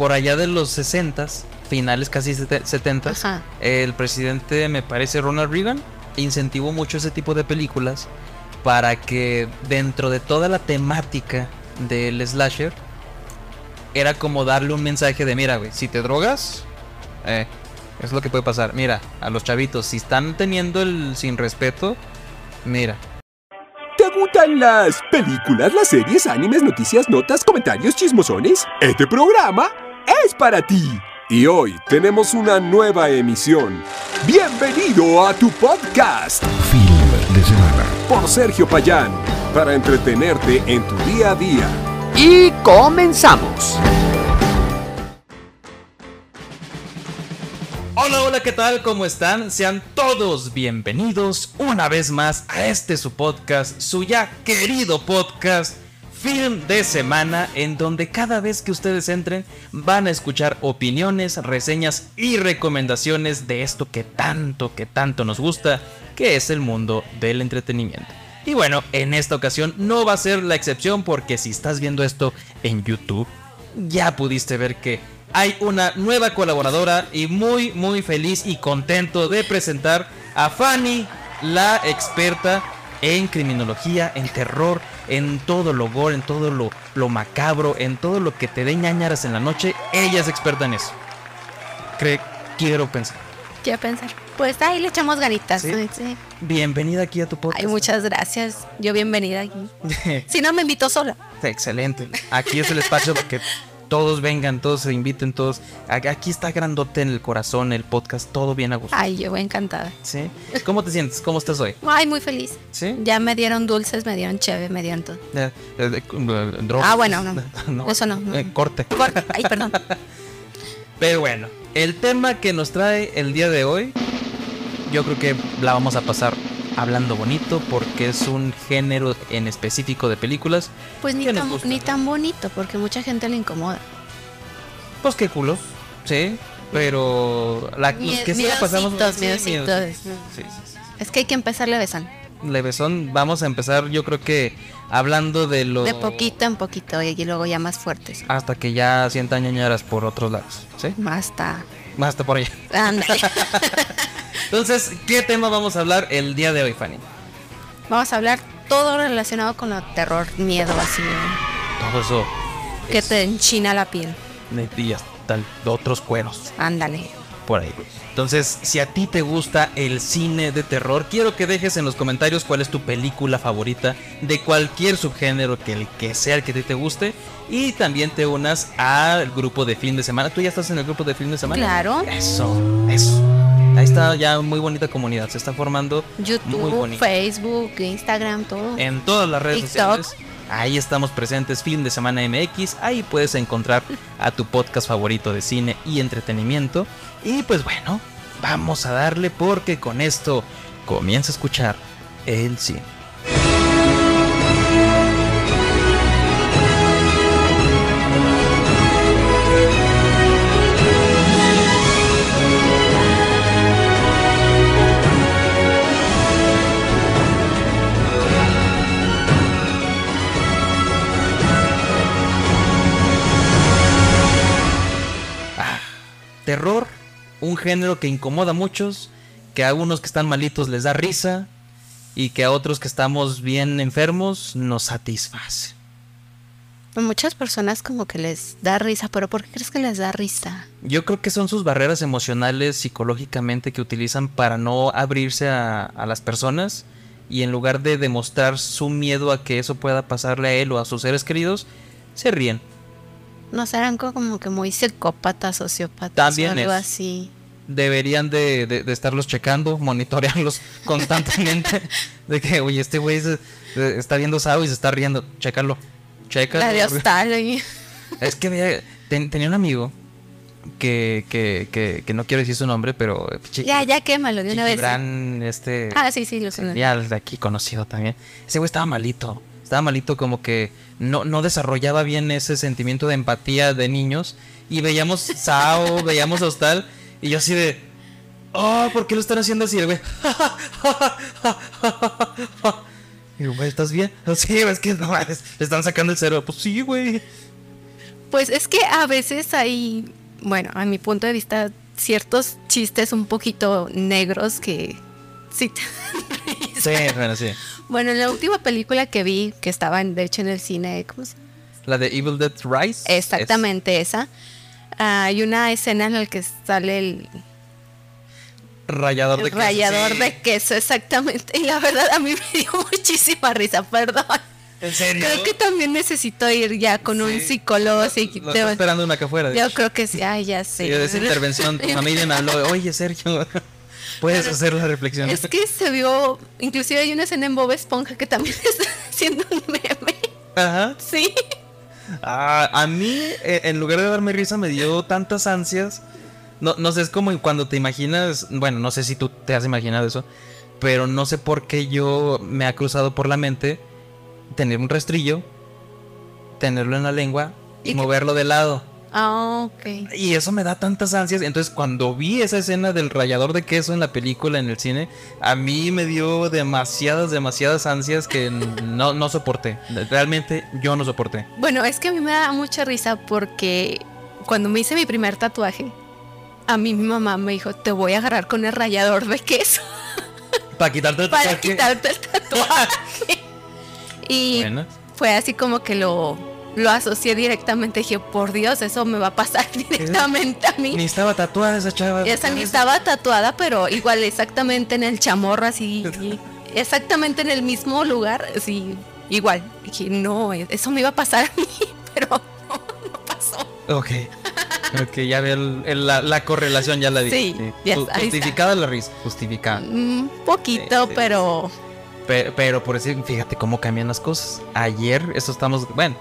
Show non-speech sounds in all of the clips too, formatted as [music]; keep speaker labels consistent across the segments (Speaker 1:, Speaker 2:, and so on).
Speaker 1: por allá de los 60 finales casi 70
Speaker 2: Ajá.
Speaker 1: el presidente, me parece Ronald Reagan, incentivó mucho ese tipo de películas para que dentro de toda la temática del slasher era como darle un mensaje de mira, güey, si te drogas, eh, es lo que puede pasar. Mira, a los chavitos, si están teniendo el sin respeto, mira,
Speaker 3: ¿Te gustan las películas, las series, animes, noticias, notas, comentarios, chismosones? Este programa es para ti. Y hoy tenemos una nueva emisión. Bienvenido a tu podcast
Speaker 4: Film de semana.
Speaker 3: por Sergio Payán, para entretenerte en tu día a día.
Speaker 5: Y comenzamos.
Speaker 1: Hola, hola, ¿qué tal? ¿Cómo están? Sean todos bienvenidos una vez más a este su podcast, su ya querido podcast, Film de Semana, en donde cada vez que ustedes entren van a escuchar opiniones, reseñas y recomendaciones de esto que tanto, que tanto nos gusta, que es el mundo del entretenimiento. Y bueno, en esta ocasión no va a ser la excepción porque si estás viendo esto en YouTube, ya pudiste ver que hay una nueva colaboradora y muy muy feliz y contento de presentar a Fanny, la experta en criminología, en terror, en todo lo gore, en todo lo, lo macabro, en todo lo que te dé ñañaras en la noche. Ella es experta en eso. Cre quiero pensar.
Speaker 2: Quiero pensar. Pues ahí le echamos ganitas.
Speaker 1: ¿Sí?
Speaker 2: ¿no? Sí.
Speaker 1: Bienvenida aquí a tu podcast.
Speaker 2: Ay, muchas gracias. Yo bienvenida aquí. [laughs] Si no, me invito sola.
Speaker 1: Excelente. Aquí es el espacio que todos vengan, todos se inviten, todos. Aquí está grandote en el corazón el podcast, todo bien a gusto.
Speaker 2: Ay, yo voy encantada.
Speaker 1: ¿Sí? ¿Cómo te sientes? ¿Cómo estás hoy?
Speaker 2: Ay, muy feliz.
Speaker 1: ¿Sí?
Speaker 2: Ya me dieron dulces, me dieron cheve, me dieron todo.
Speaker 1: Eh, eh, drogas.
Speaker 2: Ah, bueno, [laughs] no. Eso no, no.
Speaker 1: Eh, corte.
Speaker 2: Cor- Ay, perdón. [laughs]
Speaker 1: Pero bueno, el tema que nos trae el día de hoy, yo creo que la vamos a pasar hablando bonito porque es un género en específico de películas.
Speaker 2: Pues ni
Speaker 1: ¿Qué nos
Speaker 2: tan, ni tan bonito, porque mucha gente le incomoda.
Speaker 1: Pues qué culos, sí, pero la, los que sí la pasamos sí,
Speaker 2: miedositos.
Speaker 1: Sí, sí, sí.
Speaker 2: Es que hay que empezarle besan.
Speaker 1: Levesón, vamos a empezar yo creo que hablando de lo...
Speaker 2: De poquito en poquito y luego ya más fuertes.
Speaker 1: Hasta que ya sientan ñañaras por otros lados, ¿sí?
Speaker 2: Hasta.
Speaker 1: Más hasta por allá.
Speaker 2: Ándale. [laughs]
Speaker 1: Entonces, ¿qué tema vamos a hablar el día de hoy, Fanny?
Speaker 2: Vamos a hablar todo relacionado con el terror, miedo, así. ¿no?
Speaker 1: Todo eso
Speaker 2: Que
Speaker 1: es
Speaker 2: te enchina la piel.
Speaker 1: días, tal, de otros cueros,
Speaker 2: Ándale.
Speaker 1: por ahí. Entonces, si a ti te gusta el cine de terror, quiero que dejes en los comentarios cuál es tu película favorita de cualquier subgénero que el que sea el que te guste y también te unas al grupo de fin de semana. ¿Tú ya estás en el grupo de fin de semana?
Speaker 2: Claro.
Speaker 1: Eso, eso. Ahí está ya muy bonita comunidad, se está formando
Speaker 2: YouTube. Facebook, Instagram, todo.
Speaker 1: En todas las redes
Speaker 2: TikTok.
Speaker 1: sociales. Ahí estamos presentes, Film de Semana MX. Ahí puedes encontrar a tu podcast favorito de cine y entretenimiento. Y pues bueno, vamos a darle porque con esto comienza a escuchar el cine. Terror, un género que incomoda a muchos, que a unos que están malitos les da risa y que a otros que estamos bien enfermos nos satisface.
Speaker 2: A muchas personas como que les da risa, pero ¿por qué crees que les da risa?
Speaker 1: Yo creo que son sus barreras emocionales psicológicamente que utilizan para no abrirse a, a las personas y en lugar de demostrar su miedo a que eso pueda pasarle a él o a sus seres queridos, se ríen.
Speaker 2: No serán co- como que muy psicópatas, sociópatas
Speaker 1: También
Speaker 2: o algo
Speaker 1: es.
Speaker 2: así.
Speaker 1: Deberían de, de- de estarlos checando, monitorearlos [laughs] constantemente. de que, oye, este güey está viendo Sao y se está riendo. Chécalo. Chécalo. [laughs]
Speaker 2: Hostal ahí.
Speaker 1: Es que ten- tenía un amigo que, que, que, que no quiero decir su nombre, pero... chi-
Speaker 2: Ya, ya quémalo de una vez.
Speaker 1: Gibran, este...
Speaker 2: Ah, sí, sí, lo sé.
Speaker 1: ya de aquí conocido también. Ese güey estaba malito. Estaba malito como que no, no desarrollaba bien ese sentimiento de empatía de niños. Y veíamos [laughs] Sao, veíamos Hostal. Y yo así de... Oh, ¿por qué lo están haciendo así? El güey... [laughs] Y güey, ¿estás bien? [laughs] Sí, es que no, le están sacando el cerebro. Pues sí, güey.
Speaker 2: Pues es que a veces hay, bueno, a mi punto de vista, ciertos chistes un poquito negros que sí te
Speaker 1: Sí, bueno, sí.
Speaker 2: Bueno, en la última película que vi, que estaba de hecho en el cine, ¿cómo se
Speaker 1: La de Evil Dead Rise.
Speaker 2: Exactamente esa. Ah, hay una escena en la que sale el,
Speaker 1: rallador de
Speaker 2: el
Speaker 1: queso.
Speaker 2: rallador
Speaker 1: sí.
Speaker 2: de queso, exactamente. Y la verdad a mí [laughs] me dio muchísima risa, perdón.
Speaker 1: ¿En serio?
Speaker 2: Creo que también necesito ir ya con un
Speaker 1: Sí.
Speaker 2: psicólogo. sí,
Speaker 1: Lo
Speaker 2: te-
Speaker 1: está esperando una afuera. de
Speaker 2: yo creo que sí, ay, ya sé.
Speaker 1: Sí, de esa intervención, tu [laughs] familia me habló. Oye, Sergio, puedes hacer la reflexión.
Speaker 2: Es que se vio, inclusive hay una escena en Bob Esponja que también [laughs] está haciendo un meme.
Speaker 1: Ajá.
Speaker 2: Sí.
Speaker 1: Ah, a mí, eh, en lugar de darme risa, me dio tantas ansias. No, no sé, es como cuando te imaginas. Bueno, no sé si tú te has imaginado eso. Pero no sé por qué yo me ha cruzado por la mente tener un rastrillo, tenerlo en la lengua y
Speaker 2: ¿Y
Speaker 1: moverlo de lado.
Speaker 2: Ah, ok.
Speaker 1: Y eso me da tantas ansias. Entonces, cuando vi esa escena del rallador de queso en la película, en el cine, a mí me dio demasiadas, demasiadas ansias que no, no soporté. Realmente yo no soporté.
Speaker 2: Bueno, es que a mí me da mucha risa porque cuando me hice mi primer tatuaje, a mí mi mamá me dijo, te voy a agarrar con el rallador de queso [laughs]
Speaker 1: Para quitarte el
Speaker 2: para
Speaker 1: tatuaje.
Speaker 2: quitarte el tatuaje. [laughs] y
Speaker 1: Bueno,
Speaker 2: fue así como que lo, lo asocié directamente. Dije, por Dios, eso me va a pasar [laughs] directamente a mí.
Speaker 1: ni estaba tatuada esa chava.
Speaker 2: Esa ni estaba tatuada, pero igual exactamente en el chamorro, así, [laughs] exactamente en el mismo lugar, así, igual. Dije, no, eso me iba a pasar a mí, [laughs] pero no, no pasó.
Speaker 1: Ok. Ok, ya veo el- el- la, la correlación, ya la vi.
Speaker 2: Sí, ahí está.
Speaker 1: Justificada la risa, justificada.
Speaker 2: Un poquito,
Speaker 1: Sí, sí.
Speaker 2: pero
Speaker 1: Pero, pero por eso, fíjate cómo cambian las cosas. Ayer, esto estamos, bueno,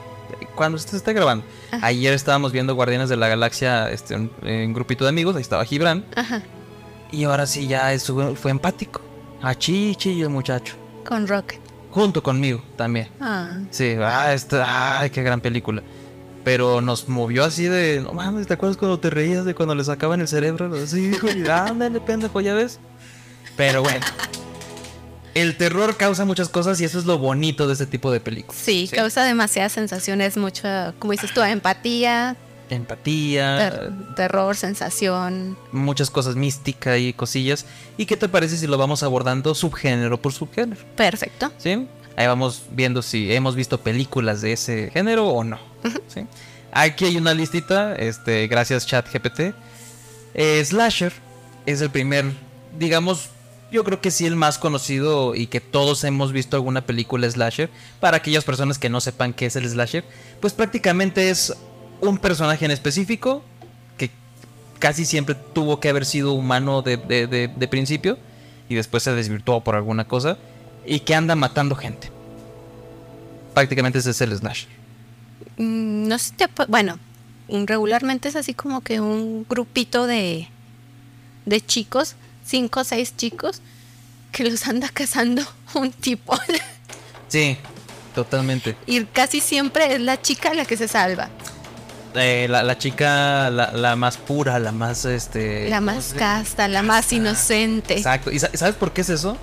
Speaker 1: cuando usted esté grabando,
Speaker 2: Ajá.
Speaker 1: ayer estábamos viendo Guardianes de la Galaxia, este, un, un grupito de amigos, ahí estaba Gibran,
Speaker 2: ajá,
Speaker 1: y ahora sí ya es- fue empático. A Chichi el muchacho,
Speaker 2: con Rocket.
Speaker 1: junto conmigo también.
Speaker 2: Ah,
Speaker 1: Sí, ah, esta, ay, qué gran película. Pero nos movió así de, no mames, ¿te acuerdas cuando te reías de cuando le sacaban el cerebro? Sí, güey, ándale, pendejo, ya ves. Pero bueno. El terror causa muchas cosas y eso es lo bonito de este tipo de películas.
Speaker 2: sí, causa demasiadas sensaciones, mucha, como dices tú, empatía,
Speaker 1: Empatía,
Speaker 2: ter- terror, sensación.
Speaker 1: muchas cosas místicas y cosillas. ¿Y qué te parece si lo vamos abordando subgénero por subgénero?
Speaker 2: Perfecto.
Speaker 1: ¿Sí? Ahí vamos viendo si hemos visto películas de ese género o no. ¿sí? Aquí hay una listita, este, gracias ChatGPT. Eh, Slasher es el primer, digamos, yo creo que sí el más conocido y que todos hemos visto alguna película Slasher. Para aquellas personas que no sepan qué es el Slasher, pues prácticamente es un personaje en específico que casi siempre tuvo que haber sido humano de, de- principio y después se desvirtuó por alguna cosa y que anda matando gente. Prácticamente ese es el Slasher.
Speaker 2: Mm, No sé bueno, regularmente es así como que un grupito de, de chicos, cinco o seis chicos, que los anda cazando un tipo.
Speaker 1: Sí, totalmente.
Speaker 2: y casi siempre es la chica la que se salva.
Speaker 1: Eh, la, la chica, la, la más pura, la más, este...
Speaker 2: La
Speaker 1: ¿cómo
Speaker 2: más casta, la más inocente.
Speaker 1: Exacto. ¿Y sa- sabes por qué es eso?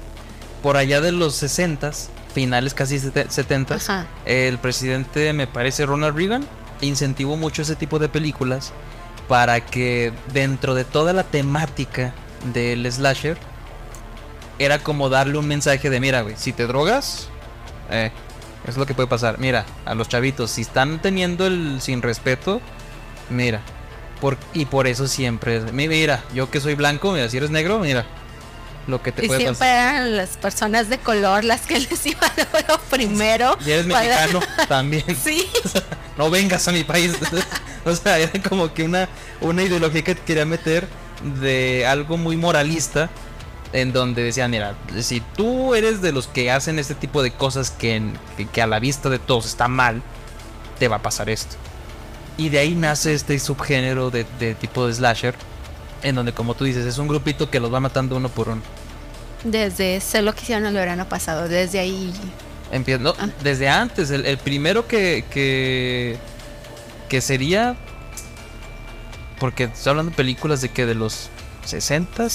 Speaker 1: Por allá de los 60s, finales casi 70s,
Speaker 2: Ajá.
Speaker 1: el presidente, me parece Ronald Reagan, incentivó mucho ese tipo de películas para que dentro de toda la temática del slasher era como darle un mensaje de mira, güey, si te drogas, eh, es lo que puede pasar. Mira, a los chavitos, si están teniendo el sin respeto, mira. Por, y por eso siempre, mi- mira, yo que soy blanco, mira, si eres negro, mira, lo que te
Speaker 2: Y
Speaker 1: puede
Speaker 2: siempre
Speaker 1: pasar.
Speaker 2: eran las personas de color las que [laughs] les iban a lo primero.
Speaker 1: Si eres
Speaker 2: para-
Speaker 1: mexicano, también. [laughs]
Speaker 2: Sí. [laughs]
Speaker 1: no vengas a mi país. o sea, era como que una, una ideología que quería meter de algo muy moralista. En donde decían, mira, si tú eres de los que hacen este tipo de cosas que, que, que a la vista de todos está mal, te va a pasar esto. Y de ahí nace este subgénero de, de tipo de slasher. En donde, como tú dices, es un grupito que los va matando uno por uno.
Speaker 2: Desde sé lo que hicieron el verano pasado, desde ahí.
Speaker 1: Empieza, no,
Speaker 2: Ah.
Speaker 1: desde antes, el, el primero que, que que sería porque estoy hablando de películas de que de los 60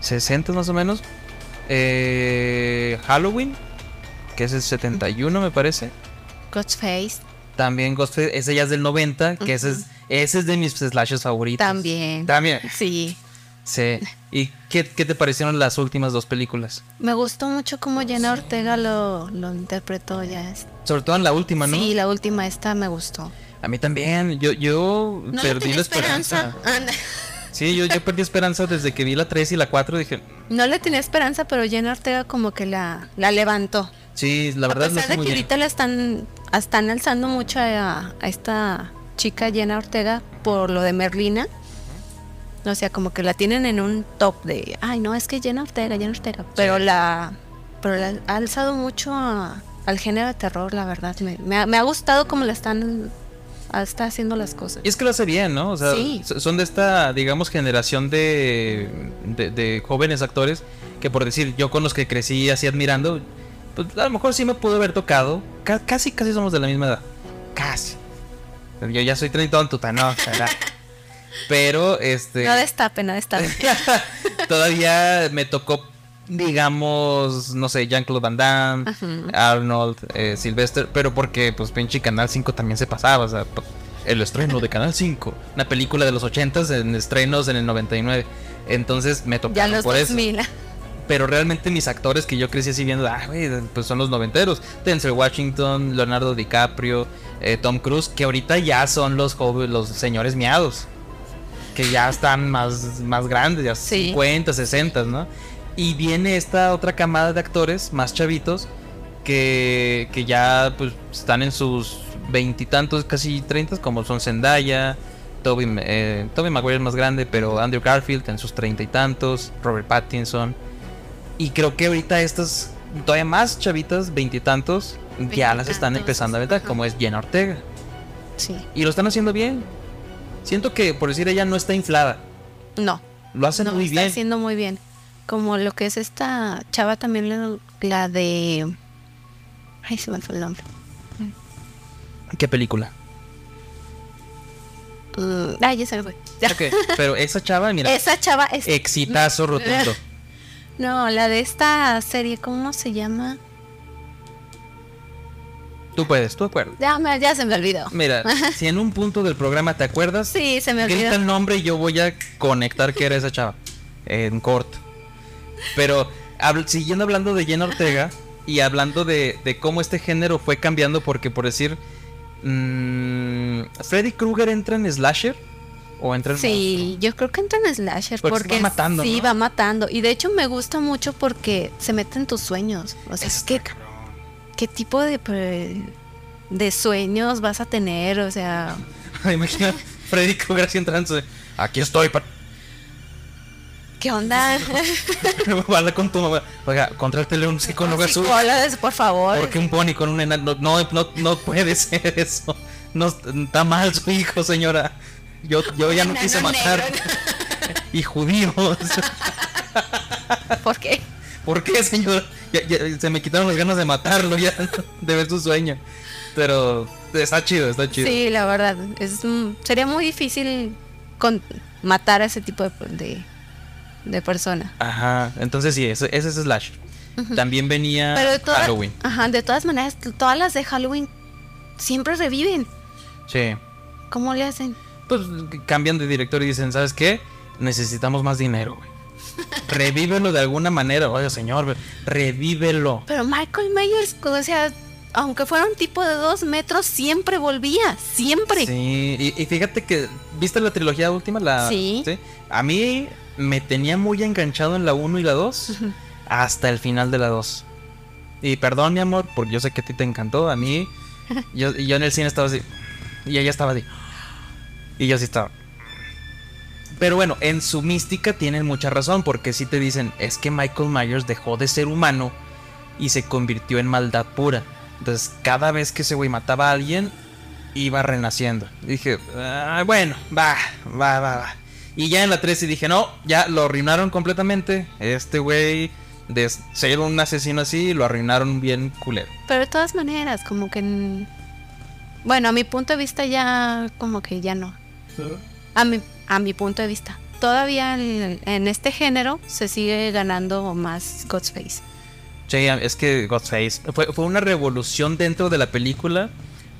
Speaker 1: 60 más o menos eh, Halloween que es el 71 me parece
Speaker 2: Ghostface.
Speaker 1: También Ghostface, ese ya es del 90, que ese, es, ese es de mis slashes favoritos.
Speaker 2: También.
Speaker 1: También.
Speaker 2: Sí.
Speaker 1: Sí. ¿Y qué, qué te parecieron las últimas dos películas?
Speaker 2: Me gustó mucho cómo Jenna Ortega lo, lo interpretó ya.
Speaker 1: Sobre todo en la última, ¿no?
Speaker 2: Sí, la última esta me gustó.
Speaker 1: A mí también. Yo, yo
Speaker 2: No
Speaker 1: perdí la esperanza.
Speaker 2: Anda.
Speaker 1: Sí, yo, yo perdí esperanza desde que vi la 3 y la 4. Dije,
Speaker 2: No le tenía esperanza, pero Jenna Ortega como que la, la levantó.
Speaker 1: sí, la verdad
Speaker 2: a pesar de que
Speaker 1: bien.
Speaker 2: ahorita la están, están alzando mucho a, a esta chica Jenna Ortega por lo de Merlina. O sea, como que la tienen en un top de, ay, no, es que Jenna Ortega, Jenna Ortega. Pero la pero la ha alzado mucho a- al género de terror, la verdad. Me, me ha, me ha gustado cómo la están está haciendo las cosas.
Speaker 1: Y es que lo hace bien, ¿no? O sea,
Speaker 2: Sí.
Speaker 1: so- son de esta, digamos, generación de, de, de jóvenes actores que por decir, yo con los que crecí así admirando, pues a lo mejor sí me pudo haber tocado. Ca- casi, casi somos de la misma edad. Casi. Yo ya soy treintontuta, no, ¿verdad? [laughs] Pero, este...
Speaker 2: No destape, no destape. [laughs]
Speaker 1: todavía me tocó, digamos, no sé, Jean-Claude Van Damme, Arnold, eh, Sylvester, pero porque, pues, pinche Canal 5 también se pasaba, o sea, p- el estreno de Canal 5, una película de los 80s en estrenos en el 99. Entonces me tocó
Speaker 2: ya los
Speaker 1: por eso.
Speaker 2: 2000.
Speaker 1: Pero realmente mis actores que yo crecí así viendo, ah, pues son los noventeros. Denzel Washington, Leonardo DiCaprio, eh, Tom Cruise, que ahorita ya son los jóvenes, los señores miados. Que ya están más, más grandes, ya
Speaker 2: Sí.
Speaker 1: 50, 60, ¿no? Y viene esta otra camada de actores más chavitos que, que ya pues están en sus veintitantos, casi treintas, como son Zendaya, Toby, eh, Maguire es más grande, pero Andrew Garfield en sus treinta y tantos, Robert Pattinson. Y creo que ahorita estas todavía más chavitas, veintitantos, ya las están empezando a ver,
Speaker 2: ajá.
Speaker 1: como es Jenna Ortega.
Speaker 2: Sí.
Speaker 1: Y lo están haciendo bien. Siento que, por decir, ella no está inflada.
Speaker 2: No.
Speaker 1: Lo hacen
Speaker 2: no,
Speaker 1: muy
Speaker 2: está
Speaker 1: bien.
Speaker 2: haciendo muy bien. Como lo que es esta chava también, la, la de... Ay, se me fue el nombre.
Speaker 1: ¿Qué película?
Speaker 2: Mm, ay, ya se me fue.
Speaker 1: Pero esa chava, mira,
Speaker 2: Esa chava es...
Speaker 1: exitazo rotundo. [laughs]
Speaker 2: No, la de esta serie, ¿cómo se llama?
Speaker 1: Tú puedes, tú acuerdas.
Speaker 2: Ya, ya se me olvidó.
Speaker 1: Mira, [laughs] si en un punto del programa te acuerdas,
Speaker 2: Sí, se me
Speaker 1: grita
Speaker 2: olvidó.
Speaker 1: el nombre y yo voy a conectar que era esa chava. En corto. Pero siguiendo hablando de Jenna Ortega y hablando de, de cómo este género fue cambiando, porque por decir, mm, Freddy Krueger entra en slasher o entra en
Speaker 2: Sí, yo creo que entra en slasher
Speaker 1: Porque
Speaker 2: porque,
Speaker 1: va matando,
Speaker 2: sí
Speaker 1: ¿no?
Speaker 2: va matando y de hecho me gusta mucho porque se mete en tus sueños. O sea,
Speaker 1: Eso
Speaker 2: ¿qué, tipo de de sueños vas a tener? O sea, [laughs]
Speaker 1: Imagina Freddy Krueger así entrando. Aquí estoy.
Speaker 2: ¿Qué onda? [laughs]
Speaker 1: Habla con tu mamá. Oiga, contrátele un psicólogo azul.
Speaker 2: Psicólogos, por favor.
Speaker 1: Porque un pony con un enano. No, no, no puede [laughs] ser eso. No está mal su hijo, señora. Yo, yo ya no quise matar. [laughs] Y judíos.
Speaker 2: ¿Por qué?
Speaker 1: ¿Por qué, señora? Ya- ya se me quitaron las ganas de matarlo ya. De ver su sueño. Pero está chido, está chido.
Speaker 2: Sí, la verdad, es mm, sería muy difícil con matar a ese tipo de, de, de persona.
Speaker 1: Ajá. Entonces sí, ese, ese es Slash. También venía
Speaker 2: Pero de todas,
Speaker 1: Halloween.
Speaker 2: ajá, de todas maneras, todas las de Halloween siempre reviven.
Speaker 1: Sí.
Speaker 2: ¿Cómo le hacen?
Speaker 1: pues cambian de director y dicen, ¿sabes qué? Necesitamos más dinero, güey. [laughs] Revívelo de alguna manera. Oye, señor, revívelo.
Speaker 2: Pero Michael Myers, o sea, aunque fuera un tipo de dos metros, siempre volvía, siempre.
Speaker 1: Sí, y, y fíjate que, ¿viste la trilogía última? La,
Speaker 2: Sí.
Speaker 1: A mí me tenía muy enganchado en la 1 y la 2 hasta el final de la 2. Y perdón, mi amor, porque yo sé que a ti te encantó. A mí, [laughs] yo, y yo en el cine estaba así. Y ella estaba así. Y yo sí estaba. Pero bueno, en su mística tienen mucha razón, porque si te dicen, es que Michael Myers dejó de ser humano y se convirtió en maldad pura. Entonces, cada vez que ese güey mataba a alguien, iba renaciendo. Dije, "Ah, bueno, va, va, va, va. Y ya en la 3 dije, no, ya lo arruinaron completamente. Este güey, de ser un asesino así, lo arruinaron bien culero.
Speaker 2: Pero de todas maneras, como que... en- Bueno, a mi punto de vista ya, como que ya no. A mi, a mi punto de vista. Todavía en, en este género se sigue ganando más Ghostface.
Speaker 1: Sí, es que Ghostface fue, fue una revolución dentro de la película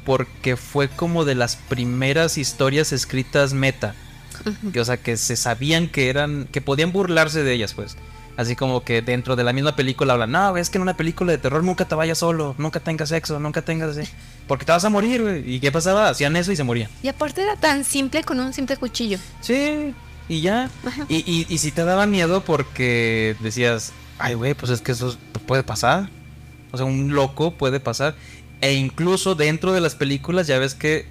Speaker 1: porque fue como de las primeras historias escritas meta. [laughs] Que, o sea, que se sabían que eran, que podían burlarse de ellas, pues. Así como que dentro de la misma película hablan, no, es que en una película de terror nunca te vayas solo, nunca tengas sexo, nunca tengas así, porque te vas a morir, güey. ¿Y qué pasaba? Hacían eso y se morían.
Speaker 2: Y aparte era tan simple con un simple cuchillo.
Speaker 1: Sí, y ya. Y, y, y si te daba miedo porque decías, ay, güey, pues es que eso puede pasar. O sea, un loco puede pasar. E incluso dentro de las películas, ya ves que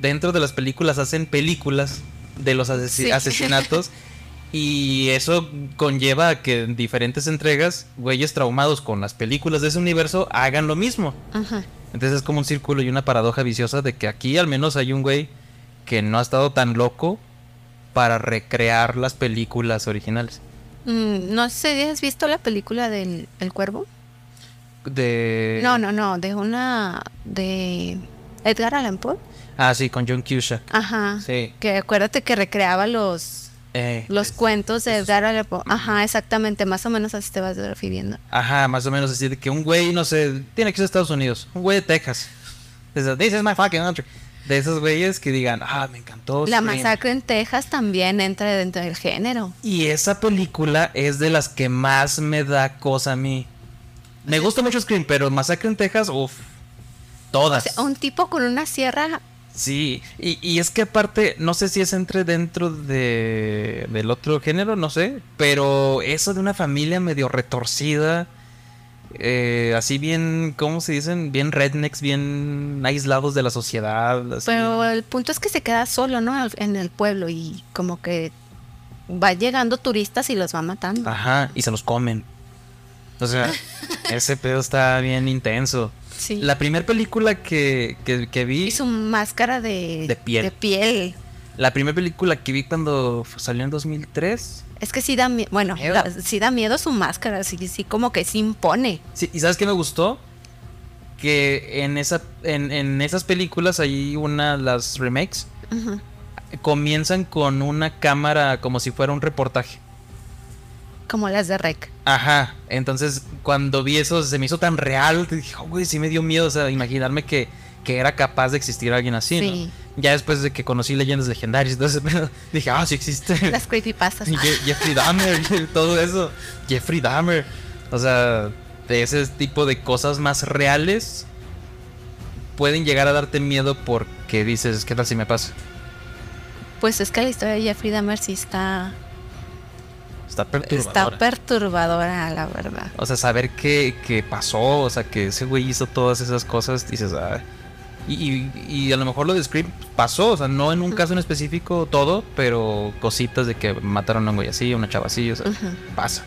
Speaker 1: dentro de las películas hacen películas de los
Speaker 2: Sí.
Speaker 1: asesinatos. Y eso conlleva a que en diferentes entregas, güeyes traumados con las películas de ese universo hagan lo mismo.
Speaker 2: Ajá.
Speaker 1: Entonces es como un círculo y una paradoja viciosa de que aquí al menos hay un güey que no ha estado tan loco para recrear las películas originales.
Speaker 2: Mm, no sé si has visto la película del El Cuervo.
Speaker 1: De...
Speaker 2: No, no, no, de una de Edgar Allan Poe.
Speaker 1: Ah, sí, con John Cusack.
Speaker 2: Ajá.
Speaker 1: Sí.
Speaker 2: Que acuérdate que recreaba los
Speaker 1: Eh,
Speaker 2: los
Speaker 1: es-
Speaker 2: cuentos de Edgar Allan Poe. Ajá, exactamente, más o menos así te vas refiriendo.
Speaker 1: Ajá, más o menos así de que un güey, no sé, tiene que ser de Estados Unidos, un güey de Texas. Dice, This is my fucking country. De esos güeyes que digan, ah, me encantó.
Speaker 2: La
Speaker 1: Scream".
Speaker 2: masacre en Texas también entra dentro del género.
Speaker 1: Y esa película es de las que más me da cosa a mí. Me gusta mucho Scream, pero Masacre en Texas, uff.
Speaker 2: O
Speaker 1: Todas.
Speaker 2: sea, un tipo con una sierra
Speaker 1: Sí, y, y es que aparte, no sé si es entre dentro de, del otro género, no sé, pero eso de una familia medio retorcida, eh, así bien, ¿cómo se dicen? Bien rednecks, bien aislados de la sociedad. así.
Speaker 2: Pero el punto es que se queda solo, ¿no? En el pueblo y como que va llegando turistas y los va matando.
Speaker 1: Ajá, y se los comen. O sea, [laughs] ese pedo está bien intenso.
Speaker 2: Sí.
Speaker 1: La primera película que, que, que vi...
Speaker 2: Y su máscara de,
Speaker 1: De piel.
Speaker 2: de piel.
Speaker 1: La primera película que vi cuando salió en 2003.
Speaker 2: Es que sí da miedo. Bueno, da- sí da miedo su máscara. Sí, sí, como que se impone.
Speaker 1: Sí, ¿y sabes qué me gustó? Que en, esa, en, en esas películas, hay una, las remakes, comienzan con una cámara como si fuera un reportaje.
Speaker 2: Como las de Rec.
Speaker 1: Ajá, entonces cuando vi eso se me hizo tan real, dije, "Oh, güey, sí me dio miedo, o sea, imaginarme que, que era capaz de existir alguien así, ¿no?
Speaker 2: Sí.
Speaker 1: Ya después de que conocí leyendas legendarias, entonces [laughs] dije, ah, sí existe.
Speaker 2: Las creepypastas. [laughs]
Speaker 1: Y Je- Jeffrey Dahmer, [laughs] todo eso. Jeffrey Dahmer. O sea, de ese tipo de cosas más reales pueden llegar a darte miedo porque dices, ¿qué tal si me pasa?
Speaker 2: Pues es que la historia de Jeffrey Dahmer sí está,
Speaker 1: Está perturbadora.
Speaker 2: está perturbadora, la verdad.
Speaker 1: o sea, saber qué, qué pasó, o sea, que ese güey hizo todas esas cosas, dices, ah. Y, y- y a lo mejor lo de Scream pasó, o sea, no en un caso en específico todo, pero cositas de que mataron a un güey así, a una chava así, o sea, pasa.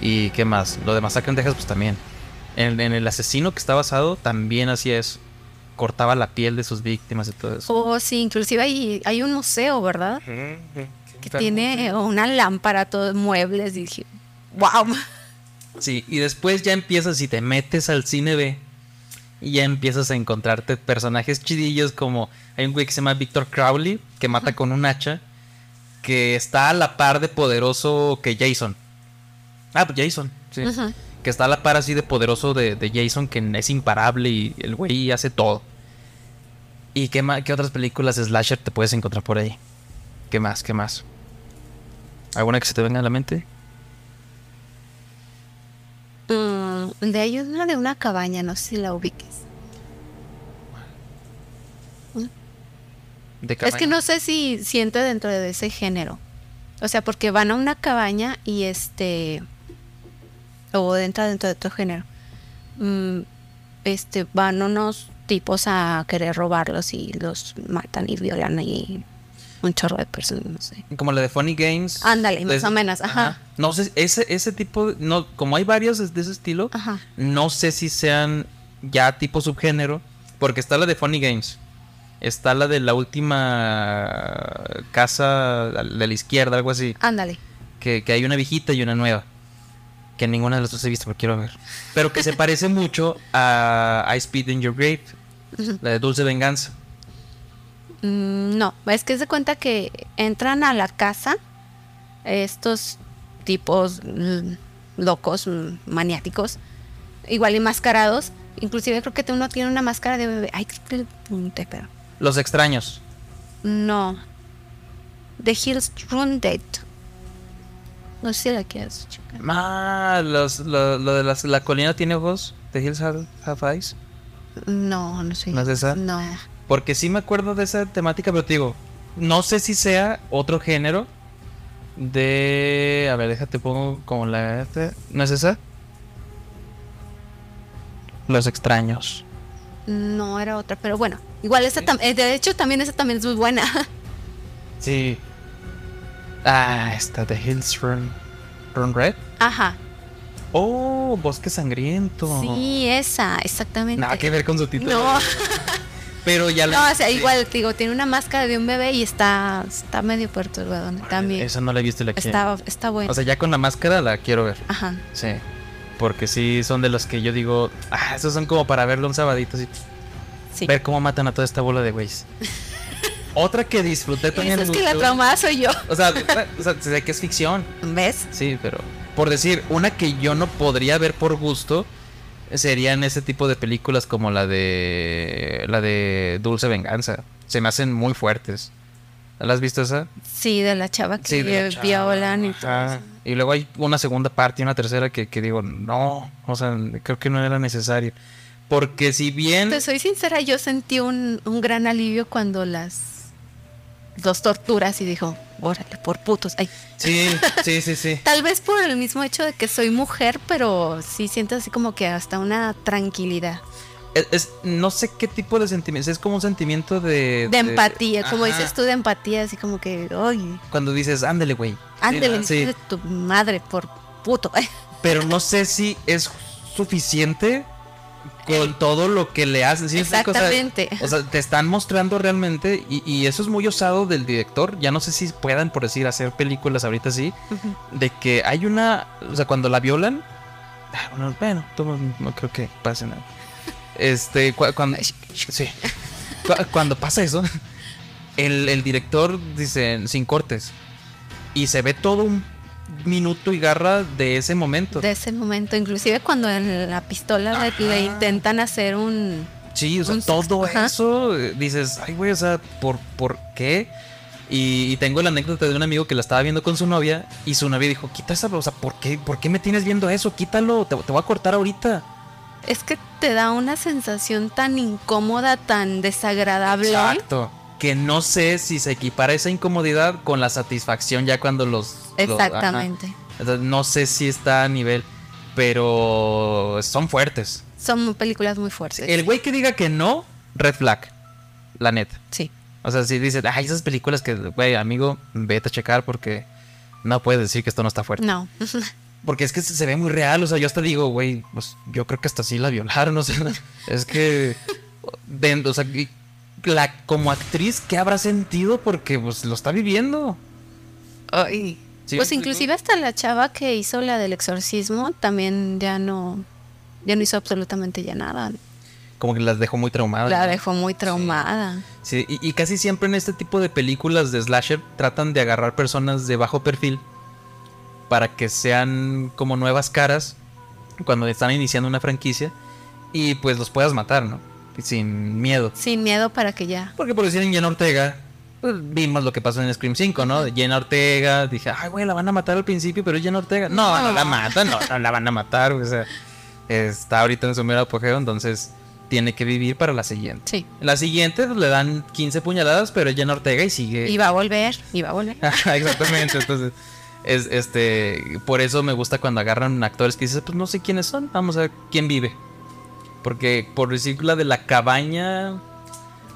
Speaker 1: ¿Y qué más? Lo de Masacre en Texas, pues también. En, en el asesino que está basado, también hacía eso. Cortaba la piel de sus víctimas y todo eso.
Speaker 2: Oh, sí, inclusive hay, hay un museo, ¿verdad? Que tiene una lámpara, todos muebles. Y dije, wow. [laughs]
Speaker 1: Sí, y después ya empiezas y te metes al cine B. Y ya empiezas a encontrarte personajes chidillos como hay un güey que se llama Victor Crowley, que mata con un hacha, que está a la par de poderoso que Jason. Ah, pues Jason, sí. Que está a la par así de poderoso de, de Jason, que es imparable y el güey hace todo. ¿Y qué, qué otras películas de slasher te puedes encontrar por ahí? ¿Qué más? ¿Qué más? ¿Alguna que se te venga a la mente?
Speaker 2: Mm, de ahí una de una cabaña, no sé si la ubiques.
Speaker 1: De
Speaker 2: Es que no sé si siente dentro de ese género. O sea, porque van a una cabaña y este. O entra dentro de otro género. Mm, este, van unos tipos a querer robarlos y los matan y violan y un chorro de personas, no sé.
Speaker 1: Como la de Funny Games.
Speaker 2: Ándale, más o menos, ajá.
Speaker 1: No sé, ese, ese tipo, de- no, como hay varios de de ese estilo,
Speaker 2: Ajá.
Speaker 1: no sé si sean ya tipo subgénero, porque está la de Funny Games, está la de la última casa de la izquierda, algo así,
Speaker 2: Ándale.
Speaker 1: que, que hay una viejita y una nueva, que ninguna de las dos he visto, pero quiero ver, pero que se parece mucho a I Speed in Your Grave, la de Dulce Venganza.
Speaker 2: Mm, no, es que se cuenta que entran a la casa estos tipos mm, locos, mm, maniáticos, igual enmascarados, Inclusive creo que uno tiene una máscara de bebé. Ay, que te pregunté, pero.
Speaker 1: Los extraños.
Speaker 2: No. The Hills Run. No sé si la quieres checar.
Speaker 1: Ah, los, lo, lo de las- la colina tiene ojos. The Hills Have, Have Eyes.
Speaker 2: No, no sé.
Speaker 1: ¿No es esa?
Speaker 2: No.
Speaker 1: Porque sí me acuerdo de esa temática, pero te digo, no sé si sea otro género de... A ver, déjate pongo como la... ¿No es esa? Los extraños.
Speaker 2: No era otra, pero bueno. Igual esa tam- eh, de hecho también esa también es muy buena. [laughs]
Speaker 1: Sí. Ah, esta The Hills Run, Run Red.
Speaker 2: Ajá.
Speaker 1: Oh, Bosque Sangriento.
Speaker 2: Sí, esa, exactamente.
Speaker 1: Nada que ver con su título.
Speaker 2: No, [laughs]
Speaker 1: Pero ya la...
Speaker 2: no, o sea, igual, te digo, tiene una máscara de un bebé y está, está medio perturbado también.
Speaker 1: Esa no la he visto y la quiero.
Speaker 2: Está, está bueno.
Speaker 1: O sea, ya con la máscara la quiero ver.
Speaker 2: Ajá.
Speaker 1: Sí. Porque sí son de los que yo digo, ah, esos son como para verlo un sabadito así.
Speaker 2: Sí.
Speaker 1: Ver cómo matan a toda esta bola de güeyes. [laughs] Otra que disfruté también
Speaker 2: Eso es que la traumada soy yo.
Speaker 1: O sea, o sea, sé que es ficción.
Speaker 2: ¿Ves?
Speaker 1: Sí, pero por decir, una que yo no podría ver por gusto serían ese tipo de películas como la de la de Dulce Venganza. Se me hacen muy fuertes. ¿La has visto esa?
Speaker 2: Sí, de la chava que
Speaker 1: Sí,
Speaker 2: violan y todo eso.
Speaker 1: Y luego hay una segunda parte y una tercera que, que digo, no, o sea, creo que no era necesario. Porque si bien...
Speaker 2: Te soy sincera, yo sentí un, un gran alivio cuando las dos torturas y dijo, órale, por putos. Ay,
Speaker 1: Sí, sí, sí, sí. [laughs]
Speaker 2: tal vez por el mismo hecho de que soy mujer, pero sí siento así como que hasta una tranquilidad,
Speaker 1: Es, es- no sé qué tipo de sentimiento, es como un sentimiento de...
Speaker 2: de empatía, como dices tú, de empatía, así como que, oye,
Speaker 1: Cuando dices, ándele, güey.
Speaker 2: ándale,
Speaker 1: Sí,
Speaker 2: tu madre por puto. [laughs]
Speaker 1: Pero no sé si es suficiente con todo lo que le hacen. ¿sí me explico? O sea,
Speaker 2: Exactamente.
Speaker 1: O sea, te están mostrando realmente, y, y eso es muy osado del director. Ya no sé si puedan, por decir, hacer películas ahorita así, de que hay una. O sea, cuando la violan. ah, Bueno, no creo que pase nada. Este, cu- cuando. Sí. Cu- Cuando pasa eso, el, el director dice sin cortes. Y se ve todo un minuto y garra de ese momento.
Speaker 2: de ese momento, inclusive cuando en la pistola le, le intentan hacer un...
Speaker 1: Sí, o sea,
Speaker 2: Un
Speaker 1: todo
Speaker 2: ajá.
Speaker 1: eso, eh, dices, ay, güey, o sea, ¿por, por qué? Y, y tengo la anécdota de un amigo que la estaba viendo con su novia y su novia dijo, quita esa, o sea, ¿por qué, ¿por qué me tienes viendo eso? Quítalo, te, te voy a cortar ahorita.
Speaker 2: Es que te da una sensación tan incómoda, tan desagradable.
Speaker 1: Exacto. Que no sé si se equipara esa incomodidad con la satisfacción ya cuando los...
Speaker 2: Exactamente.
Speaker 1: No sé si está a nivel, pero son fuertes.
Speaker 2: Son películas muy fuertes.
Speaker 1: El güey que diga que no, red flag, la neta.
Speaker 2: Sí.
Speaker 1: O sea, si dices, ay, esas películas que, güey, amigo, vete a checar porque no puedes decir que esto no está fuerte.
Speaker 2: No. [laughs]
Speaker 1: Porque es que se ve muy real, o sea, yo hasta digo, güey, pues yo creo que hasta sí la violaron, o sea, [laughs] es que, de- o sea, la, como actriz, ¿qué habrá sentido? Porque, pues, lo está viviendo.
Speaker 2: Ay.
Speaker 1: ¿Sí
Speaker 2: pues inclusive hasta la chava que hizo la del exorcismo también ya no ya no hizo absolutamente ya nada.
Speaker 1: Como que las dejó muy traumadas.
Speaker 2: La dejó muy traumada.
Speaker 1: Sí, y, y casi siempre en este tipo de películas de slasher tratan de agarrar personas de bajo perfil para que sean como nuevas caras cuando están iniciando una franquicia y pues los puedas matar, ¿no? Sin miedo.
Speaker 2: Sin miedo para que ya.
Speaker 1: Porque por decir en Jenna Ortega, pues vimos lo que pasó en Scream 5, ¿no? Jenna Ortega, dije, ay, güey, la van a matar al principio, pero es Jenna Ortega. No, no la matan, no, no la van a matar, o sea, está ahorita en su mero apogeo, entonces tiene que vivir para la siguiente.
Speaker 2: Sí.
Speaker 1: La siguiente pues, le dan 15 puñaladas, pero es Jenna Ortega y sigue.
Speaker 2: Y va a volver, y va a volver. [laughs]
Speaker 1: Exactamente, entonces es este por eso me gusta cuando agarran actores que dices, pues no sé quiénes son, vamos a ver quién vive. Porque por decir la de la cabaña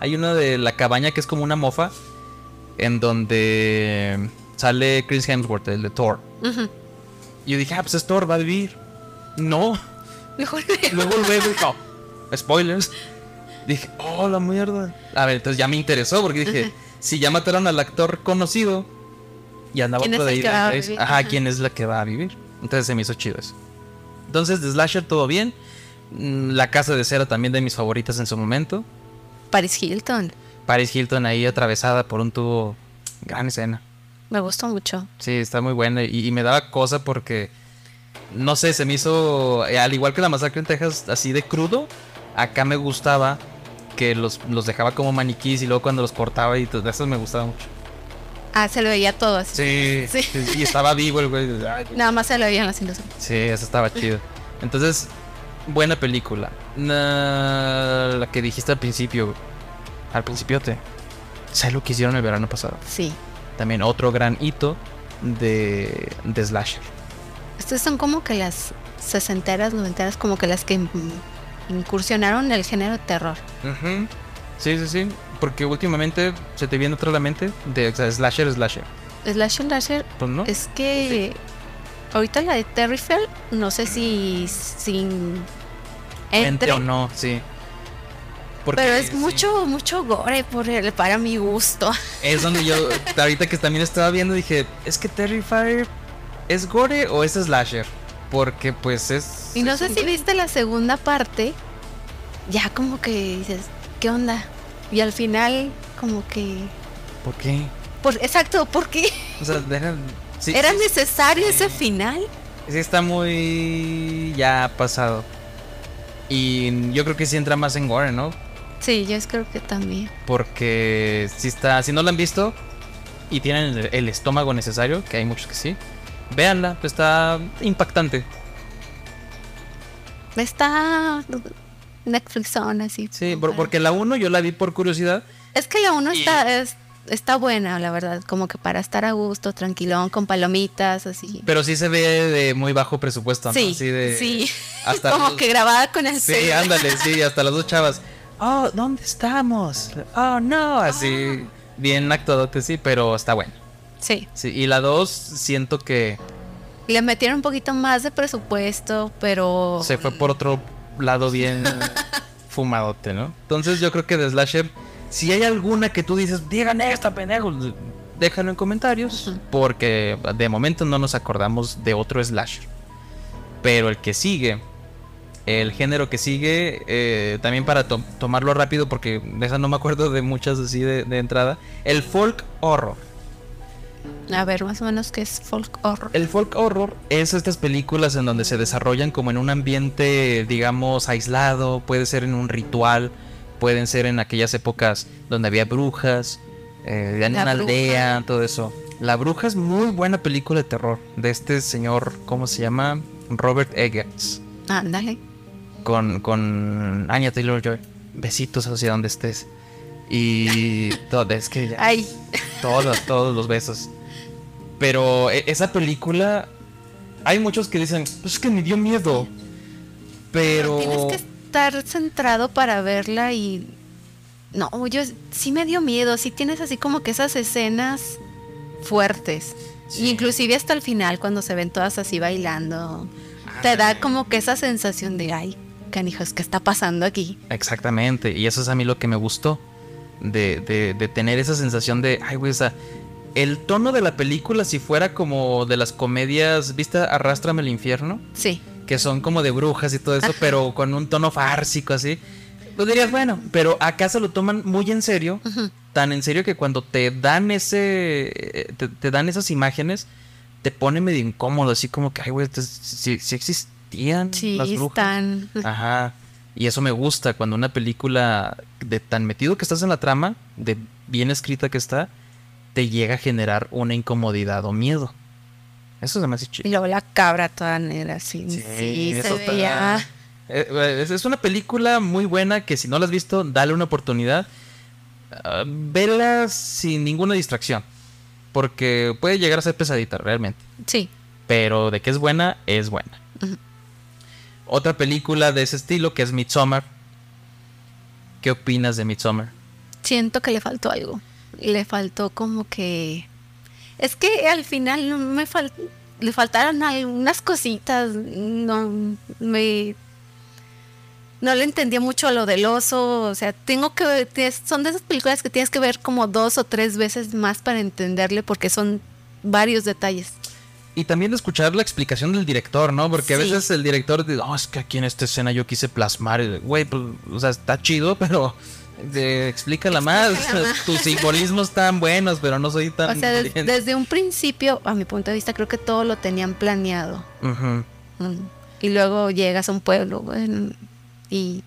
Speaker 1: hay una de la cabaña que es como una mofa en donde sale Chris Hemsworth, el de Thor. Y yo dije, ah, pues es Thor, va a vivir. No,
Speaker 2: Mejor [laughs]
Speaker 1: luego luego dijo, spoilers. Dije, oh, la mierda. A ver, entonces ya me interesó porque dije, si ya mataron al actor conocido y andaba
Speaker 2: ¿Quién
Speaker 1: otro de ahí, Ajá. ¿quién es la que va a vivir? Entonces se me hizo chido eso. Entonces, de Slasher todo bien. Mm, La casa de cera también de mis favoritas en su momento.
Speaker 2: Paris Hilton.
Speaker 1: Paris Hilton ahí atravesada por un tubo. Gran escena.
Speaker 2: Me gustó mucho.
Speaker 1: Sí, está muy buena. Y, y me daba cosa porque. No sé, se me hizo. eh, Al igual que la masacre en Texas, así de crudo. Acá me gustaba que los, los dejaba como maniquís y luego cuando los cortaba y todo eso me gustaba mucho.
Speaker 2: Ah, se lo veía todo así.
Speaker 1: Sí,
Speaker 2: Sí.
Speaker 1: y estaba vivo el güey.
Speaker 2: Nada más se lo veían las ilusiones.
Speaker 1: Sí, eso estaba chido. Entonces, buena película. Na- la que dijiste al principio. Al principiote. ¿Sabes lo que hicieron el verano pasado?
Speaker 2: Sí.
Speaker 1: También otro gran hito de, de Slasher.
Speaker 2: Estas son como que las sesenteras, noventeras, como que las que incursionaron en el género terror.
Speaker 1: Sí, sí, sí. Porque últimamente se te viene otra la mente de o sea, Slasher, Slasher.
Speaker 2: Slasher, slasher,
Speaker 1: Pues no.
Speaker 2: es que ahorita la de Terrifier, no sé si sin
Speaker 1: Entre
Speaker 2: entre,
Speaker 1: o no, sí. Porque
Speaker 2: pero es
Speaker 1: sí,
Speaker 2: mucho, mucho gore por el, para mi gusto. [laughs]
Speaker 1: Es donde yo, ahorita que también estaba viendo, dije, ¿es que Terrifier es gore o es Slasher? Porque pues es...
Speaker 2: Y no
Speaker 1: es
Speaker 2: sé si viste la segunda parte, ya como que dices, ¿qué onda? Y al final, como que.
Speaker 1: ¿Por qué?
Speaker 2: Por, exacto, ¿por qué?
Speaker 1: O sea, era, sí,
Speaker 2: ¿Era
Speaker 1: sí,
Speaker 2: necesario ese final?
Speaker 1: sí está muy ya pasado. Y yo creo que sí entra más en gore, ¿no?
Speaker 2: Sí, yo creo que también.
Speaker 1: Porque si está, si no la han visto y tienen el, el estómago necesario, que hay muchos que sí, véanla, pues está impactante.
Speaker 2: Está Netflix on así.
Speaker 1: Sí, por- porque la 1 yo la vi por curiosidad.
Speaker 2: Es que la uno
Speaker 1: y-
Speaker 2: está, es- está buena, la verdad. Como que para estar a gusto, tranquilón, con palomitas, así.
Speaker 1: Pero sí se ve de muy bajo presupuesto, ¿no?
Speaker 2: Sí,
Speaker 1: Así de-
Speaker 2: sí.
Speaker 1: hasta [laughs]
Speaker 2: como
Speaker 1: los-
Speaker 2: que grabada con el
Speaker 1: Sí,
Speaker 2: celular.
Speaker 1: ándale, sí, hasta las dos chavas. Oh, ¿dónde estamos? Oh, no, así. Bien actuadote, sí, pero está bueno.
Speaker 2: Sí.
Speaker 1: Sí, y la dos siento que
Speaker 2: Le metieron un poquito más de presupuesto, pero.
Speaker 1: se fue por otro lado bien [laughs] fumadote, ¿no? Entonces yo creo que de Slasher, si hay alguna que tú dices, digan esta, pendejo, déjalo en comentarios, porque de momento no nos acordamos de otro Slasher. Pero el que sigue, el género que sigue, eh, también para to- tomarlo rápido, porque de esa no me acuerdo de muchas así de, de entrada, el folk horror.
Speaker 2: A ver, más o menos que es folk horror.
Speaker 1: El folk horror es estas películas en donde se desarrollan como en un ambiente, digamos, aislado, puede ser en un ritual, pueden ser en aquellas épocas donde había brujas, eh, en
Speaker 2: La
Speaker 1: una
Speaker 2: Bruja.
Speaker 1: aldea, todo eso. La bruja es muy buena película de terror de este señor, ¿cómo se llama? Robert Eggers,
Speaker 2: Ándale.
Speaker 1: con, con Anya Taylor Joy. Besitos hacia donde estés. Y [laughs] todo, es que ya-
Speaker 2: Ay,
Speaker 1: todos, todos los besos. Pero e- esa película, hay muchos que dicen, pues es que me dio miedo. Pero...
Speaker 2: tienes que estar centrado para verla y. No, yo sí me dio miedo. Sí tienes así como que esas escenas fuertes.
Speaker 1: Sí.
Speaker 2: Inclusive hasta el final, cuando se ven todas así bailando. Te da como que esa sensación de, ay, canijos, ¿qué está pasando aquí?
Speaker 1: Exactamente, y eso es a mí lo que me gustó. De, de- de tener esa sensación de, ay, güey, o sea, el tono de la película, si fuera como de las comedias, ¿viste? Arrástrame al infierno,
Speaker 2: Sí.
Speaker 1: Que son como de brujas y todo eso,
Speaker 2: Ajá.
Speaker 1: pero con un tono fársico así. Pues dirías, bueno, pero acá se lo toman muy en serio. Tan en serio que cuando te dan ese eh, te, te dan esas imágenes te pone medio incómodo así como que ay güey si, existían
Speaker 2: Sí,
Speaker 1: las brujas
Speaker 2: están.
Speaker 1: ajá y eso me gusta cuando una película de tan metido que estás en la trama de bien escrita que está te llega a generar una incomodidad o miedo eso se me hace
Speaker 2: Y
Speaker 1: chido
Speaker 2: luego la cabra toda negra, así. Sí,
Speaker 1: eso
Speaker 2: se
Speaker 1: está-
Speaker 2: veía.
Speaker 1: Eh, es- una película muy buena que si no la has visto, dale una oportunidad. Ah, vela sin ninguna distracción. Porque puede llegar a ser pesadita, realmente.
Speaker 2: Sí.
Speaker 1: Pero de que es buena, es buena. Otra película de ese estilo que es Midsommar. ¿Qué opinas de Midsommar?
Speaker 2: Siento que le faltó algo. Le faltó como que. Es que al final no me fal... le faltaron algunas cositas. No me. No le entendía mucho lo del oso. O sea, tengo que. ver- Son de esas películas que tienes que ver como dos o tres veces más para entenderle porque son varios detalles.
Speaker 1: Y también escuchar la explicación del director, ¿no? Porque a veces el director dice, oh, es que aquí en esta escena yo quise plasmar. Güey, pues, o sea, está chido, pero eh, explícala más.
Speaker 2: Explícala más.
Speaker 1: Tus [laughs] simbolismos están buenos, pero no soy tan.
Speaker 2: O sea, des-
Speaker 1: inteligente".
Speaker 2: desde un principio, a mi punto de vista, creo que todo lo tenían planeado. Mm. Y luego llegas a un pueblo y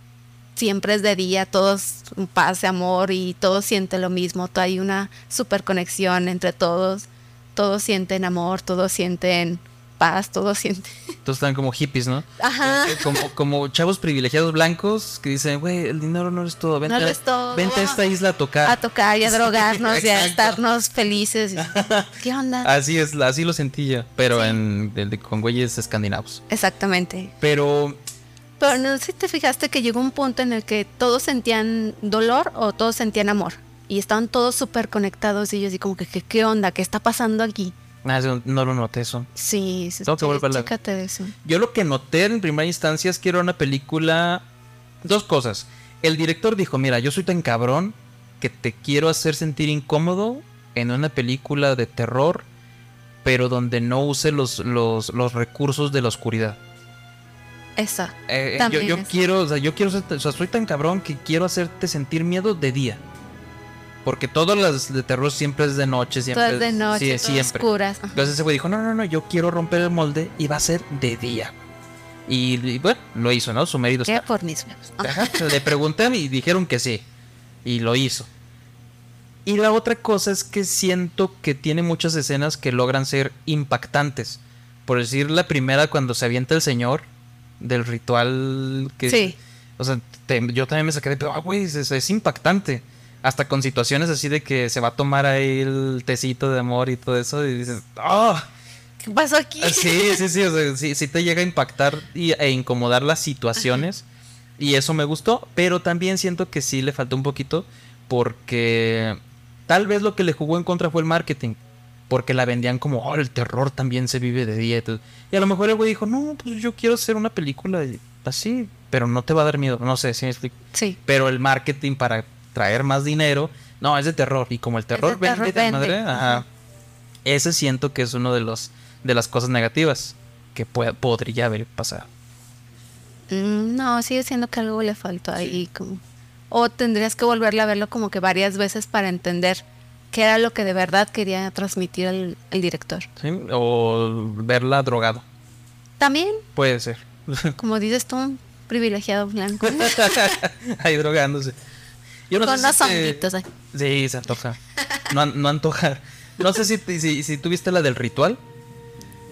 Speaker 2: siempre es de día, todos paz, amor y todos sienten lo mismo, hay una super conexión entre todos, todos sienten amor, todos sienten paz, todos sienten...
Speaker 1: Todos están como hippies, ¿no?
Speaker 2: Ajá.
Speaker 1: Eh, Como, como chavos privilegiados blancos que dicen, güey, el dinero no es todo, vente,
Speaker 2: No es todo.
Speaker 1: vente a esta isla a tocar.
Speaker 2: A tocar y a drogarnos y a estarnos felices. [laughs] ¿Qué onda?
Speaker 1: Así es, así lo sentí yo, pero en, de- con güeyes escandinavos.
Speaker 2: Exactamente.
Speaker 1: Pero
Speaker 2: Pero no sé si te fijaste que llegó un punto en el que todos sentían dolor o todos sentían amor. Y estaban todos súper conectados y yo así como que, ¿qué, qué onda? ¿Qué está pasando aquí?
Speaker 1: Ah, no lo noté eso.
Speaker 2: Sí, sí,
Speaker 1: Tengo que a
Speaker 2: eso.
Speaker 1: Yo lo que noté en primera instancia es que era una película. Dos cosas. El director dijo: Mira, yo soy tan cabrón que te quiero hacer sentir incómodo en una película de terror, pero donde no use los, los, los recursos de la oscuridad.
Speaker 2: Esa.
Speaker 1: Eh, yo,
Speaker 2: También
Speaker 1: yo quiero, o sea, yo quiero ser, o sea, soy tan cabrón que quiero hacerte sentir miedo de día. Porque todas las de terror siempre es de noche, siempre.
Speaker 2: Todas de noche,
Speaker 1: sí, siempre.
Speaker 2: oscuras. Ajá.
Speaker 1: Entonces ese güey dijo, no, no, no, yo quiero romper el molde y va a ser de día. Y, y bueno, lo hizo, ¿no? Su mérito
Speaker 2: ¿Qué
Speaker 1: está.
Speaker 2: por mis?
Speaker 1: Ajá, Le pregunté y dijeron que sí. Y lo hizo. Y la otra cosa es que siento que tiene muchas escenas que logran ser impactantes. Por decir la primera cuando se avienta el señor del ritual que...
Speaker 2: Sí.
Speaker 1: O sea, te- yo también me saqué de... Ah, güey, es, es impactante. Hasta con situaciones así de que se va a tomar ahí el tecito de amor y todo eso. Y dices, ¡ah!
Speaker 2: ¿Qué pasó aquí?
Speaker 1: Ah, Sí, sí, sí, o sea, sí, sí te llega a impactar y, e incomodar las situaciones. Y eso me gustó, pero también siento que sí le faltó un poquito porque tal vez lo que le jugó en contra fue el marketing. Porque la vendían como, oh, el terror también se vive de día. Y, a lo mejor el güey dijo, no, pues yo quiero hacer una película así, pero no te va a dar miedo. No sé si me explico.
Speaker 2: Sí.
Speaker 1: Pero el marketing para traer más dinero, no, es de terror. Y como el terror,
Speaker 2: de terror
Speaker 1: vende, de
Speaker 2: vende.
Speaker 1: madre, ajá. Ese siento que es uno de los de las cosas negativas que pueda- podría haber pasado.
Speaker 2: Mm, No, sigue siendo que algo le faltó ahí. Como... O tendrías que volverle a verlo como que varias veces para entender qué era lo que de verdad quería transmitir el, el director.
Speaker 1: ¿sí? O verla drogado.
Speaker 2: También,
Speaker 1: Puede ser.
Speaker 2: como dices tú, un privilegiado blanco. [laughs]
Speaker 1: Ahí drogándose. Yo no
Speaker 2: Con
Speaker 1: sé
Speaker 2: los
Speaker 1: si te-
Speaker 2: honguitos ahí.
Speaker 1: Sí, se antoja. No, no antoja. No sé si, si, si tú viste la del ritual.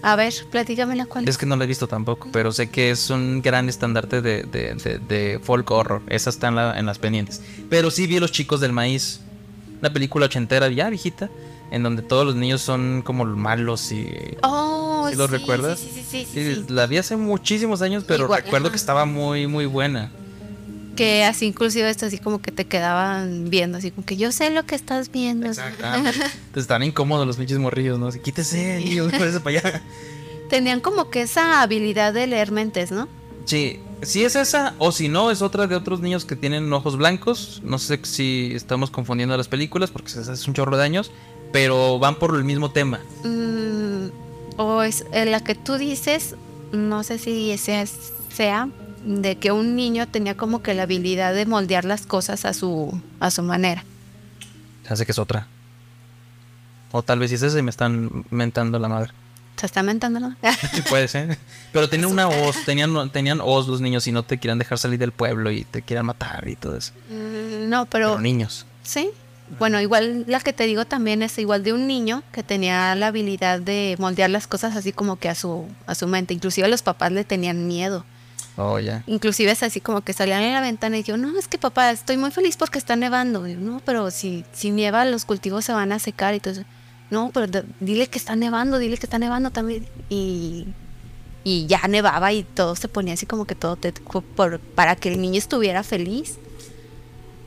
Speaker 2: A ver, platícame la cual.
Speaker 1: Es que no la he visto tampoco, pero sé que es un gran estandarte de, de, de- de folk horror. Esa está en, la- en las pendientes. Pero sí vi Los Chicos del Maíz. Una película ochentera ya viejita. En donde todos los niños son como malos y...
Speaker 2: Oh,
Speaker 1: ¿Sí lo recuerdas?
Speaker 2: Sí, sí, sí, sí,
Speaker 1: Sí,
Speaker 2: sí.
Speaker 1: La vi hace muchísimos años, pero
Speaker 2: Igual,
Speaker 1: recuerdo
Speaker 2: ajá.
Speaker 1: que estaba muy, muy buena.
Speaker 2: Que así inclusive esto así como que te quedaban viendo, así como que yo sé lo que estás viendo.
Speaker 1: Entonces [laughs] están incómodos los pinches morrillos, ¿no? Así, Quítese, niño, [laughs] váyase para allá.
Speaker 2: Tenían como que esa habilidad de leer mentes, ¿no?
Speaker 1: Sí, si es esa, o si no, es otra de otros niños que tienen ojos blancos. No sé si estamos confundiendo las películas porque se hace un chorro de años, pero van por el mismo tema.
Speaker 2: Mm, o es en la que tú dices, no sé si sea, sea de que un niño tenía como que la habilidad de moldear las cosas a su a su manera.
Speaker 1: Hace que es otra. O tal vez si es ese y me están mentando la madre.
Speaker 2: Se está mentando, ¿no? [laughs]
Speaker 1: Sí, puede ser. Pero tenían una hoz, tenían, tenían hoz los niños y no te quieran dejar salir del pueblo y te quieran matar y todo eso.
Speaker 2: Mm, no,
Speaker 1: Pero,
Speaker 2: pero
Speaker 1: niños.
Speaker 2: sí. Bueno, igual la que te digo también es igual de un niño que tenía la habilidad de moldear las cosas así como que a su a su mente. Inclusive los papás le tenían miedo.
Speaker 1: Oh.
Speaker 2: Inclusive es así como que salían en la ventana y yo, no, es que papá, estoy muy feliz porque está nevando. No, pero si, si nieva los cultivos se van a secar y eso. No, pero dile que está nevando, dile que está nevando también. Y, y ya nevaba y todo se ponía así como que todo por, para que el niño estuviera feliz.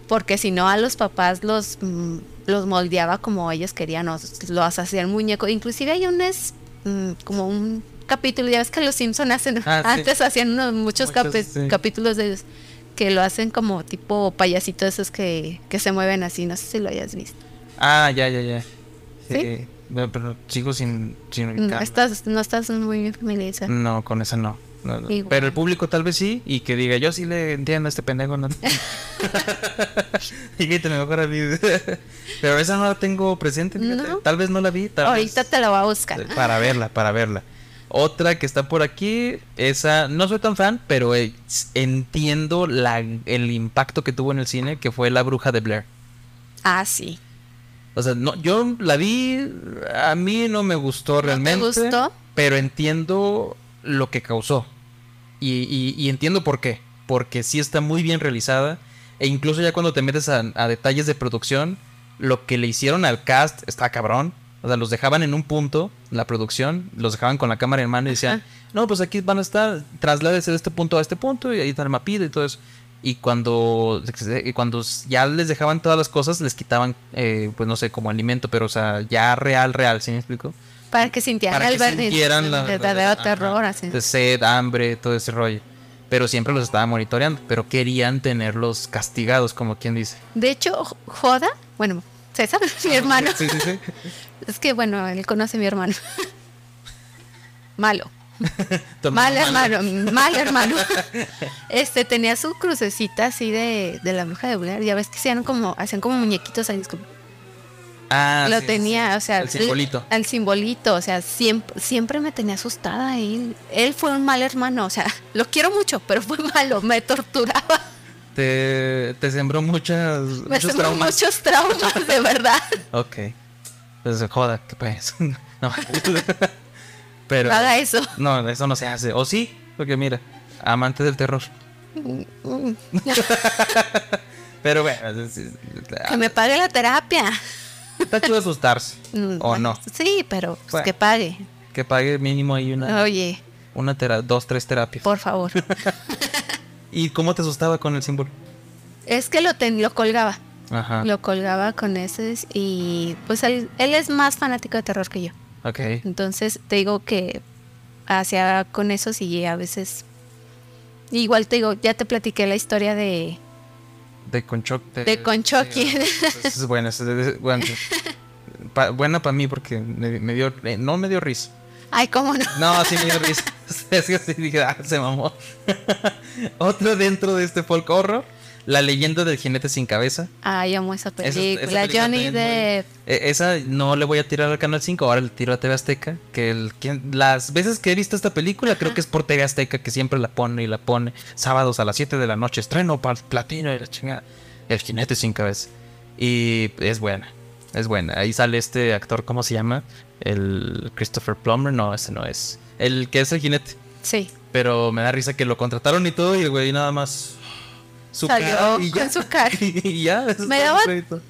Speaker 2: Porque si no a los papás los, mm, los moldeaba como ellos querían, o los hacían muñecos. Inclusive hay un es mm, como un capítulo, ya ves que los Simpson hacen,
Speaker 1: Ah, sí.
Speaker 2: antes hacían unos- muchos,
Speaker 1: Muchos,
Speaker 2: capi-
Speaker 1: sí.
Speaker 2: capítulos de ellos que lo hacen como tipo payasitos esos que, que se mueven así, no sé si lo hayas visto.
Speaker 1: Ah, ya, ya, ya.
Speaker 2: ¿Sí?
Speaker 1: Pero, pero sigo sin, sin
Speaker 2: No estás, no estás muy familiarizado.
Speaker 1: No, con esa no. No, no.
Speaker 2: Igual.
Speaker 1: Pero el público tal vez sí, y que diga, yo sí le entiendo a este pendejo. ¿no? [laughs] y quítame mejor a mí. Pero esa no la tengo presente. Tal vez no la vi. tal
Speaker 2: Ahorita
Speaker 1: vez-
Speaker 2: te lo voy a buscar.
Speaker 1: Para verla, para verla. Otra que está por aquí, esa no soy tan fan, pero eh, entiendo la, el impacto que tuvo en el cine, que fue La Bruja de Blair.
Speaker 2: Ah, sí.
Speaker 1: O sea, no, yo la vi, a mí no me gustó realmente.
Speaker 2: gustó?
Speaker 1: Pero entiendo lo que causó. Y, y- y entiendo por qué. Porque sí está muy bien realizada. E incluso ya cuando te metes a, a detalles de producción, lo que le hicieron al cast está cabrón. O sea, los dejaban en un punto, la producción, los dejaban con la cámara en mano y decían, no, pues aquí van a estar, trasládese de este punto a este punto y ahí está el mapita y todo eso. Y cuando, y cuando ya les dejaban todas las cosas, les quitaban, eh, pues no sé, como alimento, pero o sea, ya real, real, ¿sí me explico?
Speaker 2: Para que sintieran
Speaker 1: Para
Speaker 2: el
Speaker 1: que sintieran la
Speaker 2: terror, así.
Speaker 1: de sed, hambre, todo ese rollo. Pero siempre los estaban monitoreando, pero querían tenerlos castigados, como quien dice.
Speaker 2: De hecho, Joda, bueno, César, [laughs] mi hermano.
Speaker 1: Sí, sí, sí.
Speaker 2: Es que bueno, él conoce a mi hermano. [laughs] Malo. Mal
Speaker 1: hermano
Speaker 2: mal hermano. Este tenía su crucecita así de, de la bruja de Blair. Ya ves que hacían como, hacían como muñequitos ahí. como-
Speaker 1: Ah,
Speaker 2: lo
Speaker 1: sí,
Speaker 2: tenía,
Speaker 1: sí.
Speaker 2: o sea,
Speaker 1: El simbolito.
Speaker 2: El, simbolito, o sea, siempre, siempre me tenía asustada. Él, él fue un mal hermano, o sea, lo quiero mucho, pero fue malo, me torturaba.
Speaker 1: Te, te sembró muchas,
Speaker 2: Me
Speaker 1: muchos
Speaker 2: sembró
Speaker 1: traumas.
Speaker 2: muchos traumas, de verdad.
Speaker 1: Ok. Pues joda, qué pues. [laughs] no. [laughs] Pero.
Speaker 2: Haga eso.
Speaker 1: No, eso no se hace. O sí, porque mira, amante del terror. [laughs] Pero bueno, es- es-
Speaker 2: Que me pague la terapia.
Speaker 1: está chido asustarse.
Speaker 2: Mm,
Speaker 1: o no.
Speaker 2: Sí, pero pues,
Speaker 1: Bueno.
Speaker 2: que pague.
Speaker 1: Que pague mínimo ahí una,
Speaker 2: Oye,
Speaker 1: una tera- dos, tres terapias.
Speaker 2: por favor.
Speaker 1: ¿Y cómo te asustaba con el símbolo?
Speaker 2: es que lo, ten- lo colgaba.
Speaker 1: Ajá.
Speaker 2: Lo colgaba con ese y pues él, él es más fanático de terror que yo.
Speaker 1: Ok.
Speaker 2: Entonces te digo que hacía con eso y a veces... Igual te digo, ya te platiqué la historia de...
Speaker 1: De Conchoc.
Speaker 2: De
Speaker 1: esa es buena. esa es- bueno, [laughs] buena para mí porque me, me dio. eh, no me dio risa.
Speaker 2: Ay, ¿cómo no?
Speaker 1: No, sí me dio risa. [laughs] Es que sí dije, ah, se mamó. [laughs] Otro dentro de este folk horror. La leyenda del jinete sin cabeza.
Speaker 2: Ay, amo esa
Speaker 1: Esa- esa
Speaker 2: película.
Speaker 1: película
Speaker 2: Johnny Depp.
Speaker 1: Esa no le voy a tirar al Canal 5, ahora le tiro a TV Azteca. Que el, quien- las veces que he visto esta película, creo que es por TV Azteca, que siempre la pone y la pone. Sábados a las 7 de la noche, estreno para platino y la chingada. El jinete sin cabeza. Y es buena, es buena. Ahí sale este actor, ¿cómo se llama? El Christopher Plummer, no, ese no es. El que es el jinete.
Speaker 2: Sí.
Speaker 1: Pero me da risa que lo contrataron y todo, y el güey nada más. Su
Speaker 2: Salió
Speaker 1: cara y ya.
Speaker 2: con su cara. [laughs]
Speaker 1: y ya.
Speaker 2: Me daba,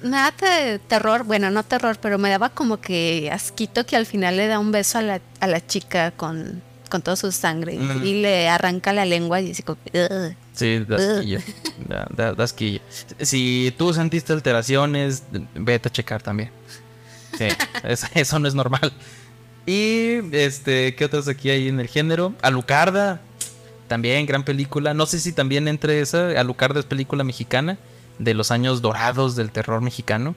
Speaker 2: daba te- terror, bueno, no terror, pero me daba como que asquito que al final le da un beso a la, a la chica con, con toda su sangre y-
Speaker 1: Mm.
Speaker 2: y le arranca la lengua y así como, "Ugh".
Speaker 1: Sí, da asquillo. Da, da- da asquillo. Si tú sentiste alteraciones, vete a checar también. Sí, es- [laughs] eso no es normal. Y este, ¿qué otros aquí hay en el género? Alucarda, también gran película. No sé si también entre esa. Alucarda es película mexicana de los años dorados del terror mexicano.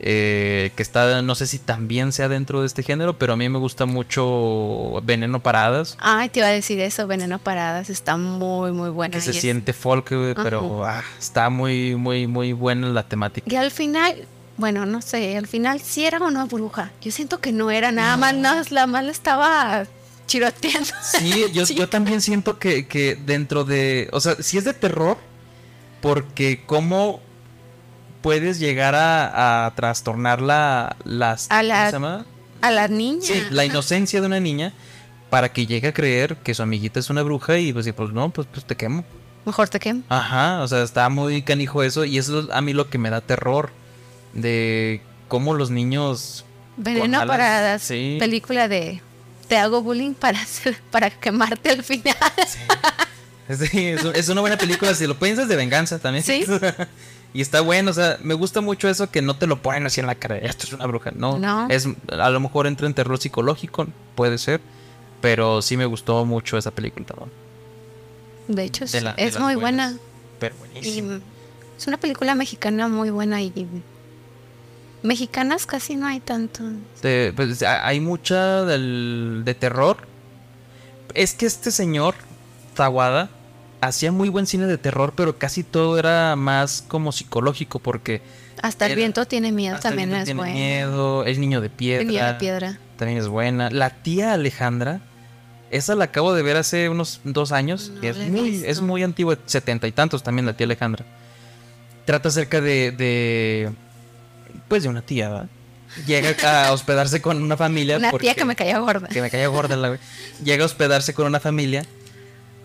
Speaker 1: eh, que está, no sé si también sea dentro de este género, pero a mí me gusta mucho Veneno Paradas.
Speaker 2: Ay, te iba a decir eso, Veneno Paradas, está muy, muy buena.
Speaker 1: que se
Speaker 2: es-
Speaker 1: siente folk, güey, pero ah, está muy, muy, muy buena la temática.
Speaker 2: Y al final, bueno, no sé, al final sí era una bruja. Yo siento que no era nada más, no, la más la estaba chiroteando.
Speaker 1: Sí, [laughs] yo, yo también siento que, que dentro de, o sea, si es de terror, porque cómo puedes llegar a, a trastornar la, las,
Speaker 2: A la-
Speaker 1: ¿cómo se llama?
Speaker 2: A la niña.
Speaker 1: Sí, la inocencia de una niña para que llegue a creer que su amiguita es una bruja y pues, y, pues no, pues, pues te quemo.
Speaker 2: Mejor te quemo.
Speaker 1: Ajá, o sea, está muy canijo eso y eso es a mí lo que me da terror de cómo los niños
Speaker 2: Veneno
Speaker 1: alas,
Speaker 2: Paradas,
Speaker 1: sí.
Speaker 2: película de te hago bullying para hacer- para quemarte al final.
Speaker 1: Sí, es, es una buena película, si lo piensas de venganza también.
Speaker 2: Sí. [laughs]
Speaker 1: y está bueno, o sea, me gusta mucho eso que no te lo ponen así en la cara, esto es una bruja, no.
Speaker 2: No.
Speaker 1: Es, a lo mejor entra en terror psicológico, puede ser, pero sí me gustó mucho esa película también.
Speaker 2: De hecho, es,
Speaker 1: De la-
Speaker 2: es muy
Speaker 1: buenas.
Speaker 2: buena.
Speaker 1: Pero
Speaker 2: Y
Speaker 1: buenísimo.
Speaker 2: es una película mexicana muy buena y mexicanas casi no hay tanto.
Speaker 1: De- pues, hay mucha del, de terror. Es que este señor, Tawada, hacía muy buen cine de terror, pero casi todo era más como psicológico, porque
Speaker 2: Hasta el
Speaker 1: Era-
Speaker 2: viento tiene miedo
Speaker 1: hasta el
Speaker 2: también
Speaker 1: viento
Speaker 2: es
Speaker 1: tiene
Speaker 2: bueno.
Speaker 1: miedo, El niño de piedra.
Speaker 2: El niño de piedra.
Speaker 1: También es buena. La tía Alejandra Esa la acabo de ver hace unos dos años.
Speaker 2: No
Speaker 1: y es muy, es muy antigua, setenta y tantos también la tía Alejandra. Trata acerca de, de pues de una tía, ¿verdad? Llega a hospedarse con una familia.
Speaker 2: Una tía
Speaker 1: porque-
Speaker 2: que me caía gorda.
Speaker 1: que me caía gorda la güey. Llega a hospedarse con una familia.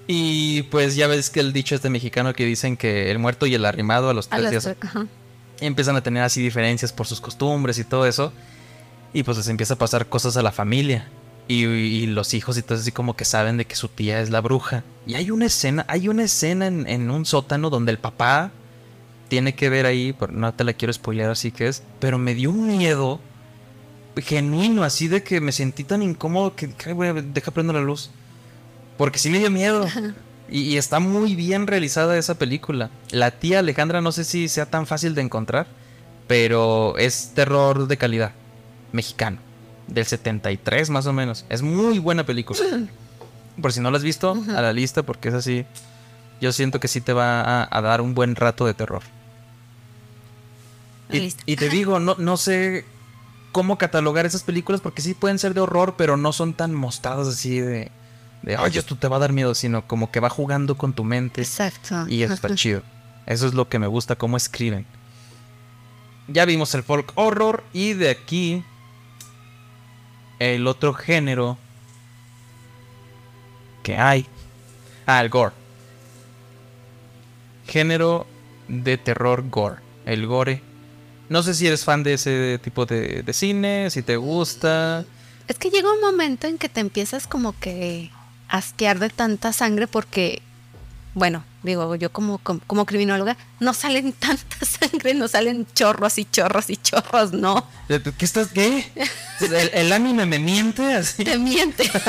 Speaker 1: Y pues ya ves que el dicho este mexicano que dicen que el muerto y el arrimado a los
Speaker 2: A
Speaker 1: tres días
Speaker 2: ajá.
Speaker 1: empiezan a tener así diferencias por sus costumbres y todo eso. Y pues les empieza a pasar cosas a la familia. Y, y los hijos y todo así como que saben de que su tía es la bruja. Y hay una escena, hay una escena en, en un sótano donde el papá tiene que ver ahí, pero no te la quiero spoilear así que es, pero me dio un miedo genuino, así de que me sentí tan incómodo que, deja prendo la luz. Porque sí me dio miedo. [laughs] Y, y está muy bien realizada esa película. La tía Alejandra no sé si sea tan fácil de encontrar, pero es terror de calidad. Mexicano. Del 73 más o menos. Es muy buena película. [clears throat] Por si no la has visto, a la lista porque es así. Yo siento que sí te va a, a dar un buen rato de terror. Y, te digo, no, no sé cómo catalogar esas películas porque sí pueden ser de horror, pero no son tan mostradas así de, de oye, esto te va a dar miedo, sino como que va jugando con tu mente.
Speaker 2: Exacto.
Speaker 1: Y eso está [laughs] chido. Eso es lo que me gusta, cómo escriben. Ya vimos el folk horror y de aquí el otro género que hay. Ah, el gore. Género de terror gore. El gore. No sé si eres fan de ese tipo de, de cine, si te gusta.
Speaker 2: Es que llega un momento en que te empiezas como que asquear de tanta sangre porque, bueno, digo, yo como, como, como criminóloga, no salen [laughs] tanta sangre, no salen chorros y chorros y chorros, no.
Speaker 1: ¿Qué estás? ¿Qué? ¿El, el anime me miente así?
Speaker 2: Te miente. [laughs]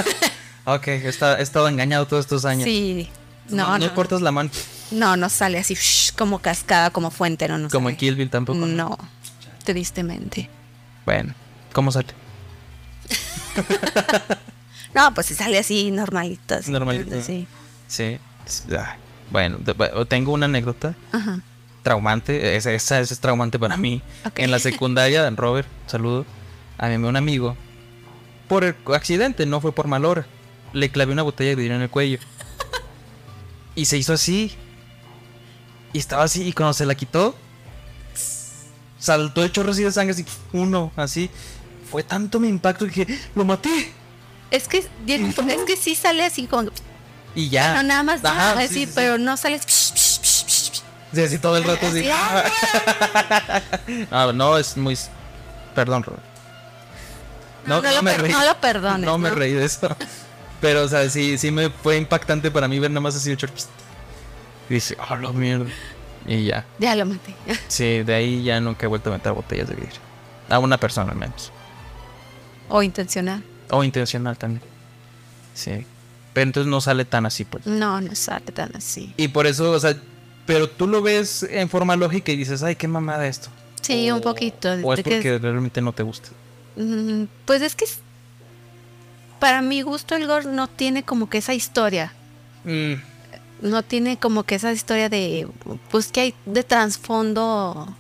Speaker 1: Ok, he estado engañado todos estos años.
Speaker 2: Sí.
Speaker 1: No,
Speaker 2: No,
Speaker 1: no,
Speaker 2: no.
Speaker 1: cortas la mano.
Speaker 2: No, no sale así shh, como cascada, como fuente, no, no
Speaker 1: Como en. Kill Bill tampoco.
Speaker 2: No, tristemente.
Speaker 1: Bueno, ¿cómo sale? [laughs]
Speaker 2: No, pues sale así normalito. así,
Speaker 1: Normalito.
Speaker 2: Sí.
Speaker 1: Sí. Ay, Bueno, tengo una anécdota
Speaker 2: Ajá.
Speaker 1: traumante. Esa, esa es traumante para mí. En la secundaria, [laughs] Robert, saludo. A mí un amigo. Por el accidente, no fue por mal hora. Le clavé una botella de vidrio en el cuello. Y se hizo así. Y estaba así. Y cuando se la quitó, saltó el chorro así de sangre. Así, uno, así. Fue tanto mi impacto que dije, lo maté.
Speaker 2: Es que, es que sí sale así como.
Speaker 1: Y ya.
Speaker 2: No, nada más.
Speaker 1: Ajá,
Speaker 2: ah,
Speaker 1: sí,
Speaker 2: sí,
Speaker 1: sí, sí.
Speaker 2: pero no sale. psh, psh, psh, psh, psh.
Speaker 1: Sí, así todo el rato así.
Speaker 2: Así,
Speaker 1: No, [laughs] no, es muy. Perdón, Robert.
Speaker 2: No, no lo per- no lo perdones,
Speaker 1: No me
Speaker 2: ¿no?
Speaker 1: reí de eso. Pero, o sea, sí, sí me fue impactante para mí ver nada más así el short. Y dice, oh, la mierda. Y ya.
Speaker 2: Ya lo maté. [laughs]
Speaker 1: Sí, de ahí ya nunca he vuelto a meter botellas de vidrio. A una persona al menos.
Speaker 2: O intencional.
Speaker 1: O intencional también. Sí. Pero entonces no sale tan así, pues.
Speaker 2: No, no sale tan así.
Speaker 1: Y por eso, o sea, pero tú lo ves en forma lógica y dices, ay, qué mamada esto.
Speaker 2: Sí, un poquito.
Speaker 1: O es
Speaker 2: que-
Speaker 1: porque realmente no te gusta.
Speaker 2: Mm, Pues es que para mi gusto el gore no tiene como que esa historia.
Speaker 1: Mm,
Speaker 2: No tiene como que esa historia de pues que hay de trasfondo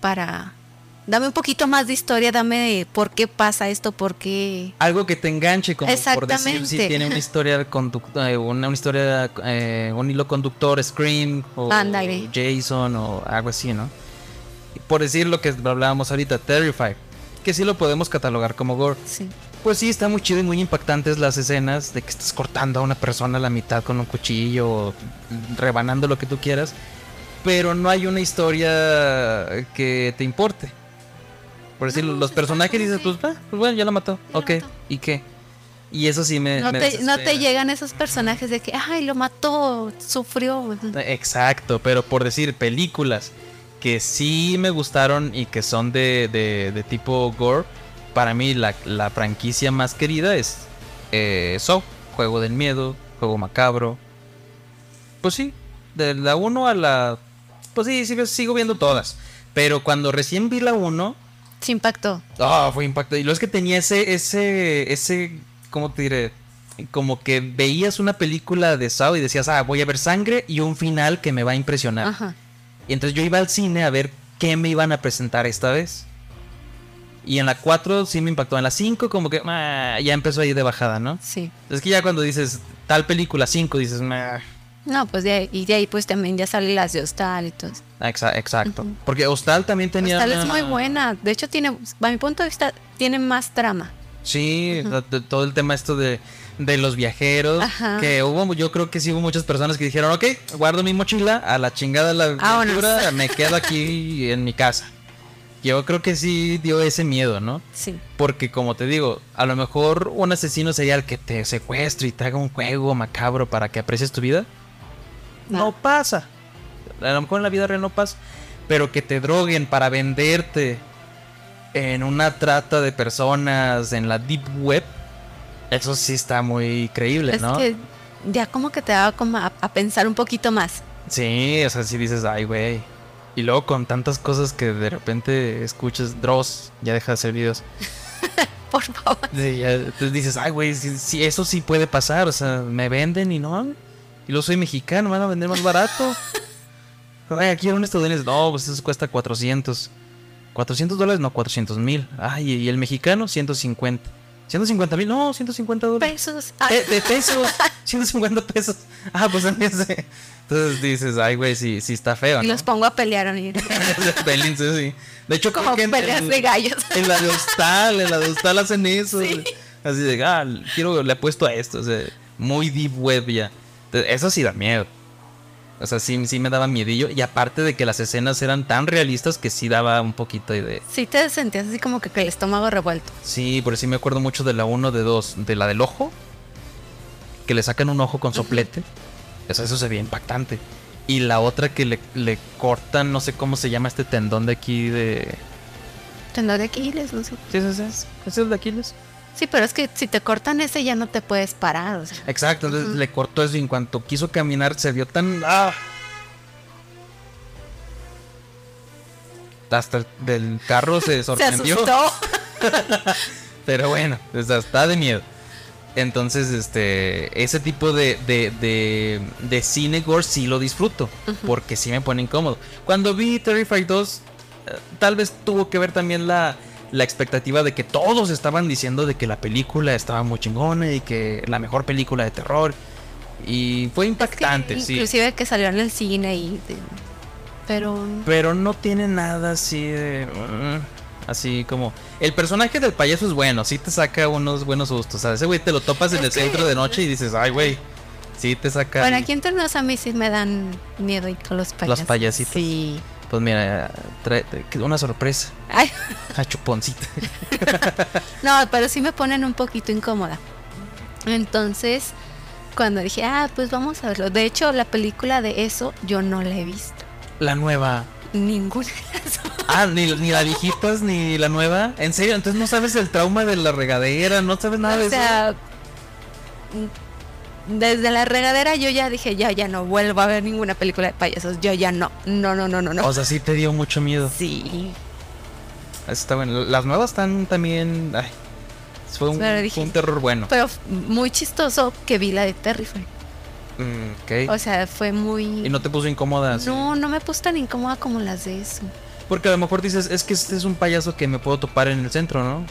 Speaker 2: para dame un poquito más de historia, dame de por qué pasa esto, por qué
Speaker 1: algo que te enganche, como por decir si tiene una historia conduc- eh, una, una historia, eh, un hilo conductor, Scream o. Jason o algo así, ¿no? Por decir lo que hablábamos ahorita, Terrify, que sí lo podemos catalogar como gore.
Speaker 2: sí.
Speaker 1: Pues sí, está muy chido y muy impactantes las escenas de que estás cortando a una persona a la mitad con un cuchillo, rebanando lo que tú quieras, pero no hay una historia que te importe. Por decirlo,
Speaker 2: No,
Speaker 1: los
Speaker 2: sí,
Speaker 1: personajes
Speaker 2: está
Speaker 1: dices,
Speaker 2: como
Speaker 1: pues, ah, pues bueno, ya la mató.
Speaker 2: Ya
Speaker 1: ok,
Speaker 2: mató.
Speaker 1: ¿y qué? Y eso sí me...
Speaker 2: No
Speaker 1: me
Speaker 2: te, no te
Speaker 1: desespera.
Speaker 2: llegan esos personajes de que ay lo mató, sufrió.
Speaker 1: Exacto, pero por decir películas que sí me gustaron y que son de, de- de tipo gore, para mí la, la franquicia más querida es eh, Saw, Juego del Miedo, Juego Macabro. Pues sí, de la 1 a la... Pues sí, sí, sigo viendo todas. Pero cuando recién vi la 1,
Speaker 2: Se impactó.
Speaker 1: Ah, fue impactante. Y lo es que tenía ese, ese, ese, ¿cómo te diré? Como que veías una película de Saw y decías, ah, voy a ver sangre y un final que me va a impresionar.
Speaker 2: Ajá.
Speaker 1: Y entonces yo iba al cine a ver qué me iban a presentar esta vez. Y en la 4 sí me impactó. En la 5 como que ah, ya empezó a ir de bajada, ¿no?
Speaker 2: Sí.
Speaker 1: Es que ya cuando dices tal película 5 dices... "Meh".
Speaker 2: No, pues de ahí, y de ahí pues también ya salen las de Hostal y todo. eso.
Speaker 1: Exa- exacto. Porque Hostal también tenía...
Speaker 2: Hostal es muy buena. De hecho, tiene, a mi punto de vista, tiene más trama.
Speaker 1: Sí, la- de- todo el tema esto de, de los viajeros.
Speaker 2: Ajá.
Speaker 1: Que hubo, yo creo que sí hubo muchas personas que dijeron, ok, guardo mi mochila, a la chingada la aventura, me quedo aquí en mi casa. Yo creo que sí dio ese miedo, ¿no?
Speaker 2: Sí.
Speaker 1: Porque como te digo, a lo mejor un asesino sería el que te secuestre y te haga un juego macabro para que aprecies tu vida. No pasa. A lo mejor en la vida real no pasa. Pero que te droguen para venderte en una trata de personas en la deep web. Eso sí está muy creíble,
Speaker 2: Es
Speaker 1: ¿no?
Speaker 2: que ya como que te da como a, a pensar un poquito más.
Speaker 1: Sí, o sea, si dices, ay, güey. Y luego con tantas cosas que de repente escuchas, Dross ya deja de hacer videos. [laughs]
Speaker 2: Por favor.
Speaker 1: Sí, ya, entonces dices, ay, güey, si, si eso sí puede pasar, o sea, me venden y no. Y luego soy mexicano, me van a vender más barato. [laughs] Ay, aquí era un estadounidense, no, pues eso cuesta 400. 400 dólares, no, 400 mil. Ay, y el mexicano, 150. 150 mil, no, 150 dólares.
Speaker 2: Pesos. Ah,
Speaker 1: Eh, de pesos, [laughs] 150 pesos. Ah, pues. [laughs] Entonces dices, ay, güey, sí, sí está feo.
Speaker 2: y
Speaker 1: ¿no?
Speaker 2: los pongo a pelear. [laughs]
Speaker 1: sí, sí. De hecho,
Speaker 2: como
Speaker 1: que en-
Speaker 2: peleas
Speaker 1: en-
Speaker 2: de gallos.
Speaker 1: en la de Hostal, en la de Hostal hacen eso.
Speaker 2: Sí.
Speaker 1: Así de, ah, quiero, le apuesto a esto. O sea, muy deep web ya. Entonces, eso sí da miedo. O sea, sí, sí me daba miedillo. Y aparte de que las escenas eran tan realistas que sí daba un poquito de...
Speaker 2: Sí te sentías así como que, que el estómago revuelto.
Speaker 1: Sí, por sí me acuerdo mucho de la 1, de 2, de la del ojo. Que le sacan un ojo con soplete. Eso, eso se ve impactante. Y la otra que le, le cortan, no sé cómo se llama este tendón de aquí de...
Speaker 2: Tendón de Aquiles, no sé.
Speaker 1: ¿Sí es ese? ¿Es el de Aquiles?
Speaker 2: Sí, pero es que si te cortan ese ya no te puedes parar. O sea,
Speaker 1: Exacto, entonces le cortó eso y en cuanto quiso caminar se vio tan... ¡Ah! Hasta el del carro se [laughs]
Speaker 2: se
Speaker 1: sorprendió.
Speaker 2: asustó. [laughs]
Speaker 1: Pero bueno, sea, está de miedo. Entonces, este, ese tipo de, de, de, de cine gore sí lo disfruto, porque sí me pone incómodo. Cuando vi Terrified 2, eh, tal vez tuvo que ver también la, la expectativa de que todos estaban diciendo de que la película estaba muy chingona y que la mejor película de terror. Y fue impactante, sí.
Speaker 2: Inclusive que salió en el cine y... de- pero...
Speaker 1: Pero no tiene nada así de... mm, Así como... El personaje del payaso es bueno, sí te saca unos buenos sustos. O sea, ese güey te lo topas en el
Speaker 2: que-
Speaker 1: centro de noche y dices, ay, güey. Sí te saca...
Speaker 2: Bueno, aquí entre nos a mí sí me dan miedo y con los payasos.
Speaker 1: payasitos.
Speaker 2: Sí.
Speaker 1: Pues mira, trae, una sorpresa.
Speaker 2: Ay,
Speaker 1: A chuponcita. [laughs]
Speaker 2: no, pero sí me ponen un poquito incómoda. Entonces, cuando dije, ah, pues vamos a verlo. De hecho, la película de eso yo no la he visto.
Speaker 1: La nueva.
Speaker 2: Ninguna de.
Speaker 1: Ah, ni, ni la viejitas ni la nueva. ¿En serio? Entonces no sabes el trauma de la regadera, no sabes nada de
Speaker 2: O
Speaker 1: eso.
Speaker 2: sea, mm, desde la regadera yo ya dije, ya, ya no vuelvo a ver ninguna película de payasos. Yo ya no. No, no, no, no, no.
Speaker 1: O sea, sí te dio mucho miedo.
Speaker 2: sí.
Speaker 1: Está bueno. Las nuevas están también. Ay, fue un, fue terror bueno.
Speaker 2: Pero muy chistoso que vi la de Terrify.
Speaker 1: Mm, ok.
Speaker 2: O sea, fue muy...
Speaker 1: y no te puso incómoda.
Speaker 2: No, no me puse tan incómoda como las de eso.
Speaker 1: Porque a lo mejor dices, es que este es un payaso que me puedo topar en el centro, ¿no?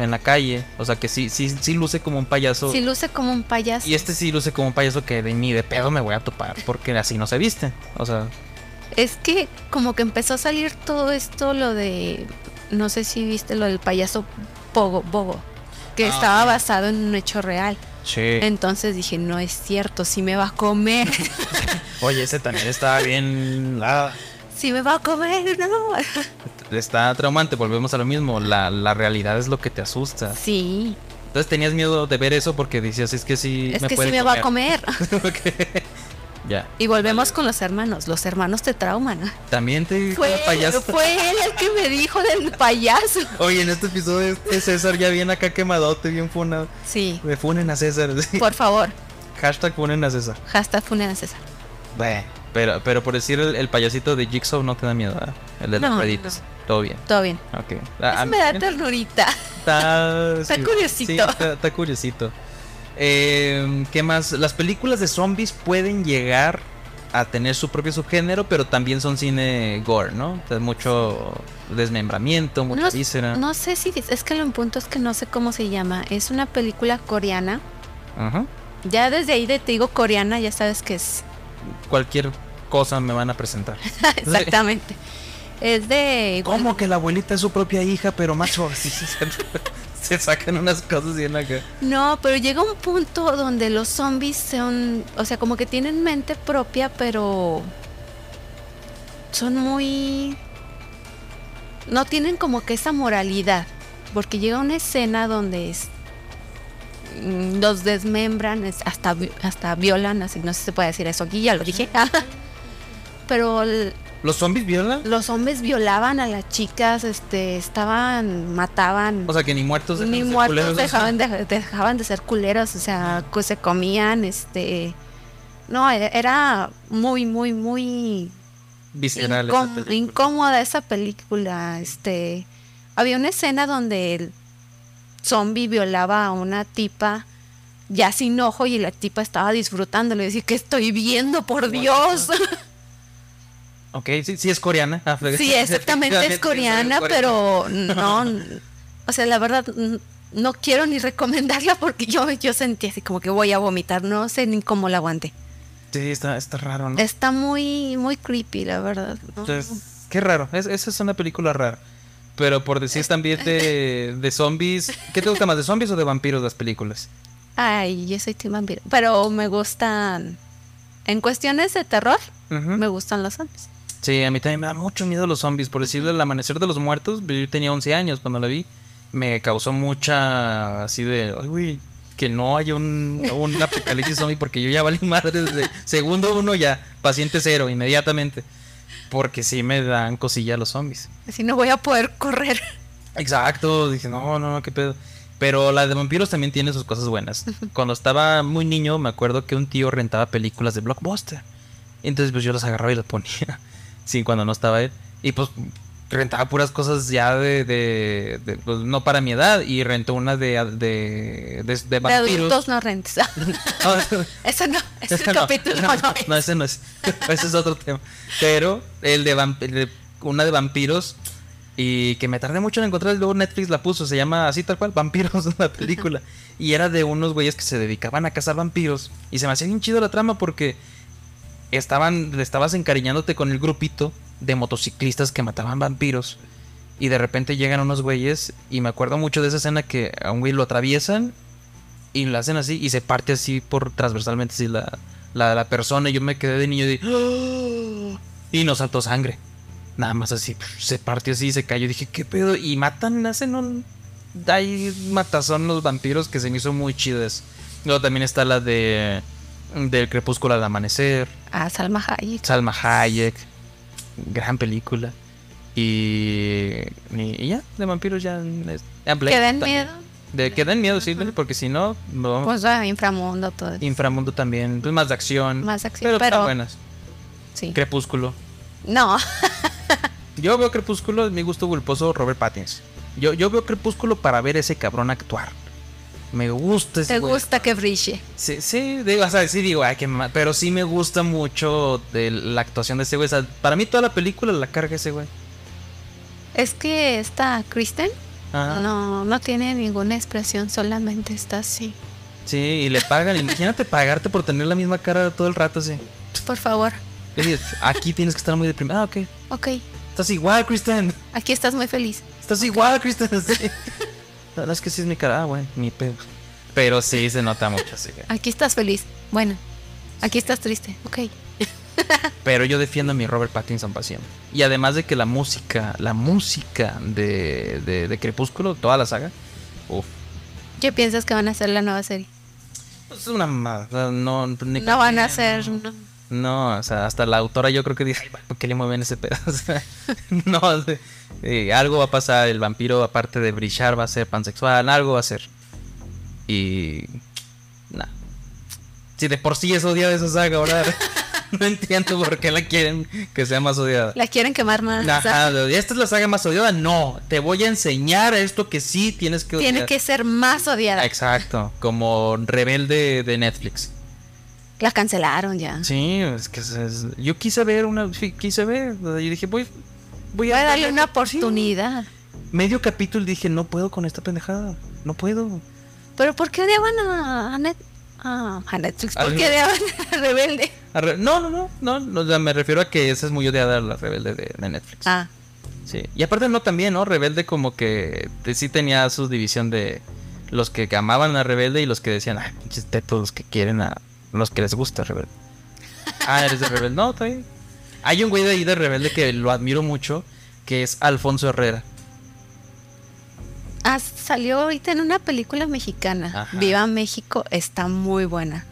Speaker 1: En la calle. O sea, que sí, sí, sí luce como un payaso.
Speaker 2: Sí luce como un payaso.
Speaker 1: Y este sí luce como un payaso que de ni de pedo me voy a topar. Porque así no se viste. O sea,
Speaker 2: Es que como que empezó a salir todo esto, lo de... No sé si viste lo del payaso Pogo, Bogo. Que
Speaker 1: Ah,
Speaker 2: estaba basado en un hecho real.
Speaker 1: sí.
Speaker 2: Entonces dije, no es cierto, sí me va a comer. [laughs]
Speaker 1: Oye, ese también estaba bien. ah,
Speaker 2: sí me va a comer, no.
Speaker 1: está traumante. Volvemos a lo mismo. La, la realidad es lo que te asusta.
Speaker 2: Sí,
Speaker 1: Entonces tenías miedo de ver eso porque decías, es que sí.
Speaker 2: es
Speaker 1: me
Speaker 2: que sí
Speaker 1: puede
Speaker 2: me va a comer. [laughs]
Speaker 1: Ya.
Speaker 2: y volvemos con los hermanos. Los hermanos te trauman.
Speaker 1: También te dijo
Speaker 2: Fue,
Speaker 1: la payasa.
Speaker 2: fue él el que me dijo del payaso.
Speaker 1: Oye, en este episodio este César ya viene acá quemadote, bien funado.
Speaker 2: Sí,
Speaker 1: Me funen a César. sí.
Speaker 2: por favor.
Speaker 1: Hashtag funen a César.
Speaker 2: Hashtag funen a César.
Speaker 1: Beh, pero, pero por decir el, el payasito de Jigsaw no te da miedo, ¿verdad? El de los
Speaker 2: No.
Speaker 1: Todo bien.
Speaker 2: Todo bien.
Speaker 1: Ok.
Speaker 2: Eso
Speaker 1: Ah,
Speaker 2: me da
Speaker 1: ah,
Speaker 2: ternurita.
Speaker 1: Está, [laughs]
Speaker 2: Está
Speaker 1: sí,
Speaker 2: curiosito.
Speaker 1: sí, está, está curiosito. Eh, ¿Qué más? Las películas de zombies pueden llegar a tener su propio subgénero, pero también son cine gore, ¿no? Entonces, mucho desmembramiento, mucha
Speaker 2: No,
Speaker 1: víscera.
Speaker 2: no sé si es que lo punto es que no sé cómo se llama. Es una película coreana.
Speaker 1: Ajá.
Speaker 2: Ya desde ahí de te digo coreana, ya sabes que es
Speaker 1: Cualquier cosa me van a presentar. [laughs]
Speaker 2: exactamente. Es de
Speaker 1: ¿Cómo que la abuelita es su propia hija, pero macho? Sí, sí, se, [laughs] se sacan unas cosas bien acá.
Speaker 2: No, pero llega un punto donde los zombies son, o sea, como que tienen mente propia, pero son muy no tienen como que esa moralidad, porque llega una escena donde es- los desmembran, es- hasta hasta violan, así no sé si se puede decir eso aquí, ya lo dije. [laughs] pero el-
Speaker 1: ¿Los zombies violan?
Speaker 2: los hombres violaban a las chicas, este, estaban, mataban
Speaker 1: O sea, que ni muertos
Speaker 2: ni
Speaker 1: de ser
Speaker 2: muertos
Speaker 1: culeros.
Speaker 2: dejaban de, dejaban de ser culeros, o sea, que se comían, este, no, e- era muy, muy, muy
Speaker 1: Visceral esa
Speaker 2: incóm-
Speaker 1: película.
Speaker 2: incómoda esa película, este, había una escena donde el zombie violaba a una tipa ya sin ojo y la tipa estaba disfrutando, le decía que estoy viendo, por Dios. [laughs]
Speaker 1: Ok, sí, sí es coreana. [laughs]
Speaker 2: Sí, exactamente es coreana, pero no, o sea, la verdad no quiero ni recomendarla porque yo, yo sentí así como que voy a vomitar, no sé ni cómo la aguanté.
Speaker 1: Sí, está, está raro, ¿no?
Speaker 2: Está muy, muy creepy, la verdad. ¿no?
Speaker 1: Entonces, qué raro. Es, esa es una película rara. Pero por decir también de, de zombies. ¿Qué te gusta más, de zombies o de vampiros las películas?
Speaker 2: Ay, yo soy team vampiro, pero me gustan, en cuestiones de terror, me gustan los zombies.
Speaker 1: Sí, a mí también me da mucho miedo los zombies. Por decirlo, el amanecer de los muertos, yo tenía 11 años cuando la vi. Me causó mucha así de, ay, güey, que no haya un, un apocalipsis zombie porque yo ya valí madre desde segundo uno ya, paciente cero, inmediatamente. Porque sí me dan cosilla los zombies.
Speaker 2: Así no voy a poder correr.
Speaker 1: Exacto, dije, no, no, no, qué pedo. Pero la de vampiros también tiene sus cosas buenas. Cuando estaba muy niño, me acuerdo que un tío rentaba películas de Blockbuster. Entonces, pues yo las agarraba y las ponía. [laughs] Sí, cuando no estaba él. Y pues rentaba puras cosas ya de. de, de, pues, no para mi edad. Y rentó una de. de, de, de vampiros.
Speaker 2: adultos no rentes. [laughs]
Speaker 1: No,
Speaker 2: Eso [laughs] no, ese
Speaker 1: ese no,
Speaker 2: capítulo
Speaker 1: no,
Speaker 2: no, es.
Speaker 1: no, ese no es. [laughs] Ese es otro tema. Pero el de, vamp- una de vampiros y que me tardé mucho en encontrar luego Netflix la puso, se llama así tal cual, Vampiros la película. Y era de unos güeyes que se dedicaban a cazar vampiros y se me hacía bien chido la trama porque estaban estabas encariñándote con el grupito de motociclistas que mataban vampiros. Y de repente llegan unos güeyes y me acuerdo mucho de esa escena que a un güey lo atraviesan y lo hacen así y se parte así por transversalmente así la, la, la persona y yo me quedé de niño y de, "Ah", y no saltó sangre. Nada más así, se partió así y se cayó. Dije, ¿qué pedo? Y matan, hacen un... Hay matazón los vampiros que se me hizo muy chidas. Luego también está la de... Del crepúsculo al amanecer.
Speaker 2: Ah, Salma Hayek.
Speaker 1: Salma Hayek. Gran película. Y... Y, ya, de vampiros ya... Blade
Speaker 2: ¿Que den
Speaker 1: también.
Speaker 2: miedo?
Speaker 1: De que den miedo, sí, porque si no... no
Speaker 2: Pues ah, inframundo todo. eso.
Speaker 1: Inframundo también, pues más de acción.
Speaker 2: Más acción,
Speaker 1: Pero, están
Speaker 2: pero-
Speaker 1: buenas.
Speaker 2: Sí.
Speaker 1: Crepúsculo.
Speaker 2: No, [laughs]
Speaker 1: Yo veo Crepúsculo, mi gusto culposo Robert Pattinson. Yo, yo veo Crepúsculo para ver ese cabrón actuar. Me gusta ese
Speaker 2: te
Speaker 1: güey.
Speaker 2: gusta que brille.
Speaker 1: Sí, sí, digo, o sea, sí digo, ay, qué ma- pero sí me gusta mucho de la actuación de ese güey. O sea, para mí toda la película la carga ese güey.
Speaker 2: Es que esta Kristen
Speaker 1: Ajá.
Speaker 2: no, no tiene ninguna expresión, solamente está así.
Speaker 1: Sí, y le pagan. Imagínate pagarte por tener la misma cara todo el rato, así.
Speaker 2: Por favor,
Speaker 1: aquí tienes que estar muy deprimido. Ah, ok.
Speaker 2: ok,
Speaker 1: Estás igual, Kristen.
Speaker 2: aquí estás muy feliz.
Speaker 1: Estás igual, Kristen. Sí. [laughs] No, no, es que sí es mi cara. Ah, bueno, mi pedo. Pero sí se nota mucho, así que-
Speaker 2: Aquí estás feliz. Bueno, aquí estás triste. Ok. [laughs]
Speaker 1: Pero yo defiendo a mi Robert Pattinson para siempre. Y además de que la música, la música de, de, de Crepúsculo, toda la saga, uff,
Speaker 2: ¿Qué piensas que van a hacer la nueva serie?
Speaker 1: es una mamada. No, ni-
Speaker 2: No van a hacer. no.
Speaker 1: No, o sea, hasta la autora yo creo que dije, "Ay, ¿por qué le mueven ese pedazo? [laughs] O sea, no, o sea, eh, algo va a pasar. El vampiro, aparte de brillar, va a ser pansexual, algo va a ser. Y. Nah. Si de por sí es odiada esa saga, ahora [laughs] no entiendo por qué la quieren que sea más odiada.
Speaker 2: La quieren quemar más.
Speaker 1: Ajá, de- esta es la saga más odiada. No, te voy a enseñar esto que sí tienes que
Speaker 2: Tiene
Speaker 1: odiar.
Speaker 2: que ser más odiada.
Speaker 1: Exacto, como rebelde de Netflix.
Speaker 2: La cancelaron ya.
Speaker 1: Sí, es que es- yo quise ver una, quise ver, yo dije, voy, voy
Speaker 2: a darle una
Speaker 1: Sí.
Speaker 2: oportunidad.
Speaker 1: Medio capítulo dije, no puedo con esta pendejada, no puedo.
Speaker 2: Pero ¿por qué odiaban a, a Net- a- a Netflix? ¿Por qué odiaban a Rebelde?
Speaker 1: Arre- No, no, no, no, no, me refiero a que esa es muy odiada la rebelde de, de Netflix.
Speaker 2: Ah,
Speaker 1: Sí. Y aparte no también, ¿no? Rebelde como que sí tenía su división de los que amaban a Rebelde y los que decían, ay, pinches tetos, los que quieren a los que les gusta Rebelde. [laughs] Ah, eres de Rebelde. No, está bien. Hay un güey de ahí de Rebelde que lo admiro mucho, que es Alfonso Herrera.
Speaker 2: ah, salió ahorita en una película mexicana.
Speaker 1: Ajá.
Speaker 2: Viva México está muy buena.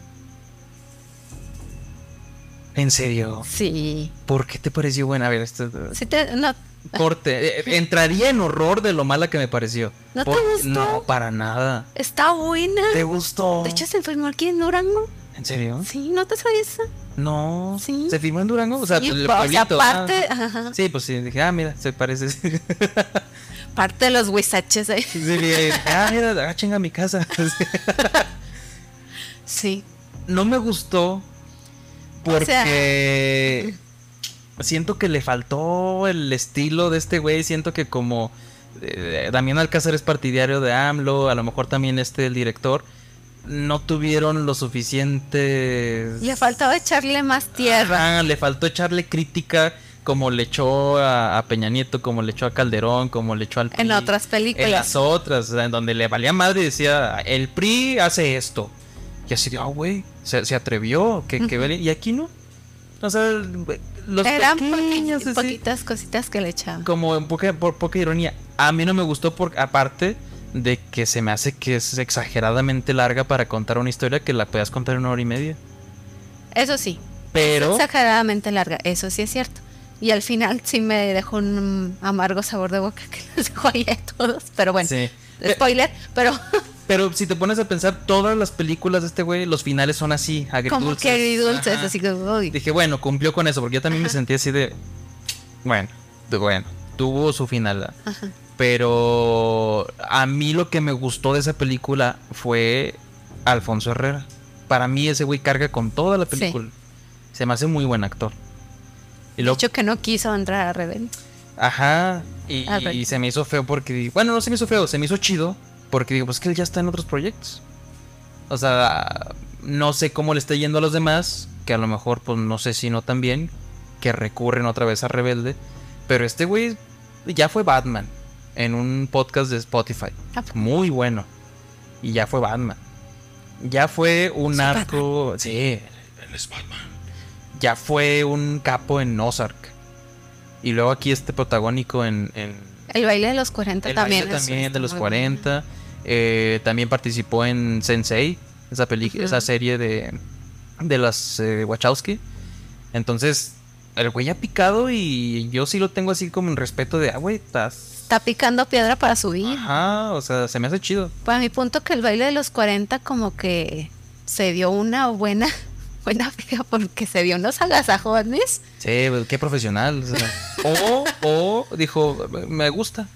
Speaker 1: ¿En serio?
Speaker 2: Sí.
Speaker 1: ¿Por qué te pareció buena? A ver, esto
Speaker 2: Sí te- no,
Speaker 1: corte. Eh, Entraría en horror de lo mala que me pareció.
Speaker 2: ¿No te gustó?
Speaker 1: No, para nada.
Speaker 2: está buena.
Speaker 1: ¿Te gustó?
Speaker 2: De hecho, se enfermó aquí en Durango.
Speaker 1: ¿En serio?
Speaker 2: Sí, ¿no te sabías?
Speaker 1: No.
Speaker 2: Sí.
Speaker 1: ¿Se firmó en Durango? O sea,
Speaker 2: Sí,
Speaker 1: el
Speaker 2: o sea,
Speaker 1: pueblito.
Speaker 2: parte,
Speaker 1: ah.
Speaker 2: ajá,
Speaker 1: Sí, pues sí, dije, ah, mira, se parece. sí, [laughs]
Speaker 2: parte de los huizaches ahí.
Speaker 1: dije, ah, mira, ah, chinga mi casa. [laughs]
Speaker 2: Sí.
Speaker 1: no me gustó porque
Speaker 2: O sea-
Speaker 1: siento que le faltó el estilo de este güey. Siento que como eh, Damián Alcázar es partidario de AMLO, a lo mejor también este el director, no tuvieron lo suficiente.
Speaker 2: Le faltaba echarle más tierra.
Speaker 1: Le faltó echarle crítica como le echó a, a Peña Nieto, como le echó a Calderón, como le echó al
Speaker 2: En
Speaker 1: PRI,
Speaker 2: otras películas.
Speaker 1: En las otras, en donde le valía madre y decía, el PRI hace esto. Y así de, ah, güey, se, se atrevió, que, que vale", Y aquí no. O sea, los
Speaker 2: Eran
Speaker 1: pequeños,
Speaker 2: poquitas cositas que le echaban.
Speaker 1: como en poca, por poca ironía. A mí no me gustó por aparte de que se me hace que es exageradamente larga para contar una historia que la puedas contar en una hora y media.
Speaker 2: Eso sí,
Speaker 1: Pero...
Speaker 2: exageradamente larga, eso sí es cierto. Y al final sí me dejó un amargo sabor de boca [laughs] que los dejó ahí a todos. Pero bueno,
Speaker 1: Sí.
Speaker 2: spoiler, pero [laughs]
Speaker 1: Pero si te pones a pensar, todas las películas de este güey, los finales son así, agridulces.
Speaker 2: como que agridulces,
Speaker 1: Ajá.
Speaker 2: así que uy.
Speaker 1: Dije, bueno, cumplió con eso, porque yo también me sentí así de. Bueno, de bueno, tuvo su final.
Speaker 2: Ajá.
Speaker 1: Pero a mí lo que me gustó de esa película fue Alfonso Herrera. Para mí ese güey carga con toda la
Speaker 2: Sí.
Speaker 1: película. Se me hace muy buen actor. Y
Speaker 2: hecho que no quiso entrar a Rebelde.
Speaker 1: ajá, y,
Speaker 2: Ah,
Speaker 1: y se me hizo feo porque, bueno, no se me hizo feo, se me hizo chido porque digo, pues que él ya está en otros proyectos. O sea, no sé cómo le está yendo a los demás, que a lo mejor, pues no sé si no también, que recurren otra vez a Rebelde. Pero este güey ya fue Batman en un podcast de Spotify.
Speaker 2: Ah,
Speaker 1: Muy bueno. Y ya fue Batman. Ya fue un arco. Sí, él es Batman. Ya fue un capo en Ozark. Y luego aquí este protagónico en, en
Speaker 2: El baile de los 40
Speaker 1: el
Speaker 2: también.
Speaker 1: baile también de los
Speaker 2: muy
Speaker 1: 40. Eh, también participó en Sensei, esa película,
Speaker 2: Ujú.
Speaker 1: esa serie de, de las eh, Wachowski. Entonces, el güey ha picado y yo sí lo tengo así como en respeto de, ah, güey, estás...
Speaker 2: Está picando piedra para subir.
Speaker 1: Ajá, o sea, se me hace chido.
Speaker 2: Para mi punto que el baile de los 40 como que se dio una buena [laughs] buena fija porque se dio unos agasajones.
Speaker 1: Sí, güey, qué profesional. o sea. [laughs] o, o dijo, me gusta.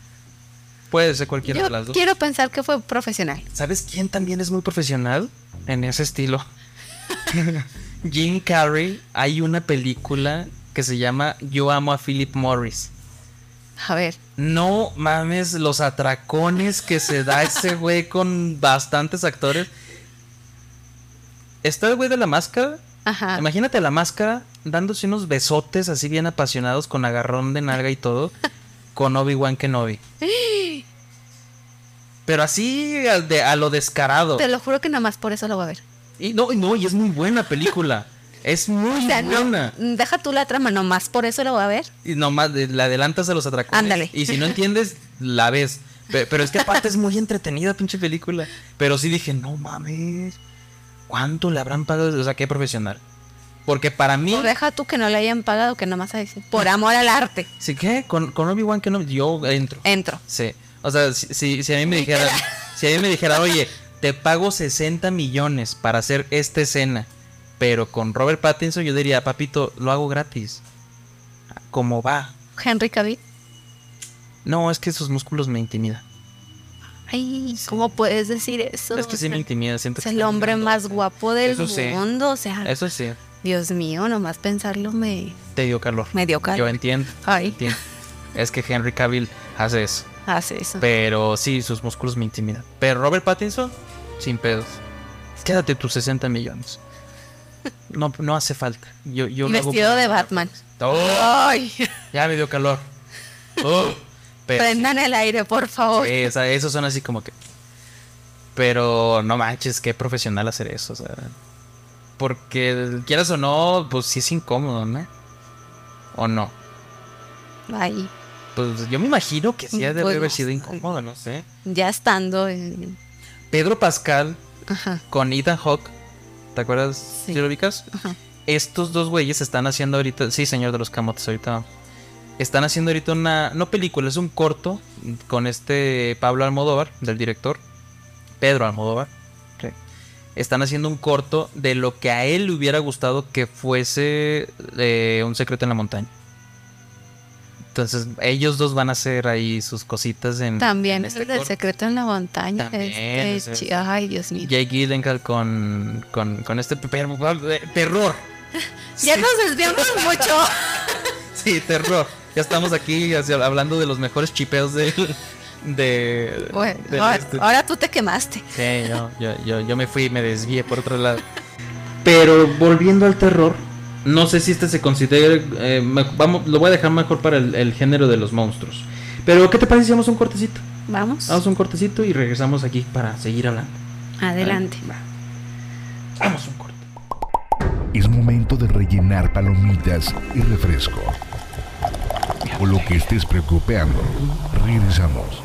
Speaker 1: Puede ser cualquiera
Speaker 2: Yo
Speaker 1: de las dos.
Speaker 2: quiero pensar que fue profesional.
Speaker 1: ¿Sabes quién también es muy profesional en ese estilo? [laughs] Jim Carrey. Hay una película que se llama Yo amo a Philip Morris.
Speaker 2: A ver,
Speaker 1: No mames los atracones que se da ese güey con bastantes actores. Está el güey de la máscara.
Speaker 2: ajá.
Speaker 1: Imagínate la máscara dándose unos besotes así bien apasionados con agarrón de nalga y todo con Obi-Wan Kenobi. [gasps] Pero así al de- a lo descarado.
Speaker 2: Te lo juro que nada más por eso lo voy a ver.
Speaker 1: Y no, y no, y es muy buena película. Es muy
Speaker 2: O sea, no,
Speaker 1: buena.
Speaker 2: deja tú la trama, nomás por eso lo voy a ver.
Speaker 1: Y nomás la adelantas a los atracones.
Speaker 2: Ándale.
Speaker 1: Y si no entiendes, la ves. Pe- Pero, es que aparte es muy entretenida, pinche película. Pero sí dije, no mames. ¿Cuánto le habrán pagado? O sea, qué profesional. Porque para mí.
Speaker 2: O deja tú que no le hayan pagado, que nomás a decir, por amor al arte.
Speaker 1: ¿Sí qué? Con, con Obi-Wan que no, yo entro.
Speaker 2: Entro.
Speaker 1: Sí. O sea, si, si, si a mí me dijera, si a mí me dijera, oye, te pago 60 millones para hacer esta escena, pero con Robert Pattinson, yo diría, papito, lo hago gratis. ¿Cómo va?
Speaker 2: Henry Cavill.
Speaker 1: No, es que esos músculos me intimidan.
Speaker 2: Ay, ¿cómo puedes decir eso?
Speaker 1: Es que sí me intimida, siento
Speaker 2: Es
Speaker 1: que
Speaker 2: el hombre
Speaker 1: mirando.
Speaker 2: más guapo del
Speaker 1: Eso sí.
Speaker 2: mundo. O sea,
Speaker 1: Eso sí,
Speaker 2: Dios mío, nomás pensarlo me,
Speaker 1: te dio calor.
Speaker 2: me dio
Speaker 1: Yo
Speaker 2: calor.
Speaker 1: entiendo,
Speaker 2: Ay,
Speaker 1: entiendo. Es que Henry Cavill hace eso.
Speaker 2: hace eso.
Speaker 1: Pero sí, sus músculos me intimidan. Pero Robert Pattinson, sin pedos. Quédate tus 60 millones. No, no hace falta. Yo, yo hago
Speaker 2: vestido de Batman.
Speaker 1: Oh,
Speaker 2: Ay,
Speaker 1: ya me dio calor. Oh, pero,
Speaker 2: prendan el aire, por favor.
Speaker 1: sí, o sea, esos son así como que. Pero no manches, qué profesional hacer eso. O sea, porque quieras o no, pues sí es incómodo, ¿no? ¿O no?
Speaker 2: Ay,
Speaker 1: Pues yo me imagino que sí ha de
Speaker 2: Pues
Speaker 1: haber sido incómodo, no sé.
Speaker 2: ya estando en.
Speaker 1: Pedro Pascal
Speaker 2: Ajá,
Speaker 1: con Ethan Hawke. ¿Te acuerdas?
Speaker 2: Sí.
Speaker 1: ¿Sí lo ubicas?
Speaker 2: ajá.
Speaker 1: Estos dos güeyes están haciendo ahorita. Sí, señor de los camotes, ahorita. Están haciendo ahorita una. No película, es un corto con este Pablo Almodóvar, del director. Pedro Almodóvar. sí. Están haciendo un corto de lo que a él le hubiera gustado que fuese eh, un secreto en la montaña. Entonces, ellos dos van a hacer ahí sus cositas en.
Speaker 2: También
Speaker 1: en
Speaker 2: es
Speaker 1: este
Speaker 2: el del
Speaker 1: corto.
Speaker 2: secreto en la montaña.
Speaker 1: También,
Speaker 2: este,
Speaker 1: es-
Speaker 2: chi- Ay, Dios mío.
Speaker 1: Jake Gyllenhaal con, con, con este pe- pe- terror. [laughs]
Speaker 2: Ya nos desviamos mucho. [laughs]
Speaker 1: Sí, terror. Ya estamos aquí hablando de los mejores chipeos del. De.
Speaker 2: Bueno, ahora,
Speaker 1: este.
Speaker 2: ahora tú te quemaste.
Speaker 1: Sí, yo, yo, yo, yo me fui y me desvié por otro lado. Pero volviendo al terror, no sé si este se considera. eh, me- vamos, lo voy a dejar mejor para el, el género de los monstruos. Pero, ¿qué te parece si hacemos un cortecito?
Speaker 2: Vamos,
Speaker 1: Vamos un cortecito y regresamos aquí para seguir hablando.
Speaker 2: adelante.
Speaker 1: Va. Vamos un corte.
Speaker 4: Es momento de rellenar palomitas y refresco. O lo que estés preocupando. Regresamos.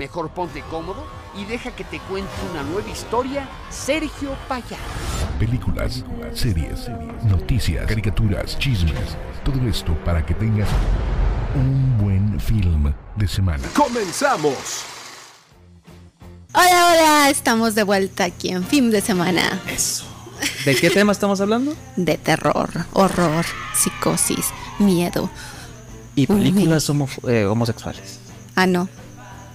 Speaker 5: Mejor ponte cómodo y deja que te cuente una nueva historia Sergio Payá.
Speaker 4: Películas, series, noticias, caricaturas, chismes. Todo esto para que tengas un buen film de semana.
Speaker 3: ¡Comenzamos!
Speaker 2: Hola, hola, estamos de vuelta aquí en fin de semana
Speaker 1: Eso. ¿De qué tema estamos hablando?
Speaker 2: de terror, horror, psicosis, miedo.
Speaker 1: Y películas homo- eh, homosexuales.
Speaker 2: Ah, no,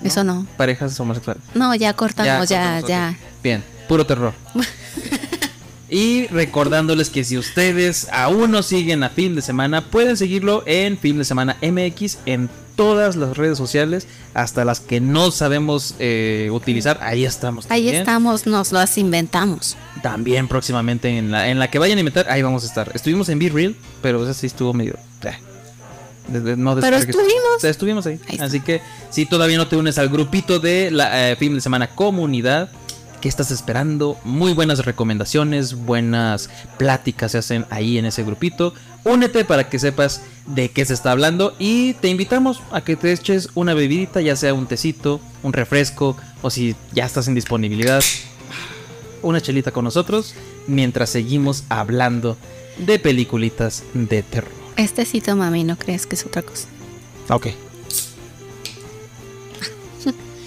Speaker 2: eso no.
Speaker 1: Parejas homosexuales.
Speaker 2: No, ya cortamos, ya,
Speaker 1: cortamos,
Speaker 2: ya.
Speaker 1: Bien, puro terror. [laughs] y recordándoles que si ustedes aún no siguen a Film de Semana, pueden seguirlo en Film de Semana MX en todas las redes sociales, hasta las que no sabemos eh, utilizar. Ahí estamos.
Speaker 2: Ahí
Speaker 1: también.
Speaker 2: estamos, nos las inventamos.
Speaker 1: También próximamente en la, en la que vayan a inventar, ahí vamos a estar. Estuvimos en Be Real, pero esa sí estuvo medio. eh, no
Speaker 2: Pero estuvimos.
Speaker 1: Estuvimos ahí. Así que si todavía no te unes al grupito de la eh, Film de Semana Comunidad, ¿qué estás esperando? Muy buenas recomendaciones, buenas pláticas se hacen ahí en ese grupito. Únete para que sepas de qué se está hablando y te invitamos a que te eches una bebidita, ya sea un tecito, un refresco o si ya estás en disponibilidad, una chelita con nosotros mientras seguimos hablando de peliculitas de terror.
Speaker 2: Este cito, mami, no crees que es otra cosa.
Speaker 1: Ok.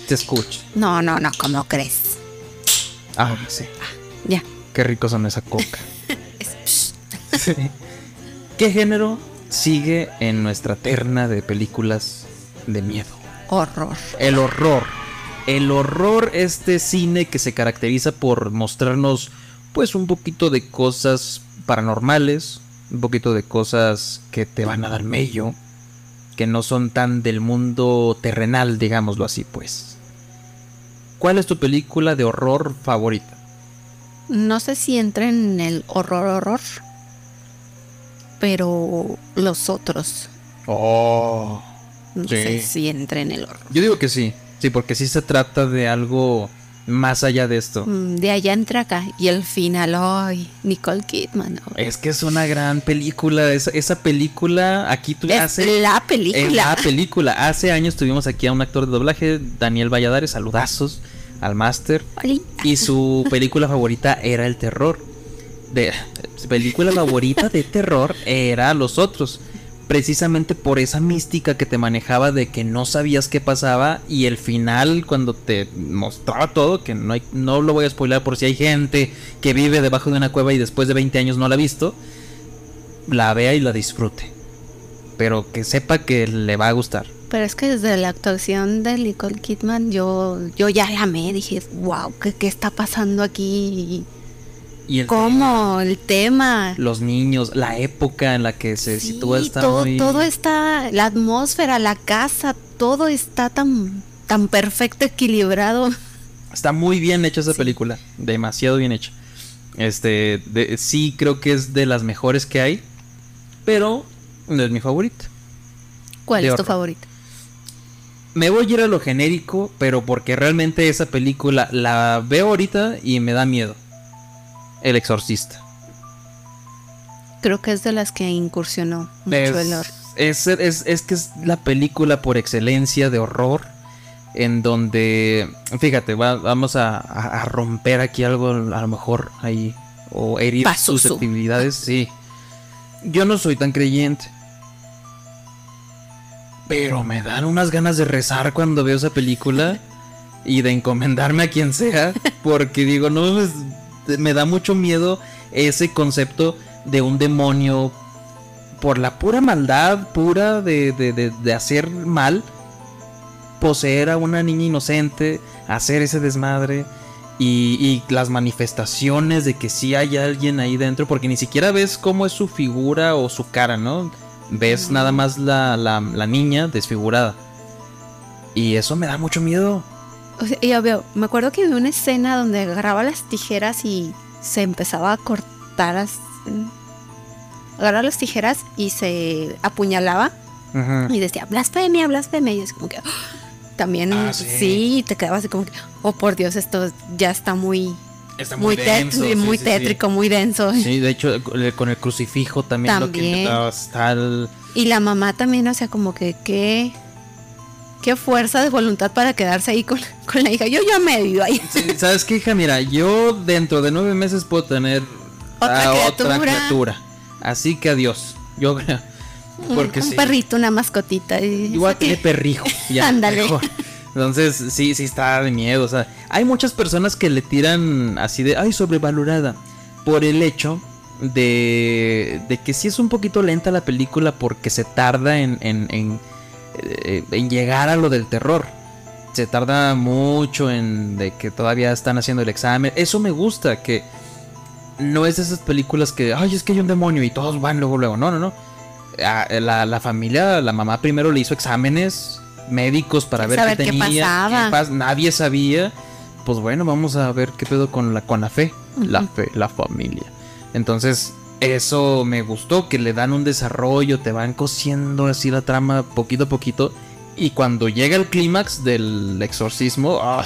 Speaker 1: Te escucho.
Speaker 2: No, no, no, ¿cómo crees?
Speaker 1: Ah, sí.
Speaker 2: Ya.
Speaker 1: Qué rico son esa coca. [laughs]
Speaker 2: Es-
Speaker 1: Sí. ¿Qué género sigue en nuestra terna de películas de miedo?
Speaker 2: horror.
Speaker 1: El horror. El horror, este cine que se caracteriza por mostrarnos pues un poquito de cosas paranormales, un poquito de cosas que te van a dar mello, que no son tan del mundo terrenal, digámoslo así, pues. ¿Cuál es tu película de horror favorita?
Speaker 2: No sé si entra en el horror, horror. Pero los otros.
Speaker 1: Oh.
Speaker 2: No
Speaker 1: Sí.
Speaker 2: sé si entra en el horror.
Speaker 1: Yo digo que sí, sí, porque sí se trata de algo más allá de esto.
Speaker 2: Mm, De allá entra acá. Y el final, ay, Nicole Kidman. ay.
Speaker 1: Es que es una gran película. Esa, esa película, aquí tú
Speaker 2: Es
Speaker 1: hace.
Speaker 2: la
Speaker 1: es
Speaker 2: película.
Speaker 1: la película. Hace años tuvimos aquí a un actor de doblaje, Daniel Valladares, saludazos al máster. Y su [laughs] película favorita era el terror. De, su película favorita de terror era Los Otros. Precisamente por esa mística que te manejaba de que no sabías qué pasaba y el final cuando te mostraba todo, que no, hay, no lo voy a spoiler por si hay gente que vive debajo de una cueva y después de 20 años no la ha visto, la vea y la disfrute. pero que sepa que le va a gustar.
Speaker 2: Pero es que desde la actuación de Nicole Kidman yo, yo ya la amé, dije, wow, ¿qué, qué está pasando aquí?
Speaker 1: Y el
Speaker 2: ¿Cómo? El tema.
Speaker 1: los niños, la época en la que se
Speaker 2: Sí,
Speaker 1: sitúa está
Speaker 2: todo,
Speaker 1: muy...
Speaker 2: todo está, la atmósfera, la casa, todo está tan, tan perfecto, equilibrado.
Speaker 1: Está muy bien hecha esa
Speaker 2: Sí.
Speaker 1: película, demasiado bien hecha. Este, de- sí creo que es de las mejores que hay, pero no es mi favorita.
Speaker 2: ¿Cuál
Speaker 1: De
Speaker 2: es tu favorita?
Speaker 1: Me voy a ir a lo genérico, pero porque realmente esa película la veo ahorita y me da miedo. El exorcista.
Speaker 2: Creo que es de las que incursionó mucho
Speaker 1: Es,
Speaker 2: el horror.
Speaker 1: es, es- es que es la película por excelencia de horror. En donde, fíjate, va- vamos a, romper aquí algo, a lo mejor ahí, o herir susceptibilidades. Sí, yo no soy tan creyente, pero me dan unas ganas de rezar cuando veo esa película y de encomendarme a quien sea, [laughs] porque digo, no, pues, me da mucho miedo ese concepto de un demonio por la pura maldad pura de, de- de- de hacer mal, poseer a una niña inocente, hacer ese desmadre y, y las manifestaciones de que sí hay alguien ahí dentro, porque ni siquiera ves cómo es su figura o su cara, ¿no? Ves nada más la, la- la niña desfigurada. Y eso me da mucho miedo.
Speaker 2: O sea, ya veo, me acuerdo que vi una escena donde agarraba las tijeras y se empezaba a cortar, as- agarraba las tijeras y se apuñalaba y decía blasfemia, blasfemia. Y es como que ¡ah! también
Speaker 1: Ah,
Speaker 2: sí.
Speaker 1: sí.
Speaker 2: te quedabas así como que, oh por Dios, esto ya está muy,
Speaker 1: Está
Speaker 2: muy,
Speaker 1: denso,
Speaker 2: tétrico,
Speaker 1: sí,
Speaker 2: muy
Speaker 1: sí, sí.
Speaker 2: tétrico, muy denso.
Speaker 1: Sí, de hecho, con el crucifijo también, lo que
Speaker 2: También.
Speaker 1: intentaba está el-
Speaker 2: Y la mamá también, o sea, como que qué, qué fuerza de voluntad para quedarse ahí con, con la hija. Yo ya me he ido ahí.
Speaker 1: Sí, ¿Sabes qué, hija? Mira, yo dentro de nueve meses puedo tener
Speaker 2: Otra
Speaker 1: a
Speaker 2: criatura.
Speaker 1: criatura. Así que adiós. Yo creo. Porque
Speaker 2: un
Speaker 1: sí.
Speaker 2: perrito, una mascotita. y-
Speaker 1: a tener perrijo. [laughs] Ya,
Speaker 2: Ándale.
Speaker 1: mejor. Entonces, sí, sí está de miedo. O sea, hay muchas personas que le tiran así de, ay, sobrevalorada. Por el hecho de, de que sí es un poquito lenta la película porque se tarda en, en, en, eh, en llegar a lo del terror. Se tarda mucho en de que todavía están haciendo el examen. Eso me gusta, que no es de esas películas que, ay, es que hay un demonio y todos van luego, luego. No, no, no. La, la familia, la mamá primero le hizo exámenes médicos para ver qué
Speaker 2: qué
Speaker 1: tenía.
Speaker 2: pasaba.
Speaker 1: pas- Nadie sabía. Pues bueno, vamos a ver qué pedo con la, con la fe. La fe, la familia. Entonces, eso me gustó, que le dan un desarrollo, te van cosiendo así la trama poquito a poquito. Y cuando llega el clímax del exorcismo, ¡ah!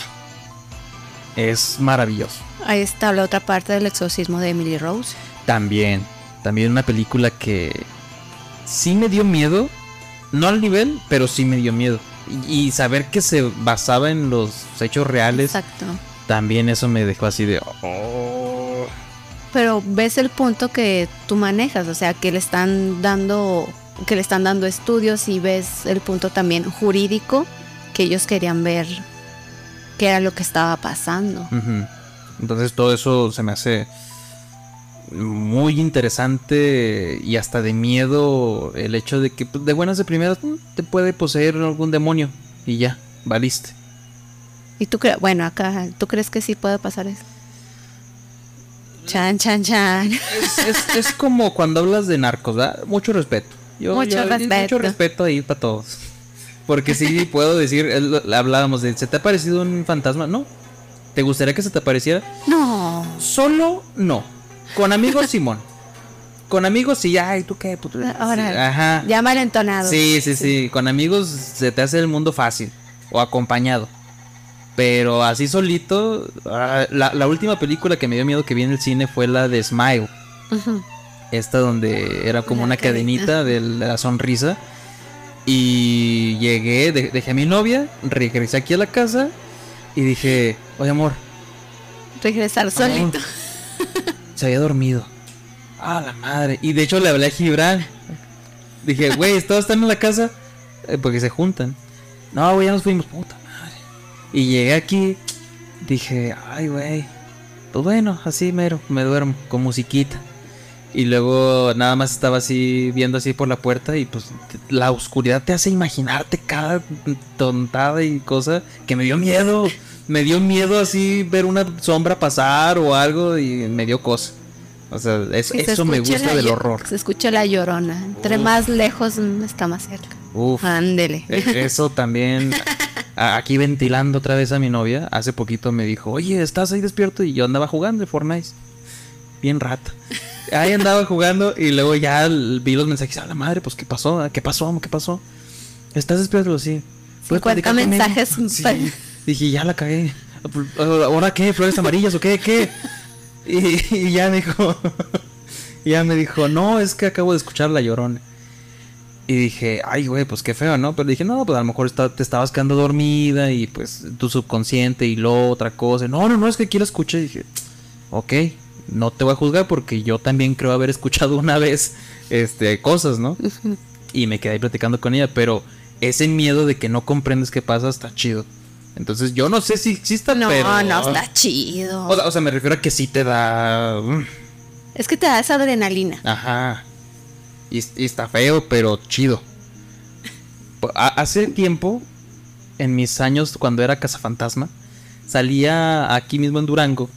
Speaker 1: es maravilloso.
Speaker 2: Ahí está la otra parte del exorcismo de Emily Rose.
Speaker 1: También, también una película que sí me dio miedo, no al nivel, pero sí me dio miedo. Y, y saber que se basaba en los hechos reales,
Speaker 2: Exacto.
Speaker 1: también eso me dejó así de... "Oh".
Speaker 2: Pero ves el punto que tú manejas, o sea, que le están dando, que le están dando estudios y ves el punto también jurídico que ellos querían ver qué era lo que estaba pasando.
Speaker 1: Entonces todo eso se me hace muy interesante y hasta de miedo el hecho de que pues, de buenas de primeras mm, te puede poseer algún demonio y ya, valiste.
Speaker 2: Y tú crees, bueno, acá, ¿tú crees que sí puede pasar eso? Chan, chan, chan.
Speaker 1: Es, es- es como cuando hablas de narcos, ¿verdad? Mucho respeto. Yo-
Speaker 2: Mucho
Speaker 1: yo-
Speaker 2: respeto.
Speaker 1: Mucho respeto ahí para todos. Porque sí puedo decir, hablábamos de, ¿se te ha parecido un fantasma? No. ¿Te gustaría que se te apareciera?
Speaker 2: No.
Speaker 1: Solo no. Con amigos Simón. Con amigos sí, ay, ¿tú qué? puto?
Speaker 2: Ahora,
Speaker 1: Ajá.
Speaker 2: ya malentonado.
Speaker 1: Sí, sí, sí. Con amigos se te hace el mundo fácil. O acompañado. Pero así solito. ah, La, la última película que me dio miedo que vi en el cine fue la de Smile. Esta donde era como
Speaker 2: Una
Speaker 1: una cadenita de la sonrisa. Y llegué, de- dejé a mi novia, regresé aquí a la casa y dije, oye amor,
Speaker 2: Regresar solito. [laughs]
Speaker 1: se había dormido. Ah, la madre. Y de hecho le hablé a Gibran. Dije, güey, ¿todos están en la casa? Eh, porque se juntan. No, güey, ya nos fuimos. Puta. Y llegué aquí. Dije, ay, güey. Pues bueno, así mero, me duermo con musiquita. Y luego nada más estaba así viendo así por la puerta y pues la oscuridad te hace imaginarte cada tontada y cosa que me dio miedo. Me dio miedo así ver una sombra pasar o algo y me dio cosa. O sea, es-
Speaker 2: se
Speaker 1: eso me gusta
Speaker 2: la
Speaker 1: del horror.
Speaker 2: Se escucha la llorona. Entre
Speaker 1: Uf.
Speaker 2: más lejos mm, está más cerca.
Speaker 1: Uf.
Speaker 2: Ándele.
Speaker 1: E- Eso también. [laughs] Aquí ventilando otra vez a mi novia. Hace poquito me dijo, oye, ¿estás ahí despierto? Y yo andaba jugando de Fortnite. Bien rata. Ahí andaba jugando y luego ya vi los mensajes. A la madre, pues, ¿qué pasó? ¿Qué pasó? ¿Qué pasó? ¿Estás despierto? Sí. ¿Puedes
Speaker 2: 50
Speaker 1: platicar conmigo?"
Speaker 2: mensajes
Speaker 1: Sí. Dije, ya la cagué. ¿Ahora qué? ¿Flores amarillas o qué? ¿Qué? Y, y ya me dijo. [laughs] ya me dijo, no, es que acabo de escuchar la llorona. Y dije, ay, güey, pues qué feo, ¿no? Pero dije, no, pues a lo mejor está- te estabas quedando dormida y pues tu subconsciente y lo otra cosa. No, no, no, es que aquí la escuché. Y dije, ok, no te voy a juzgar porque yo también creo haber escuchado una vez este, cosas, ¿no? Y me quedé ahí platicando con ella, pero ese miedo de que no comprendes qué pasa está chido. Entonces yo no sé si exista,
Speaker 2: No,
Speaker 1: pero...
Speaker 2: no, está chido.
Speaker 1: O sea, o sea, me refiero a que sí te da... mm,
Speaker 2: es que te da esa adrenalina.
Speaker 1: Ajá. Y, está feo, pero chido. Hace tiempo, en mis años cuando era cazafantasma, salía aquí mismo en Durango.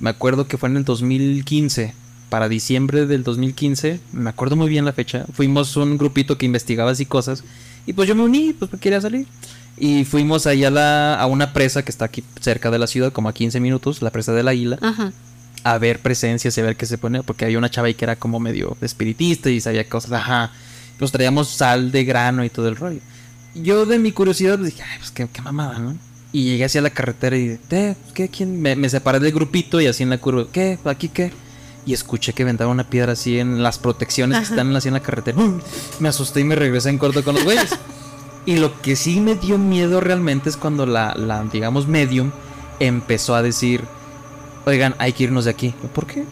Speaker 1: Me acuerdo que fue en el 2015. Para diciembre del 2015, me acuerdo muy bien la fecha. Fuimos un grupito que investigaba así cosas. Y pues yo me uní, pues quería salir. Y fuimos ahí a, la, a una presa que está aquí cerca de la ciudad, como a 15 minutos, la presa del Águila
Speaker 2: Ajá.
Speaker 1: A ver presencias y a ver qué se pone, porque había una chava ahí que era como medio espiritista y sabía cosas, ajá. Pues traíamos sal de grano y todo el rollo. Yo de mi curiosidad dije, ay, pues qué, qué mamada, ¿no? Y llegué hacia la carretera y dije, "Eh, ¿qué? ¿Quién? Me, me separé del grupito y así en la curva, ¿qué? ¿Aquí qué? Y escuché que aventaban una piedra así en las protecciones que están así en la carretera. ¡Um! Me asusté y me regresé en corto con los güeyes. Y lo que sí me dio miedo realmente es cuando la, la digamos, medium empezó a decir, oigan, hay que irnos de aquí. ¿Por qué?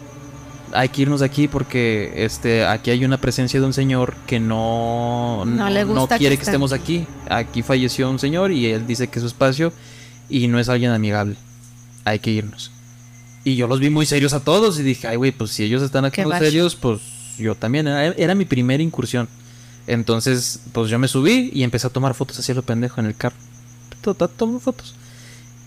Speaker 1: Hay que irnos de aquí porque este aquí hay una presencia de un señor que no,
Speaker 2: No le gusta
Speaker 1: quiere que, estemos aquí. Aquí falleció un señor y él dice que es su espacio y no es alguien amigable. Hay que irnos. Y yo los vi muy serios a todos y dije, ay güey, pues si ellos están aquí serios, pues yo también. Era, era mi primera incursión. Entonces, pues yo me subí y empecé a tomar fotos así a lo pendejo en el carro. To- to- Tomo fotos.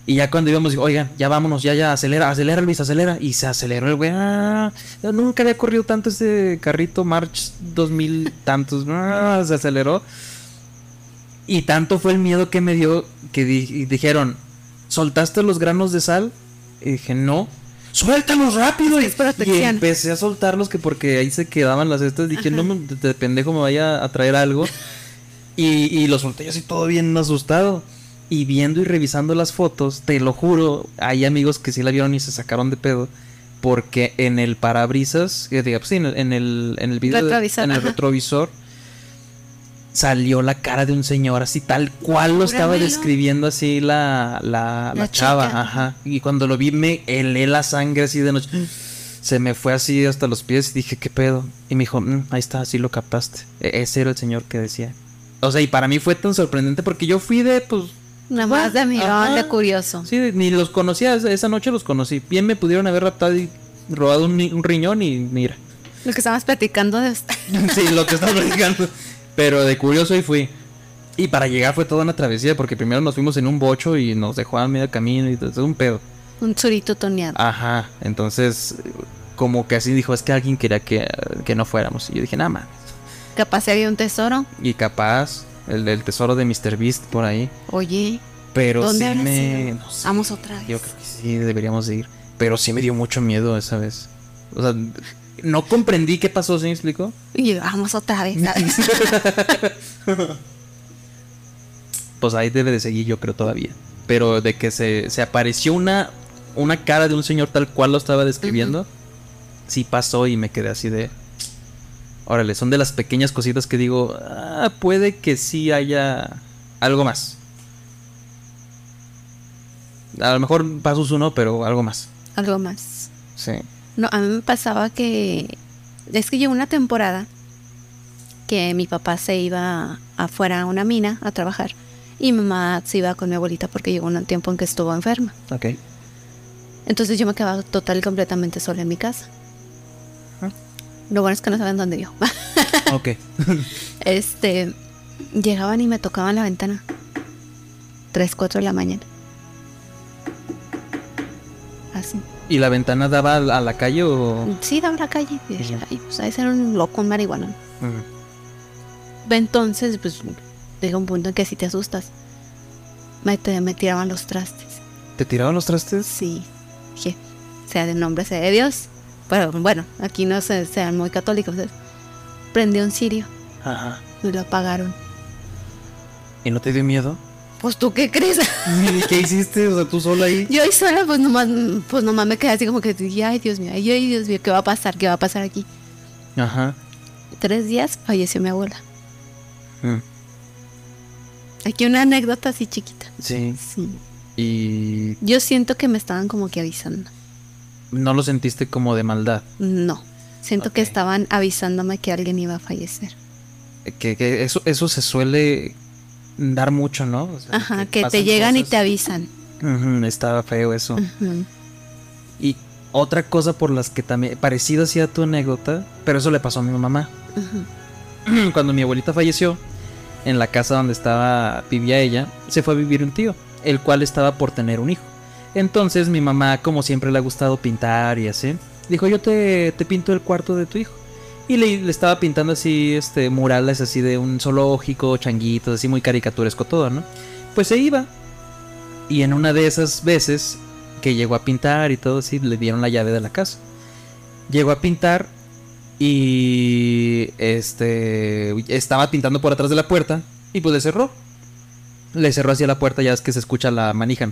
Speaker 1: Y ya cuando íbamos, digo, oigan, ya vámonos, ya, ya, acelera, acelera Luis, acelera. Y se aceleró el güey. ah, nunca había corrido tanto ese carrito March 2000 tantos. ah, [laughs] se aceleró. Y tanto fue el miedo que me dio que di- dijeron, ¿soltaste los granos de sal? Y dije, no. Suéltalos rápido.
Speaker 2: Es que
Speaker 1: Y, empecé a soltarlos que porque ahí se quedaban las estas. Dije, no, me- de, de pendejo me vaya a traer algo. [laughs] Y, y los solté yo así todo bien asustado. Y viendo y revisando las fotos, te lo juro, hay amigos que sí la vieron y se sacaron de pedo. Porque en el parabrisas, que diga, pues sí, en el, en el, en el video, de-
Speaker 2: Retrovisor,
Speaker 1: en el retrovisor, salió la cara de un señor así tal cual lo estaba describiendo así la, la, la
Speaker 2: La
Speaker 1: chava,
Speaker 2: chica.
Speaker 1: ajá. Y cuando lo vi me helé la sangre así de noche. Se me fue así hasta los pies y dije, ¿qué pedo? Y me dijo, "Mm, ahí está, así lo captaste. E- ese era el señor que decía. O sea, y para mí fue tan sorprendente porque yo fui de, pues,
Speaker 2: Nada más de
Speaker 1: Ajá.
Speaker 2: de curioso.
Speaker 1: sí, ni los conocía, esa noche los conocí. Bien me pudieron haber raptado y robado un, riñón y mira.
Speaker 2: Lo que estabas platicando de [laughs]
Speaker 1: sí, lo que estaba platicando. Pero de curioso y fui. Y para llegar fue toda una travesía porque primero nos fuimos en un bocho y nos dejó a medio camino y todo un pedo.
Speaker 2: un surito toneado.
Speaker 1: Ajá, entonces como que así dijo, es que alguien quería que, que no fuéramos. Y yo dije, nada más.
Speaker 2: Capaz había un tesoro.
Speaker 1: Y capaz, el del tesoro de Mr. Beast por ahí.
Speaker 2: Oye,
Speaker 1: Pero
Speaker 2: ¿dónde
Speaker 1: sí me...
Speaker 2: sido?
Speaker 1: no sé,
Speaker 2: Vamos otra vez.
Speaker 1: Yo creo que sí, deberíamos de ir. Pero sí me dio mucho miedo esa vez. O sea, no comprendí qué pasó, ¿sí me explico?
Speaker 2: Y vamos otra vez. [laughs]
Speaker 1: Pues ahí debe de seguir yo creo todavía. Pero de que se, se apareció una, una cara de un señor tal cual lo estaba describiendo, sí pasó y me quedé así de... Órale, son de las pequeñas cositas que digo, ah, puede que sí haya algo más. A lo mejor pasos uno, pero algo más.
Speaker 2: Algo más.
Speaker 1: Sí.
Speaker 2: No, a mí me pasaba que. Es que llegó una temporada que mi papá se iba afuera a una mina a trabajar y mi mamá se iba con mi abuelita porque llegó un tiempo en que estuvo enferma.
Speaker 1: Ok.
Speaker 2: Entonces yo me quedaba total y completamente sola en mi casa. Lo bueno es que no saben dónde vivo. [laughs]
Speaker 1: Ok. [laughs]
Speaker 2: este, llegaban y me tocaban la ventana. 3, 4 de la mañana. Así.
Speaker 1: ¿Y la ventana daba a la calle o...?
Speaker 2: Sí, daba a la calle. Y dije, ay, pues a ser un loco, un marihuana. Entonces, pues, llega un punto en que si te asustas. Me, te- me tiraban los trastes.
Speaker 1: ¿Te tiraban los trastes?
Speaker 2: Sí. Dije, sea de nombre, sea de Dios. Pero bueno, aquí no se, sean muy católicos. Prendió un cirio
Speaker 1: Ajá.
Speaker 2: y lo apagaron.
Speaker 1: ¿Y no te dio miedo?
Speaker 2: Pues tú qué crees. [laughs]
Speaker 1: ¿Y qué hiciste? O sea, tú sola ahí.
Speaker 2: Yo ahí sola, pues nomás, pues nomás me quedé así como que ay Dios mío, ay, ay, Dios mío, ¿qué va a pasar? ¿Qué va a pasar aquí?
Speaker 1: Ajá.
Speaker 2: Tres días falleció mi abuela.
Speaker 1: Mm.
Speaker 2: Aquí una anécdota así chiquita.
Speaker 1: Sí.
Speaker 2: Sí.
Speaker 1: ¿Y
Speaker 2: Yo siento que me estaban como que avisando.
Speaker 1: No lo sentiste como de maldad?
Speaker 2: No. Siento que estaban avisándome que alguien iba a fallecer.
Speaker 1: Que, que eso, eso se suele dar mucho, ¿no? O sea,
Speaker 2: Ajá, que te llegan y te avisan.
Speaker 1: Estaba feo eso. Y otra cosa por las que también, parecido así a tu anécdota, pero eso le pasó a mi mamá. [clears throat] Cuando mi abuelita falleció, en la casa donde estaba, vivía ella, se fue a vivir un tío, el cual estaba por tener un hijo. Entonces mi mamá, como siempre le ha gustado pintar y así, dijo yo te, te pinto el cuarto de tu hijo. Y le, estaba pintando así, este, murales así de un zoológico, changuitos, así muy caricaturesco todo, ¿no? Pues se iba. Y en una de esas veces que llegó a pintar y todo así, le dieron la llave de la casa. Llegó a pintar y este estaba pintando por atrás de la puerta y pues le cerró. Le cerró hacia la puerta, ya es que se escucha la manija.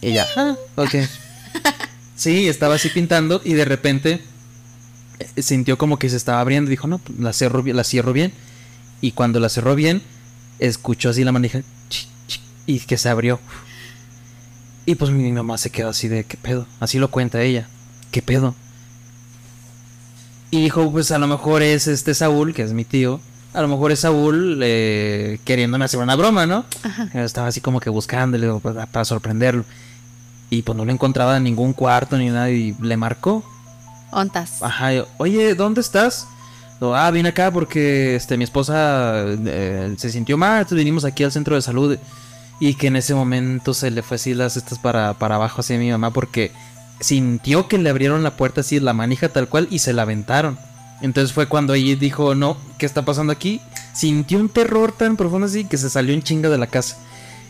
Speaker 1: Y ya, ah, ok. Sí, estaba así pintando y de repente eh, sintió como que se estaba abriendo. Dijo, no, pues, la, bien- la cierro bien. Y cuando la cerró bien, escuchó así la manija y que se abrió. Y pues mi mamá se quedó así de, ¿qué pedo? Así lo cuenta ella. ¿Qué pedo? Y dijo, pues a lo mejor es este Saúl, que es mi tío. A lo mejor es Saúl eh, queriéndome hacer una broma, ¿no?
Speaker 2: Ajá.
Speaker 1: Estaba así como que buscándole para, para sorprenderlo. Y pues no lo encontraba en ningún cuarto ni nada y le marcó.
Speaker 2: Ontas.
Speaker 1: Ajá, yo, oye, ¿dónde estás? Lo, ah, vine acá porque este, mi esposa eh, se sintió mal, entonces vinimos aquí al centro de salud. Y que en ese momento se le fue así las estas para, para abajo así a mi mamá porque sintió que le abrieron la puerta así, la manija tal cual, y se la aventaron. Entonces fue cuando ella dijo, no, ¿qué está pasando aquí? Sintió un terror tan profundo así que se salió en chinga de la casa.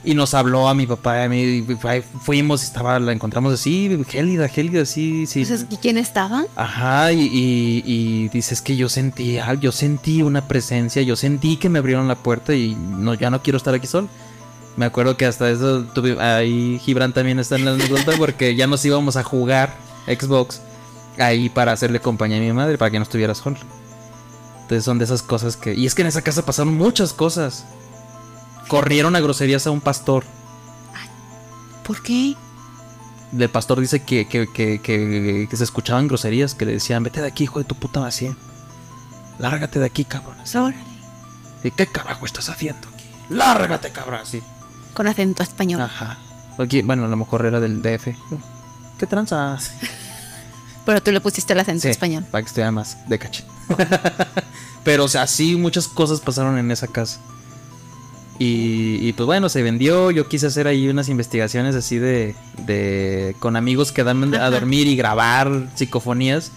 Speaker 1: Y nos habló a mi papá y a mí, y fuimos y estaba, la encontramos así, gélida, gélida, así, sí.
Speaker 2: Entonces, ¿quién estaba?
Speaker 1: Ajá, y, y, y dices que yo sentí, yo sentí una presencia, yo sentí que me abrieron la puerta y no, ya no quiero estar aquí solo. Me acuerdo que hasta eso tuve, ahí Gibran también está en la anécdota porque ya nos íbamos a jugar Xbox ahí para hacerle compañía a mi madre para que no estuviera solo. Entonces son de esas cosas que... Y es que en esa casa pasaron muchas cosas. Corrieron a groserías a un pastor.
Speaker 2: ¿Por qué?
Speaker 1: El pastor dice que, que, que, que, se escuchaban groserías, que le decían, vete de aquí, hijo de tu puta vacía. Lárgate de aquí, cabrón.
Speaker 2: Órale.
Speaker 1: ¿Y qué carajo estás haciendo aquí? Lárgate, cabrón. Así.
Speaker 2: Con acento español.
Speaker 1: Ajá. Aquí, bueno, a lo mejor era del DF. ¿Qué tranza?
Speaker 2: Pero tú le pusiste el acento
Speaker 1: Sí,
Speaker 2: español.
Speaker 1: Para que estuviera más de caché. [laughs] Pero, o sea, sí, muchas cosas pasaron en esa casa. Y, y, pues bueno, se vendió. Yo quise hacer ahí unas investigaciones así de. de con amigos que dan a dormir y grabar psicofonías.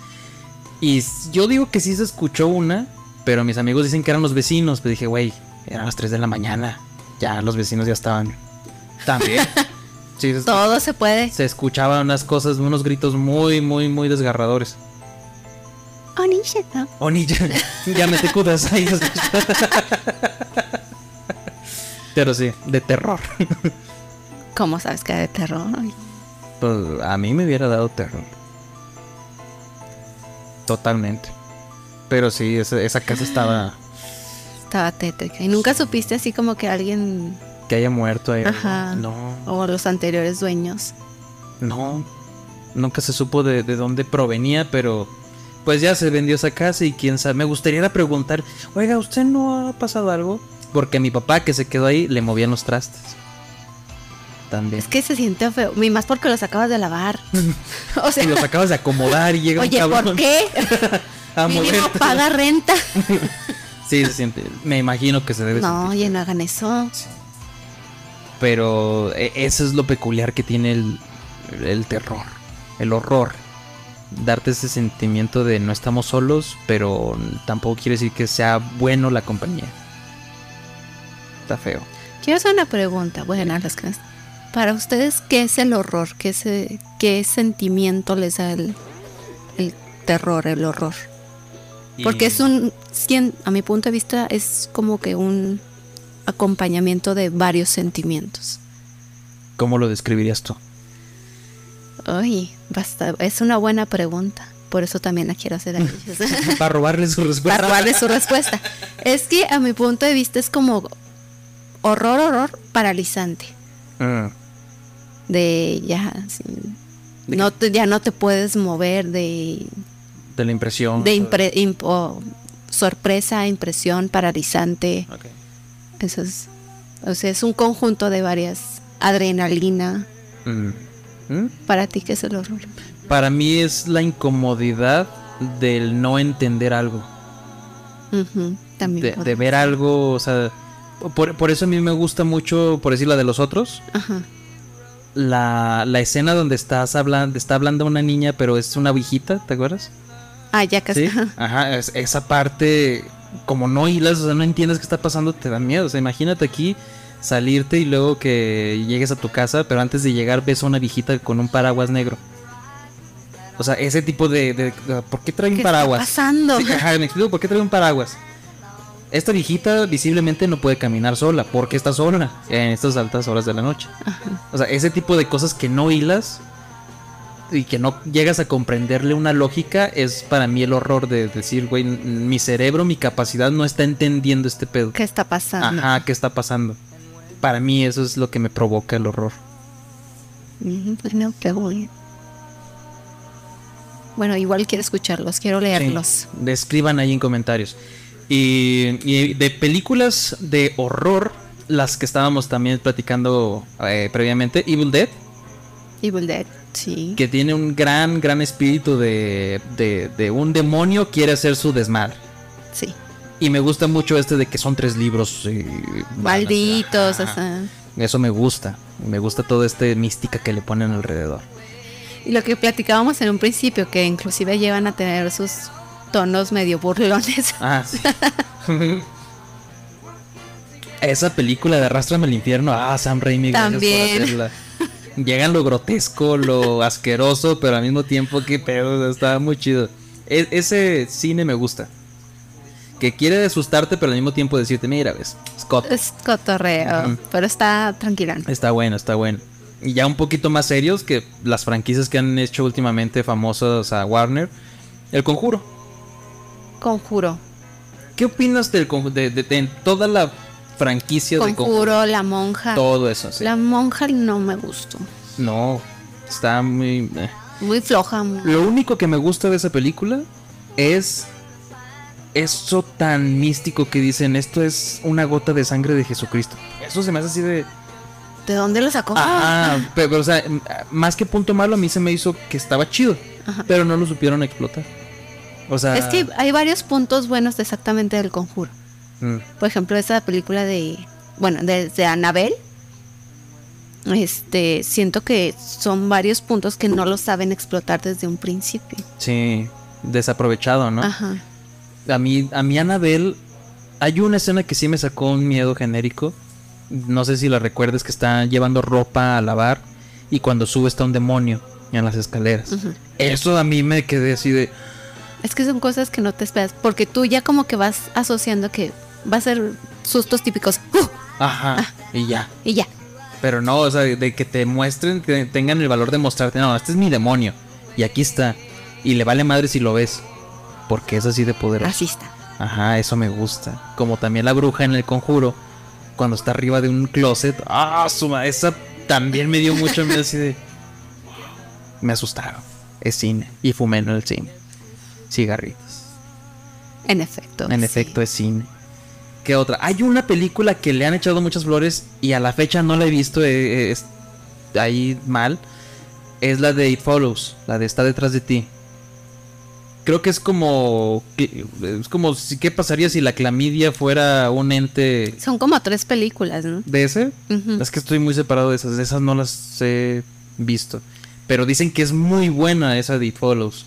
Speaker 1: Y yo digo que sí se escuchó una. Pero mis amigos dicen que eran los vecinos. Pues dije, güey, eran las 3 de la mañana. Ya los vecinos ya estaban. También. [laughs] Sí,
Speaker 2: Todo se puede.
Speaker 1: se escuchaban unas cosas, unos gritos muy, muy, muy desgarradores.
Speaker 2: Onisha, ¿no?
Speaker 1: Oni, ya, me te cudas ahí. Pero sí, de terror.
Speaker 2: ¿Cómo sabes que de terror?
Speaker 1: Pues a mí me hubiera dado terror. Totalmente. Pero sí, esa, esa casa estaba.
Speaker 2: Estaba tétrica. ¿Y nunca supiste así como que alguien
Speaker 1: Que haya muerto ahí.
Speaker 2: Ajá.
Speaker 1: No,
Speaker 2: o los anteriores dueños?
Speaker 1: no. Nunca se supo de, de dónde provenía, pero. Pues ya se vendió esa casa y quién sabe. Me gustaría preguntar, oiga, ¿usted no ha pasado algo? Porque a mi papá que se quedó ahí le movían los trastes. También.
Speaker 2: Es que se siente feo. Y más porque los acabas de lavar. [laughs] o sea,
Speaker 1: Y los acabas de acomodar y llega
Speaker 2: oye,
Speaker 1: un cabrón.
Speaker 2: ¿por qué? [laughs]
Speaker 1: a
Speaker 2: paga renta. [laughs]
Speaker 1: Sí, se siente. Me imagino que se debe
Speaker 2: No,
Speaker 1: sentir.
Speaker 2: oye, no hagan eso.
Speaker 1: Pero eh, eso es lo peculiar que tiene el, el terror, el horror. Darte ese sentimiento de no estamos solos, pero tampoco quiere decir que sea bueno la compañía. Está feo.
Speaker 2: Quiero hacer una pregunta. Bueno, a las para ustedes, ¿qué es el horror? ¿Qué, se- qué sentimiento les da el, el terror, el horror? Porque es un, a mi punto de vista, es como que un acompañamiento de varios sentimientos.
Speaker 1: ¿Cómo lo describirías tú?
Speaker 2: Ay, basta, es una buena pregunta. Por eso también la quiero hacer a ellos. [laughs]
Speaker 1: Para robarle su respuesta.
Speaker 2: Para robarle su respuesta. Es que a mi punto de vista es como horror, horror paralizante.
Speaker 1: Mm,
Speaker 2: De ya, sí, no te, ya no te puedes mover de,
Speaker 1: de la impresión.
Speaker 2: de impre- imp- o sorpresa, impresión, paralizante.
Speaker 1: Ok.
Speaker 2: Eso es, o sea, es un conjunto de varias adrenalina.
Speaker 1: Mm. ¿Mm?
Speaker 2: Para ti, ¿qué es el horror?
Speaker 1: Para mí es la incomodidad del no entender algo.
Speaker 2: También.
Speaker 1: De, ver algo, o sea... Por, por eso a mí me gusta mucho, por decir la de los otros,
Speaker 2: Ajá.
Speaker 1: la, la escena donde estás hablando, está hablando una niña, pero es una viejita, ¿te acuerdas?
Speaker 2: Ah, ya casi.
Speaker 1: Sí.
Speaker 2: ajá.
Speaker 1: Ajá, es- esa parte, como no hilas, o sea, no entiendes qué está pasando, te da miedo. O sea, imagínate aquí salirte y luego que llegues a tu casa, pero antes de llegar ves a una viejita con un paraguas negro. O sea, ese tipo de... de- de- ¿Por qué trae un
Speaker 2: ¿Qué está
Speaker 1: paraguas?
Speaker 2: pasando?
Speaker 1: Sí, ajá, me explico, ¿por qué trae un paraguas? Esta viejita visiblemente no puede caminar sola. ¿Por qué está sola en estas altas horas de la noche? O sea, ese tipo de cosas que no hilas y que no llegas a comprenderle una lógica es para mí el horror de decir, güey, mi cerebro, mi capacidad no está entendiendo este pedo.
Speaker 2: ¿Qué está pasando?
Speaker 1: Ajá, ¿qué está pasando? Para mí eso es lo que me provoca el horror.
Speaker 2: Bueno, qué bueno. Bueno, igual quiero escucharlos, quiero leerlos.
Speaker 1: Sí, Describan ahí en comentarios. Y, y de películas de horror, las que estábamos también platicando eh, previamente, Evil Dead,
Speaker 2: Evil Dead, sí.
Speaker 1: que tiene un gran, gran espíritu de, de, de un demonio quiere hacer su desmadre.
Speaker 2: Sí.
Speaker 1: Y me gusta mucho este de que son tres libros. y-
Speaker 2: Malditos.
Speaker 1: Eso me gusta. Me gusta toda esta mística que le ponen alrededor.
Speaker 2: Y lo que platicábamos en un principio, que inclusive llevan a tener sus tonos medio burlones.
Speaker 1: Ah, sí. [laughs] Esa película de Arrástrame al infierno, ah, Sam Raimi, gracias por
Speaker 2: También.
Speaker 1: hacerla. [laughs] Llegan lo grotesco, lo asqueroso, pero al mismo tiempo que pedo, está muy chido. E- ese cine me gusta. Que quiere asustarte, pero al mismo tiempo decirte, mira, ves, Scott,
Speaker 2: Es cotorreo, pero está tranquila.
Speaker 1: está bueno, está bueno. Y ya un poquito más serios que las franquicias que han hecho últimamente famosas a Warner. El Conjuro.
Speaker 2: Conjuro.
Speaker 1: ¿Qué opinas del conju- de, de- de toda la franquicia de Conjuro?
Speaker 2: Conjuro, la monja.
Speaker 1: Todo eso, sí.
Speaker 2: La monja no me gustó.
Speaker 1: No, está muy... eh.
Speaker 2: Muy floja. muy-
Speaker 1: Lo único que me gusta de esa película es eso tan místico que dicen, esto es una gota de sangre de Jesucristo. Eso se me hace así de...
Speaker 2: ¿De dónde lo sacó?
Speaker 1: Ajá, pero, pero, o sea, más que punto malo, a mí se me hizo que estaba chido,
Speaker 2: Ajá.
Speaker 1: pero no lo supieron explotar. O sea...
Speaker 2: Es que hay varios puntos buenos de exactamente del conjuro.
Speaker 1: Mm,
Speaker 2: Por ejemplo, esa película de, bueno, de, de Annabelle. Este, siento que son varios puntos que no lo saben explotar desde un principio.
Speaker 1: sí, desaprovechado, ¿no?
Speaker 2: Ajá.
Speaker 1: A mí, a mí Anabel, hay una escena que sí me sacó un miedo genérico. No sé si la recuerdes que está llevando ropa a lavar y cuando sube está un demonio en las escaleras. Eso a mí me quedé así de...
Speaker 2: Es que son cosas que no te esperas, porque tú ya como que vas asociando que va a ser sustos típicos. ¡uh!
Speaker 1: Ajá, y ya.
Speaker 2: Y ya.
Speaker 1: Pero no, o sea, de que te muestren, que tengan el valor de mostrarte, no, este es mi demonio. Y aquí está. Y le vale madre si lo ves. Porque es así de poderoso.
Speaker 2: Así está.
Speaker 1: Ajá, eso me gusta. Como también la bruja en el conjuro, cuando está arriba de un closet. Ah, suma, esa también me dio mucho miedo así de. Me asustaron. Es cine. Y fumé en el cine. Cigarritos.
Speaker 2: En efecto.
Speaker 1: En
Speaker 2: sí.
Speaker 1: efecto, es cine. ¿Qué otra? Hay una película que le han echado muchas flores y a la fecha no la he visto. eh, es ahí mal. Es la de It Follows, la de Está detrás de ti. creo que es como es como si qué pasaría si la clamidia fuera un ente
Speaker 2: Son como tres películas, ¿no?
Speaker 1: de ese.
Speaker 2: Ujú.
Speaker 1: Es que estoy muy separado de esas, de esas no las he visto. Pero dicen que es muy buena esa de It Follows.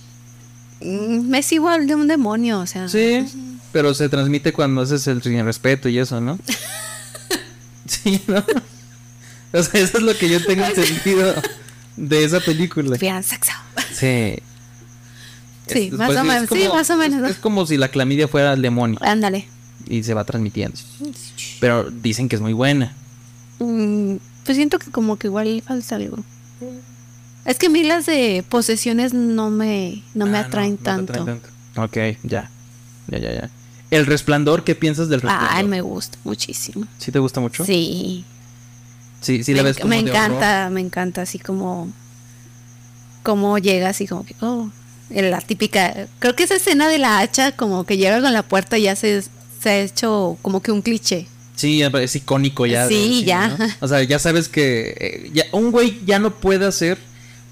Speaker 2: Mm, Es igual de un demonio, o sea.
Speaker 1: Sí, pero se transmite cuando haces el sin respeto y eso, ¿no? [laughs] sí, ¿no? O sea, eso es lo que yo tengo entendido de esa película.
Speaker 2: Bien, sexo.
Speaker 1: Sí.
Speaker 2: Sí,
Speaker 1: Es-
Speaker 2: más
Speaker 1: pues,
Speaker 2: o menos. Sí, más o menos. ¿no?
Speaker 1: Es, es como si la clamidia fuera el demonio
Speaker 2: Ándale.
Speaker 1: y se va transmitiendo. Pero dicen que es muy buena.
Speaker 2: Mm, pues siento que como que igual falta algo. Es que a mí las de posesiones no me, no me
Speaker 1: Ah,
Speaker 2: atraen
Speaker 1: no te
Speaker 2: tanto.
Speaker 1: atraen tanto. Ok, ya. Ya, ya, ya. El resplandor, ¿qué piensas del resplandor?
Speaker 2: Ay, me gusta muchísimo.
Speaker 1: ¿Sí te gusta mucho?
Speaker 2: Sí.
Speaker 1: Sí, sí la
Speaker 2: me,
Speaker 1: ves como
Speaker 2: me
Speaker 1: de
Speaker 2: encanta, me encanta así como como llega así como que oh, la típica, creo que esa escena de la hacha como que llega con la puerta ya se, se ha hecho como que un cliché.
Speaker 1: Sí, es icónico ya.
Speaker 2: Sí,
Speaker 1: cine,
Speaker 2: ya.
Speaker 1: ¿no? O sea, ya sabes que eh, ya, un güey ya no puede hacer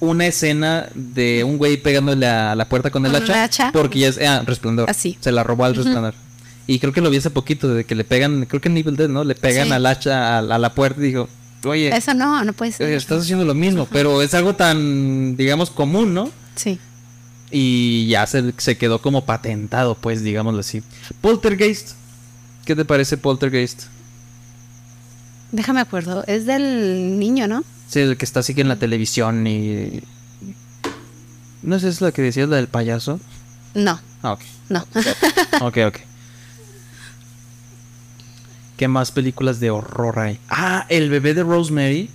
Speaker 1: una escena de un güey pegándole a la puerta con el hacha, porque ya es ah, resplandor.
Speaker 2: Así.
Speaker 1: Se la robó al resplandor. Y creo que lo vi hace poquito, de que le pegan, creo que en Evil Dead, ¿no? Le pegan
Speaker 2: Sí.
Speaker 1: al hacha a, a la puerta y dijo, oye,
Speaker 2: Eso no, no puede ser.
Speaker 1: eh, estás haciendo lo mismo, pero es algo tan, digamos, común, ¿no?
Speaker 2: Sí.
Speaker 1: Y ya se, se quedó como patentado, pues, digámoslo así. Poltergeist. ¿Qué te parece Poltergeist?
Speaker 2: Déjame acuerdo, es del niño, ¿no?
Speaker 1: Sí, el que está así que en la televisión y... No sé, es la que decías, la del payaso.
Speaker 2: No,
Speaker 1: Ah, ok.
Speaker 2: no.
Speaker 1: Ok, ok. [laughs] ¿Qué más películas de horror hay? Ah, El bebé de Rosemary.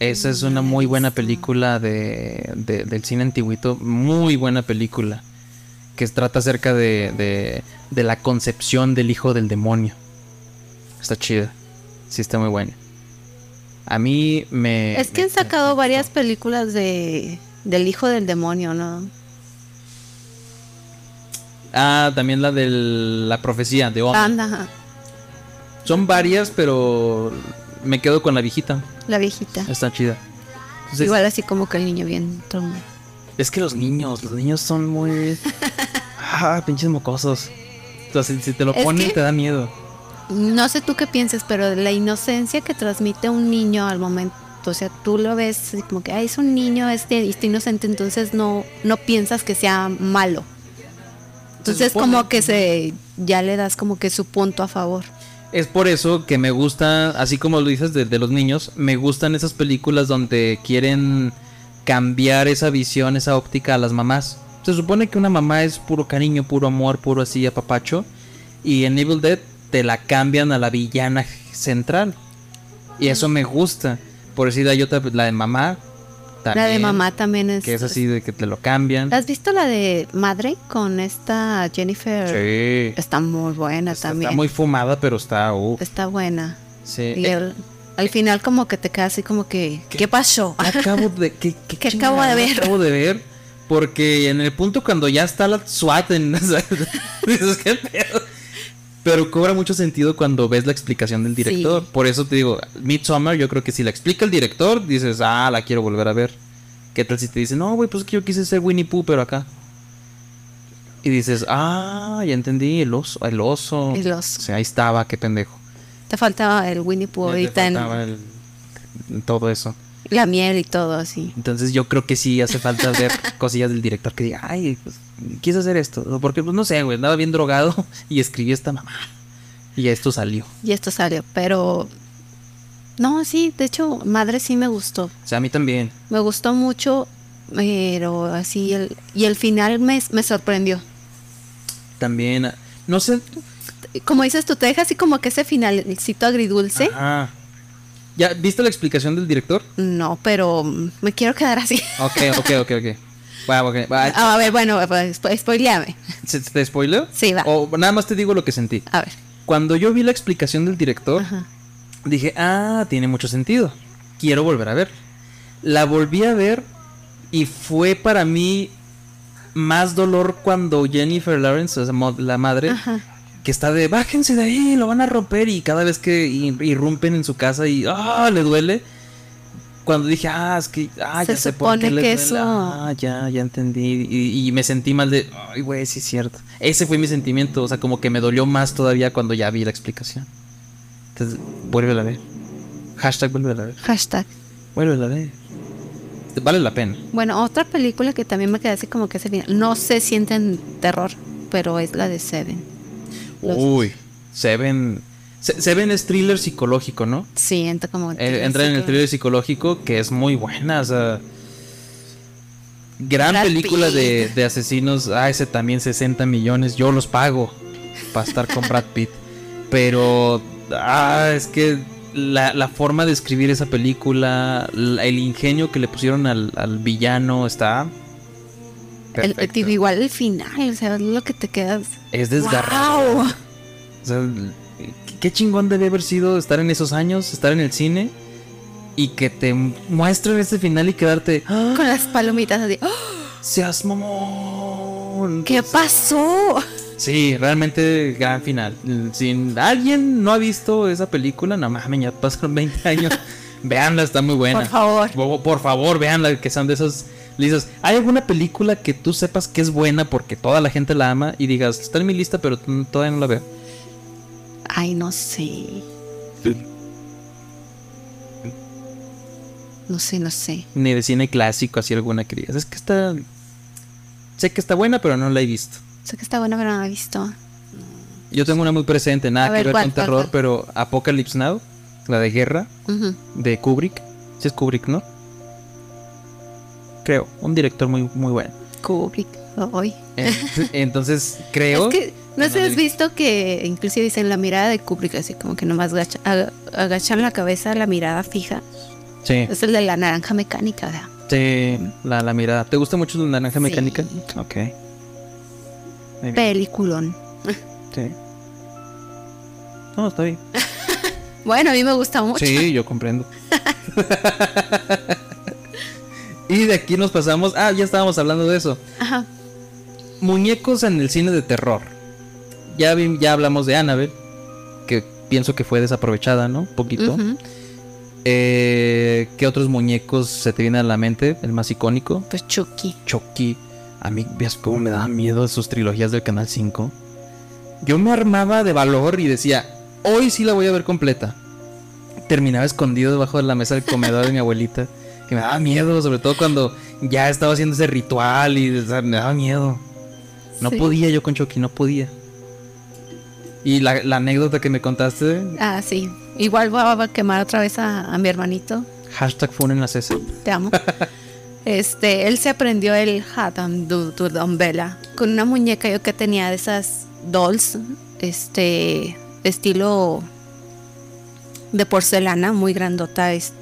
Speaker 1: Esa es una muy buena película de, de- del cine antiguito. Muy buena película. Que trata acerca de, de, de la concepción del hijo del demonio. Está chida. Sí, está muy buena. A mí me...
Speaker 2: es que han sacado
Speaker 1: me-
Speaker 2: varias películas de del hijo del demonio, ¿no?
Speaker 1: Ah, también la de la profecía de.
Speaker 2: Anda, ajá,
Speaker 1: Son varias, pero me quedo con la viejita.
Speaker 2: la viejita.
Speaker 1: Está chida. Entonces,
Speaker 2: Igual así como que el niño bien.
Speaker 1: Es que los niños, los niños son muy... [laughs] Ah, pinches mocosos. Entonces, si te lo
Speaker 2: Es
Speaker 1: ponen,
Speaker 2: que-
Speaker 1: te da miedo.
Speaker 2: No sé tú qué pienses, pero la inocencia que transmite un niño al momento, o sea, tú lo ves como que, ay, es un niño, este, está inocente, entonces no, no piensas que sea malo. Entonces como que se, ya le das como que su punto a favor.
Speaker 1: Es por eso que me gusta, así como lo dices de, los niños, me gustan esas películas donde quieren cambiar esa visión, esa óptica a las mamás. Se supone que una mamá es puro cariño, puro amor, puro así apapacho. Y en Evil Dead te la cambian a la villana central. Y eso me gusta. Por decir, hay otra, la de mamá.
Speaker 2: La de mamá también es...
Speaker 1: Que es así de que te lo cambian.
Speaker 2: ¿Has visto la de Madre con esta Jennifer?
Speaker 1: Sí.
Speaker 2: Está muy buena
Speaker 1: Está,
Speaker 2: también.
Speaker 1: está muy fumada, pero está... uh,
Speaker 2: Está buena.
Speaker 1: sí.
Speaker 2: Y el- al final como que te quedas así como que, ¿qué, pasó?
Speaker 1: acabo de ¿qué, [laughs] qué
Speaker 2: ¿Qué acabo de ver?
Speaker 1: acabo de ver porque en el punto cuando ya está la SWAT en, [laughs] dices qué pedo pero cobra mucho sentido cuando ves la explicación del director.
Speaker 2: Sí.
Speaker 1: por eso te digo Midsommar yo creo que si la explica el director dices ah la quiero volver a ver qué tal si te dice no güey pues es que yo quise ser Winnie Pooh pero acá y dices ah ya entendí el oso el oso
Speaker 2: El oso.
Speaker 1: o sea ahí estaba qué pendejo.
Speaker 2: Te faltaba el Winnie Pooh
Speaker 1: te
Speaker 2: ahorita en
Speaker 1: el- todo eso
Speaker 2: la miel y todo así.
Speaker 1: Entonces yo creo que sí hace falta ver [laughs] cosillas del director que diga, ay, pues quise hacer esto. Porque, pues no sé, güey, andaba bien drogado [laughs] y escribí esta mamá. Y esto salió.
Speaker 2: Y esto salió, pero... No, sí, de hecho, Madre sí me gustó.
Speaker 1: O sea, a mí también.
Speaker 2: Me gustó mucho, pero así, el, y el final me, me sorprendió.
Speaker 1: También, no sé.
Speaker 2: Como dices tú, te deja así como que ese finalcito agridulce.
Speaker 1: Ajá. ¿Ya viste la explicación del director?
Speaker 2: No, pero me quiero quedar así.
Speaker 1: Ok, ok, ok, ok. Va, ok, va. [laughs]
Speaker 2: Ah, a ver, bueno, pues, spo- spoileame.
Speaker 1: ¿Se- ¿Te spoileo?
Speaker 2: Sí, va.
Speaker 1: O nada más te digo lo que sentí.
Speaker 2: A ver.
Speaker 1: Cuando yo vi la explicación del director,
Speaker 2: Ajá.
Speaker 1: dije, ah, tiene mucho sentido. Quiero volver a ver. La volví a ver y fue para mí más dolor cuando Jennifer Lawrence, la madre,
Speaker 2: Ajá.
Speaker 1: Que está de bájense de ahí, lo van a romper y cada vez que ir- irrumpen en su casa y ah, le duele. cuando dije, ah, es que, ah,
Speaker 2: Se
Speaker 1: ya sé por qué
Speaker 2: supone
Speaker 1: les
Speaker 2: que
Speaker 1: duele".
Speaker 2: eso-
Speaker 1: Ah, ya, ya entendí. Y, y me sentí mal de, ay, güey, sí es cierto. Ese fue mi sentimiento, o sea, como que me dolió más todavía cuando ya vi la explicación. Entonces, vuélvela a ver. Hashtag vuélvela a ver.
Speaker 2: Hashtag.
Speaker 1: Vuélvela a ver. Vale la pena.
Speaker 2: Bueno, otra película que también me quedé así como que final. No se sienten terror, pero es la de Seven. Los-
Speaker 1: Uy, Seven. Se- Seven es thriller psicológico, ¿no?
Speaker 2: Sí, entra como.
Speaker 1: Eh, entra en el thriller psicológico que es muy buena, o sea. Gran
Speaker 2: Brad
Speaker 1: película de, de asesinos. Ah, ese también 60 millones. Yo los pago para estar con Brad Pitt. Pero. Ah, es que la, la forma de escribir esa película. la- el ingenio que le pusieron al, al villano está.
Speaker 2: El, digo, igual el final, o sea, es lo que te quedas.
Speaker 1: Es desgarrado.
Speaker 2: ¡Wow!
Speaker 1: O sea, qué- chingón debe haber sido estar en esos años, estar en el cine y que te muestren ese final y quedarte. "Ah,
Speaker 2: Con las palomitas así. ¡Oh!
Speaker 1: Seas mamón.
Speaker 2: ¿Qué pasó?
Speaker 1: Sí, realmente gran final. Si alguien no ha visto esa película, no mames, ya pasaron 20 años. [laughs] Veanla, está muy buena.
Speaker 2: Por favor.
Speaker 1: Por, por favor, veanla, que son de esas listas. ¿Hay alguna película que tú sepas que es buena porque toda la gente la ama y digas, está en mi lista, pero todavía no la veo?
Speaker 2: Ay, no sé. No sé, no sé.
Speaker 1: Ni de cine clásico, así alguna que digas. Es que está. Sé que está buena, pero no la he visto.
Speaker 2: Sé que está buena, pero no la he visto.
Speaker 1: Yo tengo una muy presente, nada
Speaker 2: A
Speaker 1: que
Speaker 2: ver,
Speaker 1: ver
Speaker 2: ¿cuál,
Speaker 1: con terror,
Speaker 2: cuál?
Speaker 1: pero Apocalypse Now, la de guerra, de Kubrick. Sí es Kubrick, ¿no? Creo, un director muy, muy bueno.
Speaker 2: Kubrick. Hoy.
Speaker 1: Eh, [laughs] Entonces, creo.
Speaker 2: Es que no sé has visto que inclusive dicen la mirada de Kubrick, así como que nomás agacha- aga- agachan la cabeza, la mirada fija.
Speaker 1: Sí,
Speaker 2: Es el de la naranja mecánica, ¿verdad?
Speaker 1: sí, la, la mirada. ¿Te gusta mucho la naranja
Speaker 2: Sí.
Speaker 1: mecánica? Ok.
Speaker 2: Peliculón.
Speaker 1: sí. No, está bien. [laughs]
Speaker 2: Bueno, a mí me gusta mucho.
Speaker 1: Sí, yo comprendo. [laughs] y de aquí nos pasamos. Ah, ya estábamos hablando de eso.
Speaker 2: Ajá.
Speaker 1: Muñecos en el cine de terror. Ya, vi- ya hablamos de Annabelle, que pienso que fue desaprovechada, ¿no? Un poquito. Eh, ¿Qué otros muñecos se te vienen a la mente? El más icónico.
Speaker 2: Pues Chucky.
Speaker 1: Chucky. A mí, ¿ves cómo me daban miedo sus trilogías del Canal 5? Yo me armaba de valor y decía, hoy sí la voy a ver completa. Terminaba escondido debajo de la mesa del comedor de mi [laughs] abuelita. Que me daba miedo, sobre todo cuando ya estaba haciendo ese ritual y o sea, me daba miedo. No
Speaker 2: Sí.
Speaker 1: podía yo con Chucky, no podía. Y la, la anécdota que me contaste,
Speaker 2: Ah, sí. Igual voy a quemar otra vez a, a mi hermanito.
Speaker 1: hashtag funen la César.
Speaker 2: Te amo. [laughs] Este, él se aprendió el Hatam Dumbella con una muñeca yo que tenía de esas dolls, este, estilo de porcelana, muy grandota, es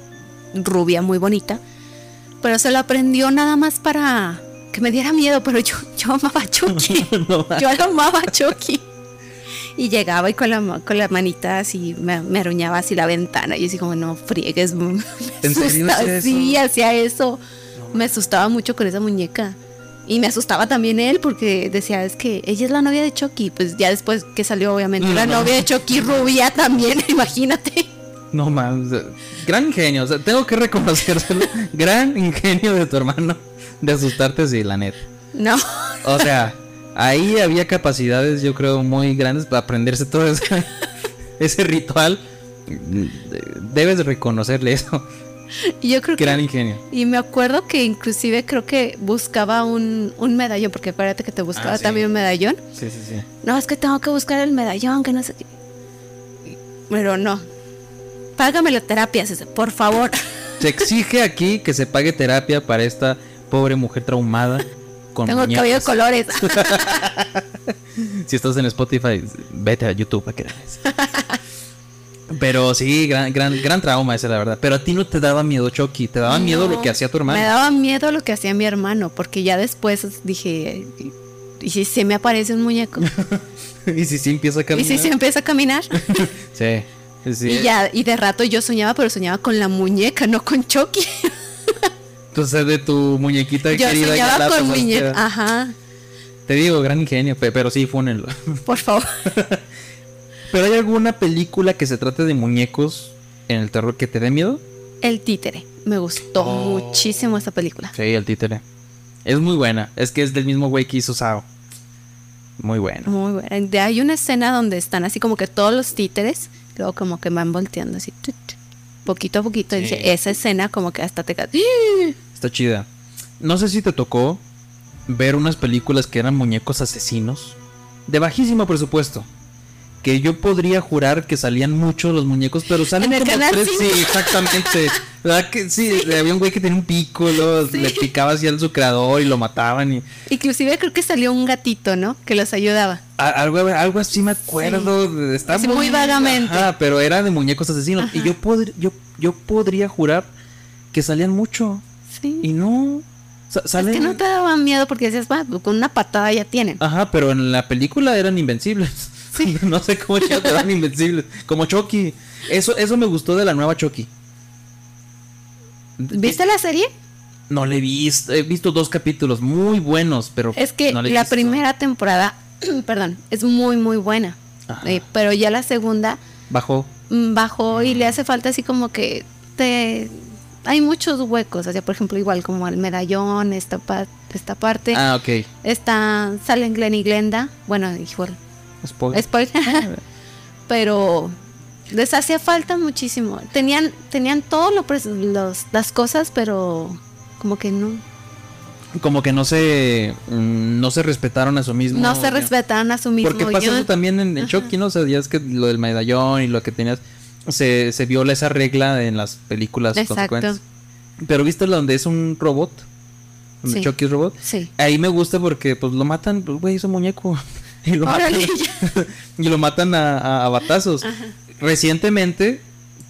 Speaker 2: rubia, muy bonita. Pero se lo aprendió nada más para que me diera miedo, pero yo, yo amaba a Chucky. [laughs]
Speaker 1: No, [laughs]
Speaker 2: yo lo amaba a Chucky. Y llegaba y con la, con la manita así me, me así la ventana. Y yo así como, no friegues. [laughs] me
Speaker 1: ¿En serio
Speaker 2: asusta-
Speaker 1: hacía eso?
Speaker 2: Sí, hacía eso. Me asustaba mucho con esa muñeca. Y me asustaba también él porque decía, es que ella es la novia de Chucky. Pues ya después que salió, obviamente, la
Speaker 1: No.
Speaker 2: novia de Chucky rubia también, imagínate.
Speaker 1: No sea, gran ingenio, o sea, tengo que reconocérselo. [laughs] gran ingenio de tu hermano de asustarte así, la neta.
Speaker 2: No,
Speaker 1: O sea, ahí había capacidades, yo creo, muy grandes para aprenderse todo ese, [laughs] ese ritual. Debes de reconocerle eso.
Speaker 2: yo creo que...
Speaker 1: Gran ingenio.
Speaker 2: Y me acuerdo que inclusive creo que buscaba un, un medallón, porque acuérdate que te buscaba
Speaker 1: Ah, sí.
Speaker 2: también un medallón.
Speaker 1: Sí, sí, sí.
Speaker 2: No, es que tengo que buscar el medallón, que no sé qué. Pero no. Págame la terapia, César, por favor.
Speaker 1: Se exige aquí que se pague terapia para esta pobre mujer traumada. Con
Speaker 2: Tengo el cabello de
Speaker 1: muñecas.
Speaker 2: colores. [laughs]
Speaker 1: Si estás en Spotify, vete a YouTube para que veas. Pero sí, gran, gran, gran trauma ese, la verdad. Pero a ti no te daba miedo Chucky, te daba miedo lo que hacía tu hermano.
Speaker 2: Me daba miedo lo que hacía mi hermano, porque ya después dije, ¿y si se me aparece un muñeco? [laughs]
Speaker 1: y si sí empieza a
Speaker 2: ¿Y
Speaker 1: caminar.
Speaker 2: si se empieza a caminar? [laughs]
Speaker 1: Sí, sí.
Speaker 2: Y ya, y de rato yo soñaba, pero soñaba con la muñeca, no con Chucky. [laughs]
Speaker 1: Entonces de tu muñequita
Speaker 2: Yo
Speaker 1: querida la
Speaker 2: soñaba con muñeca. Ajá,
Speaker 1: Te digo, gran ingenio, pe- pero sí, fúnenlo.
Speaker 2: por favor. [laughs]
Speaker 1: ¿Pero hay alguna película que se trate de muñecos en el terror que te dé miedo?
Speaker 2: El títere. Me gustó
Speaker 1: Oh.
Speaker 2: muchísimo esta película.
Speaker 1: Sí, el títere. Es muy buena. Es que es del mismo güey que hizo Sao. Muy bueno.
Speaker 2: Muy buena. Hay una escena donde están así como que todos los títeres, luego como que van volteando así, poquito a poquito.
Speaker 1: Sí.
Speaker 2: Dice, esa escena como que hasta te ca-
Speaker 1: Está chida. No sé si te tocó ver unas películas que eran muñecos asesinos. De bajísimo presupuesto. Que yo podría jurar que salían muchos los muñecos, pero salen como tres.
Speaker 2: 5.
Speaker 1: Sí, exactamente. ¿Verdad que sí? Había un güey que tenía un pico, luego le picaba así al su creador y lo mataban. Y
Speaker 2: Inclusive creo que salió un gatito, ¿no? Que los ayudaba.
Speaker 1: Algo, algo así me acuerdo. de- Está
Speaker 2: Así muy vagamente.
Speaker 1: Ajá, pero era de muñecos asesinos. Y yo, podr- yo, yo podría jurar que salían mucho.
Speaker 2: Sí.
Speaker 1: Y no.
Speaker 2: Es que no te daba miedo porque decías, va, con una patada ya tienen.
Speaker 1: Ajá, pero en la película eran invencibles. [laughs] no sé cómo ya eran [laughs] invencibles. Como Chucky. Eso, eso me gustó de la nueva Chucky.
Speaker 2: ¿Viste la serie?
Speaker 1: No le he visto. He visto dos capítulos muy buenos, pero.
Speaker 2: Es que
Speaker 1: no
Speaker 2: la
Speaker 1: visto.
Speaker 2: primera temporada, [clears throat] perdón, es muy, muy buena. Eh, pero ya la segunda
Speaker 1: Bajó.
Speaker 2: mm, bajó y le hace falta así como que te... Hay muchos huecos, o sea, por ejemplo, igual como el medallón, esta, pa- esta parte.
Speaker 1: Ah, ok.
Speaker 2: Está, salen Glenn y Glenda. Bueno, igual,
Speaker 1: Spoiler.
Speaker 2: spoiler. [laughs] [laughs] pero les hacía falta muchísimo. Tenían, tenían todas las cosas, pero como que no,
Speaker 1: Como que no se. mm, No se respetaron a su mismo.
Speaker 2: no se respetaron a su mismo.
Speaker 1: Porque pasa
Speaker 2: Yo-
Speaker 1: eso también en, en Chucky, ¿no? O sea, ya es que lo del medallón y lo que tenías. Se, se viola esa regla en las películas
Speaker 2: Exacto.
Speaker 1: Pero viste donde es un robot. Donde
Speaker 2: Sí.
Speaker 1: Chucky es robot.
Speaker 2: Sí.
Speaker 1: Ahí me gusta porque pues lo matan, pues, güey, es un muñeco. [laughs] Y lo matan, [laughs] y lo matan a, a- a batazos. Recientemente,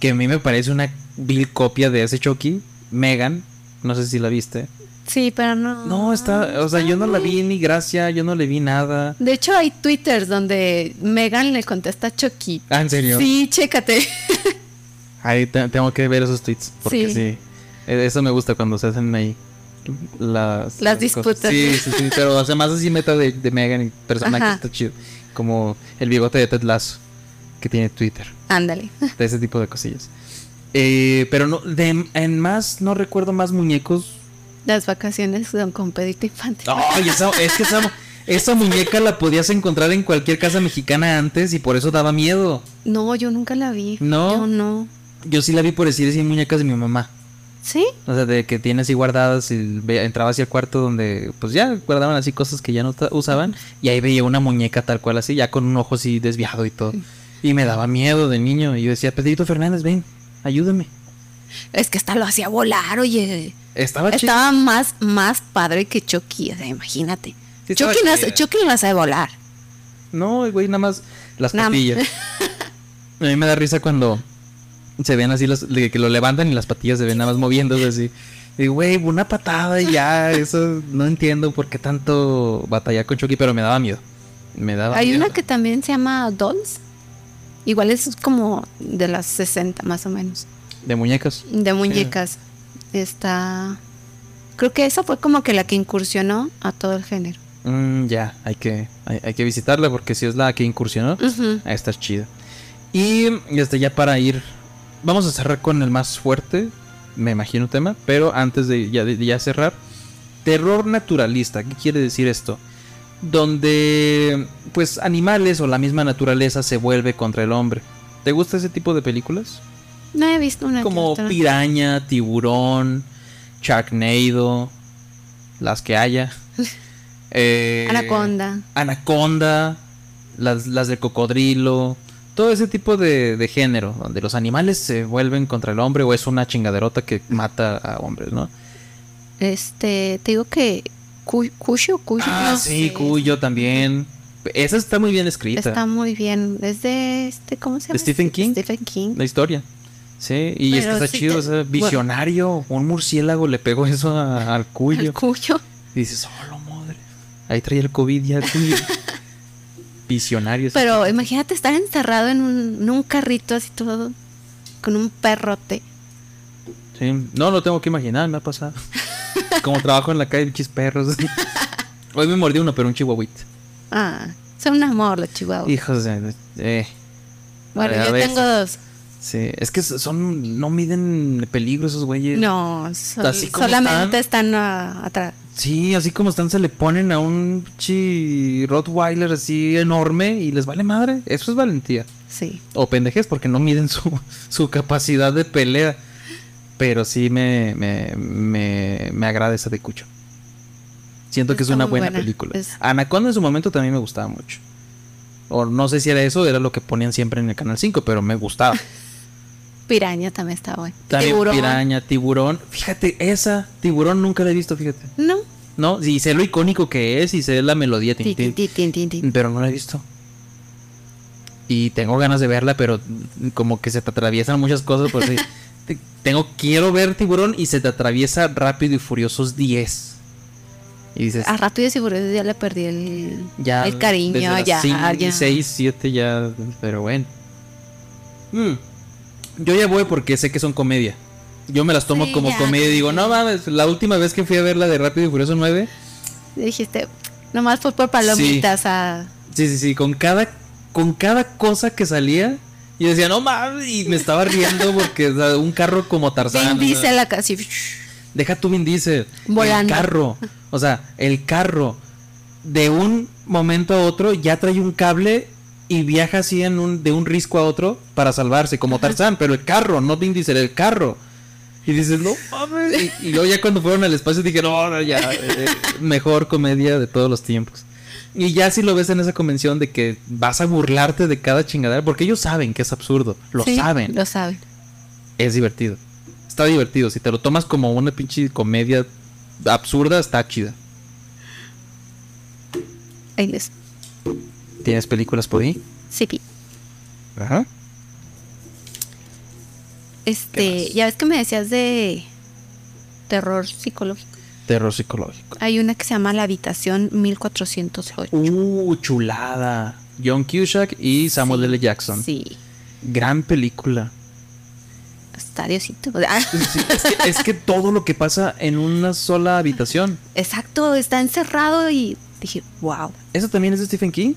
Speaker 1: que a mí me parece una vil copia de ese Chucky, Megan, no sé si la viste.
Speaker 2: Sí, pero no.
Speaker 1: No, está, o sea, yo no la vi ni gracia, yo no le vi nada.
Speaker 2: De hecho, hay twitters donde Megan le contesta a Chucky.
Speaker 1: Ah, ¿en serio?
Speaker 2: Sí, chécate. [laughs]
Speaker 1: Ahí te- tengo que ver esos tweets, porque sí.
Speaker 2: Sí.
Speaker 1: Eh, Eso me gusta cuando se hacen ahí las...
Speaker 2: Las
Speaker 1: cosas.
Speaker 2: disputas.
Speaker 1: Sí, sí, sí, pero sea, más así meta de, de Megan y personaje
Speaker 2: Ajá.
Speaker 1: está chido. Como el bigote de Ted Lasso, que tiene Twitter.
Speaker 2: Ándale.
Speaker 1: de ese tipo de cosillas. Eh, pero no, de, en más, no recuerdo más muñecos.
Speaker 2: Las vacaciones son con Pedrito Infante.
Speaker 1: Ay, esa, es que esa, esa muñeca la podías encontrar en cualquier casa mexicana antes y por eso daba miedo.
Speaker 2: No, yo nunca la vi.
Speaker 1: ¿No?
Speaker 2: Yo no.
Speaker 1: Yo sí la vi por decir así muñecas de mi mamá.
Speaker 2: ¿Sí?
Speaker 1: O sea, de que tiene así guardadas y entraba hacia el cuarto donde pues ya guardaban así cosas que ya no usaban y ahí veía una muñeca tal cual así, ya con un ojo así desviado y todo. Y me daba miedo de niño y yo decía, Pedrito Fernández, ven, ayúdame.
Speaker 2: Es que hasta lo hacía volar, oye.
Speaker 1: Estaba chido.
Speaker 2: Estaba más, más padre que Chucky. O sea, imagínate.
Speaker 1: Sí,
Speaker 2: Chucky, no. Chucky no sabe volar.
Speaker 1: No, güey, nada más las
Speaker 2: Nada-
Speaker 1: patillas. A mí me da risa cuando se ven así, de que lo levantan y las patillas se ven nada más moviéndose así. Y güey, una patada y ya, eso no entiendo por qué tanto batallar con Chucky, pero me daba miedo. Me daba
Speaker 2: Hay
Speaker 1: miedo.
Speaker 2: una que también se llama Dolls. Igual es como de las 60 más o menos.
Speaker 1: De muñecas.
Speaker 2: De muñecas. Está. Creo que esa fue como que la que incursionó a todo el género.
Speaker 1: Mm, ya, hay que, hay, hay que visitarla porque si es la que incursionó, está chida. Y este, ya para ir, vamos a cerrar con el más fuerte, me imagino tema, pero antes de ya, de ya cerrar, terror naturalista, ¿qué quiere decir esto? Donde pues animales o la misma naturaleza se vuelve contra el hombre. ¿Te gusta ese tipo de películas?
Speaker 2: No he visto una. que
Speaker 1: Como
Speaker 2: otra.
Speaker 1: piraña, tiburón, Sharknado, las que haya. [laughs] Eh,
Speaker 2: Anaconda.
Speaker 1: Anaconda, las, las de cocodrilo, todo ese tipo de, de género, donde los animales se vuelven contra el hombre o es una chingaderota que mata a hombres, ¿no?
Speaker 2: Este, te digo que Cu- Cusho, Cusho,
Speaker 1: Ah,
Speaker 2: no
Speaker 1: sí,
Speaker 2: sé.
Speaker 1: Cuyo también. Esa está muy bien escrita,
Speaker 2: Está muy bien. Es de este, ¿cómo se llama?
Speaker 1: ¿De Stephen King?
Speaker 2: Stephen King.
Speaker 1: la historia. Sí, y es que
Speaker 2: Pero
Speaker 1: está
Speaker 2: sí
Speaker 1: chido,
Speaker 2: te-
Speaker 1: o sea, visionario, un murciélago le pegó eso a- al cuyo.
Speaker 2: El Cuyo.
Speaker 1: Y dices, oh, madre. Ahí traía el COVID ya el cuyo. [laughs] Visionario.
Speaker 2: Pero imagínate estar encerrado en un, en un carrito así todo con un perrote.
Speaker 1: Sí, no lo tengo que imaginar, me ha pasado. [laughs] Como trabajo en la calle, bichis perros. [laughs] Hoy me mordió uno, pero un chihuahuita.
Speaker 2: Ah, son un amor los chihuahuas.
Speaker 1: Hijos de. eh,
Speaker 2: bueno, yo tengo dos.
Speaker 1: Sí, es que son. No miden peligro esos güeyes.
Speaker 2: No, sol-
Speaker 1: Así como
Speaker 2: solamente
Speaker 1: están.
Speaker 2: están ah, atrás.
Speaker 1: Sí, así como están, se le ponen a un chi Rottweiler así enorme y les vale madre. Eso es valentía.
Speaker 2: Sí.
Speaker 1: O pendejes porque no miden su, [laughs] su capacidad de pelea. Pero sí me, me, me, me agrada esa de Cucho. Siento que es una buena. película.
Speaker 2: Es-
Speaker 1: Anaconda en su momento también me gustaba mucho. O no sé si era eso, era lo que ponían siempre en el Canal 5, pero me gustaba. [laughs]
Speaker 2: Piraña también está bueno.
Speaker 1: También
Speaker 2: Tiburón.
Speaker 1: piraña, tiburón. Fíjate, esa tiburón nunca la he visto, fíjate.
Speaker 2: No.
Speaker 1: No, y sé lo icónico que es y sé la melodía. tin,
Speaker 2: Ti,
Speaker 1: tin,
Speaker 2: ti, ti, ti, ti, ti.
Speaker 1: pero no la he visto. Y tengo ganas de verla, pero como que se te atraviesan muchas cosas. Por así. [laughs] Te- tengo, quiero ver tiburón y se te atraviesa rápido y furiosos 10. Y dices,
Speaker 2: A rato y Furiosos ya le perdí el,
Speaker 1: ya.
Speaker 2: el cariño,
Speaker 1: desde
Speaker 2: ya,
Speaker 1: cinco,
Speaker 2: ya.
Speaker 1: 6, 7 ya. Pero bueno. Mm. Yo ya voy porque sé que son comedia. Yo me las tomo
Speaker 2: Sí,
Speaker 1: como
Speaker 2: ya,
Speaker 1: comedia y digo, no mames, la última vez que fui a ver la de Rápido y Furioso 9.
Speaker 2: Dijiste, nomás fue por palomitas a...
Speaker 1: Sí, sí, sí, con cada, con cada cosa que salía, yo decía, no mames, y me estaba riendo porque o sea, un carro como Tarzán.
Speaker 2: Vin Diesel acá así.
Speaker 1: deja tu Vin Diesel.
Speaker 2: Volando.
Speaker 1: El carro, o sea, el carro de un momento a otro ya trae un cable y viaja así en un, de un risco a otro para salvarse, como Tarzán, pero el carro, no Vin Diesel, el carro. Y dices, no mames. Y, y luego ya cuando fueron al espacio dije, no, no, ya, eh, mejor comedia de todos los tiempos. Y ya si lo ves en esa convención de que vas a burlarte de cada chingadera, porque ellos saben que es absurdo, lo
Speaker 2: Sí,
Speaker 1: saben,
Speaker 2: Lo saben.
Speaker 1: es divertido. Está divertido, si te lo tomas como una pinche comedia absurda, está chida.
Speaker 2: Ahí les...
Speaker 1: ¿Tienes películas por ahí?
Speaker 2: Sí, pi.
Speaker 1: Ajá.
Speaker 2: Este, ya ves que me decías de terror psicológico.
Speaker 1: Terror psicológico.
Speaker 2: Hay una que se llama La Habitación 1408.
Speaker 1: Uh, chulada. John Cusack y Samuel
Speaker 2: Sí,
Speaker 1: L. Jackson.
Speaker 2: Sí,
Speaker 1: Gran película.
Speaker 2: está Diosito. [laughs] Ah,
Speaker 1: Sí, es, que, es que todo lo que pasa en una sola habitación.
Speaker 2: Exacto, está encerrado y dije, wow.
Speaker 1: ¿Eso también es de Stephen King?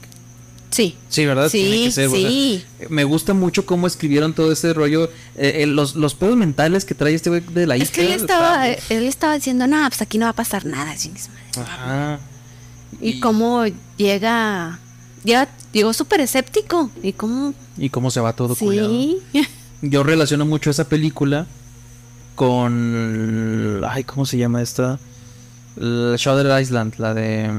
Speaker 2: Sí,
Speaker 1: Sí, ¿verdad?
Speaker 2: Sí,
Speaker 1: ser,
Speaker 2: sí.
Speaker 1: me gusta mucho cómo escribieron todo ese rollo. eh, eh, los, los pedos mentales que trae este güey de la
Speaker 2: Es que él
Speaker 1: isla,
Speaker 2: estaba, él estaba diciendo, no, pues aquí no va a pasar nada. chingues madre".
Speaker 1: Ajá.
Speaker 2: Y, cómo llega, llega, llegó súper escéptico. Y cómo,
Speaker 1: Y cómo se va todo culiado.
Speaker 2: sí. [laughs]
Speaker 1: Yo relaciono mucho esa película con. Ay, ¿cómo se llama esta? La Shutter Island, la de.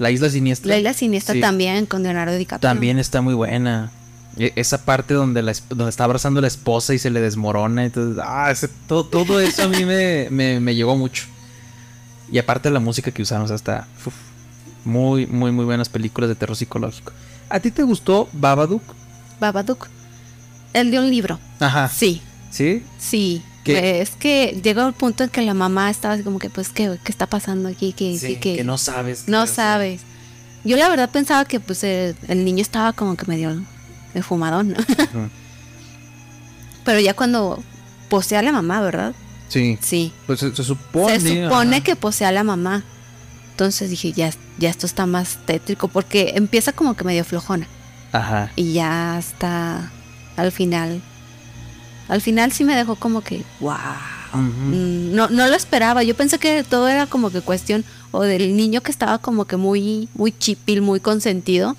Speaker 1: La Isla Siniestra.
Speaker 2: La isla siniestra
Speaker 1: Sí.
Speaker 2: también con Leonardo DiCaprio.
Speaker 1: También está muy buena. E- Esa parte donde, la, donde está abrazando a la esposa y se le desmorona. Entonces, ah, ese- todo, todo eso a mí me, [laughs] me, me llegó mucho. Y aparte la música que está uf, muy, muy, muy buenas películas de terror psicológico. ¿A ti te gustó Babadook?
Speaker 2: Babadook. El de un libro.
Speaker 1: Ajá.
Speaker 2: Sí,
Speaker 1: ¿Sí?
Speaker 2: sí.
Speaker 1: ¿Qué?
Speaker 2: Es que llegó el punto en que la mamá estaba así como que, pues, ¿qué, qué está pasando aquí? Que,
Speaker 1: Sí,
Speaker 2: que,
Speaker 1: que no sabes.
Speaker 2: no
Speaker 1: qué
Speaker 2: sabes. Yo la verdad pensaba que pues el, el niño estaba como que medio de fumadón, ¿no? [laughs] Pero ya cuando posee a la mamá, ¿verdad?
Speaker 1: Sí.
Speaker 2: Sí.
Speaker 1: Pues se, se supone.
Speaker 2: Se supone
Speaker 1: ajá.
Speaker 2: que posee a la mamá. Entonces dije, ya, ya esto está más tétrico porque empieza como que medio flojona.
Speaker 1: Ajá.
Speaker 2: Y ya está al final. Al final sí me dejó como que, wow. Mm, No, no lo esperaba. Yo pensé que todo era como que cuestión o del niño que estaba como que muy, muy chipil, muy consentido.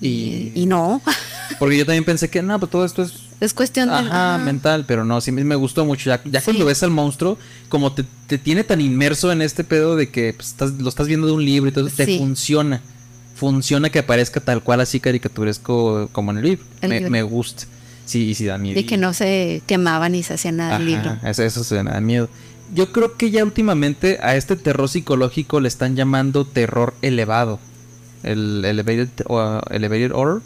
Speaker 1: Y,
Speaker 2: Y no, [laughs]
Speaker 1: Porque yo también pensé que, no, pues todo esto es
Speaker 2: es cuestión de...
Speaker 1: Ajá, mental, pero no, sí me me gustó mucho. Ya, ya
Speaker 2: Sí.
Speaker 1: cuando ves al monstruo, como te, te tiene tan inmerso en este pedo de que pues, estás, lo estás viendo de un libro y todo, te
Speaker 2: Sí.
Speaker 1: funciona. Funciona que aparezca tal cual así caricaturesco como en el libro.
Speaker 2: El
Speaker 1: me,
Speaker 2: libro.
Speaker 1: me gusta. Sí, sí da miedo.
Speaker 2: De que no se quemaba ni se hacía nada el libro.
Speaker 1: Eso, eso se da miedo. Yo creo que ya últimamente a este terror psicológico le están llamando terror elevado. El elevated, o, elevated horror.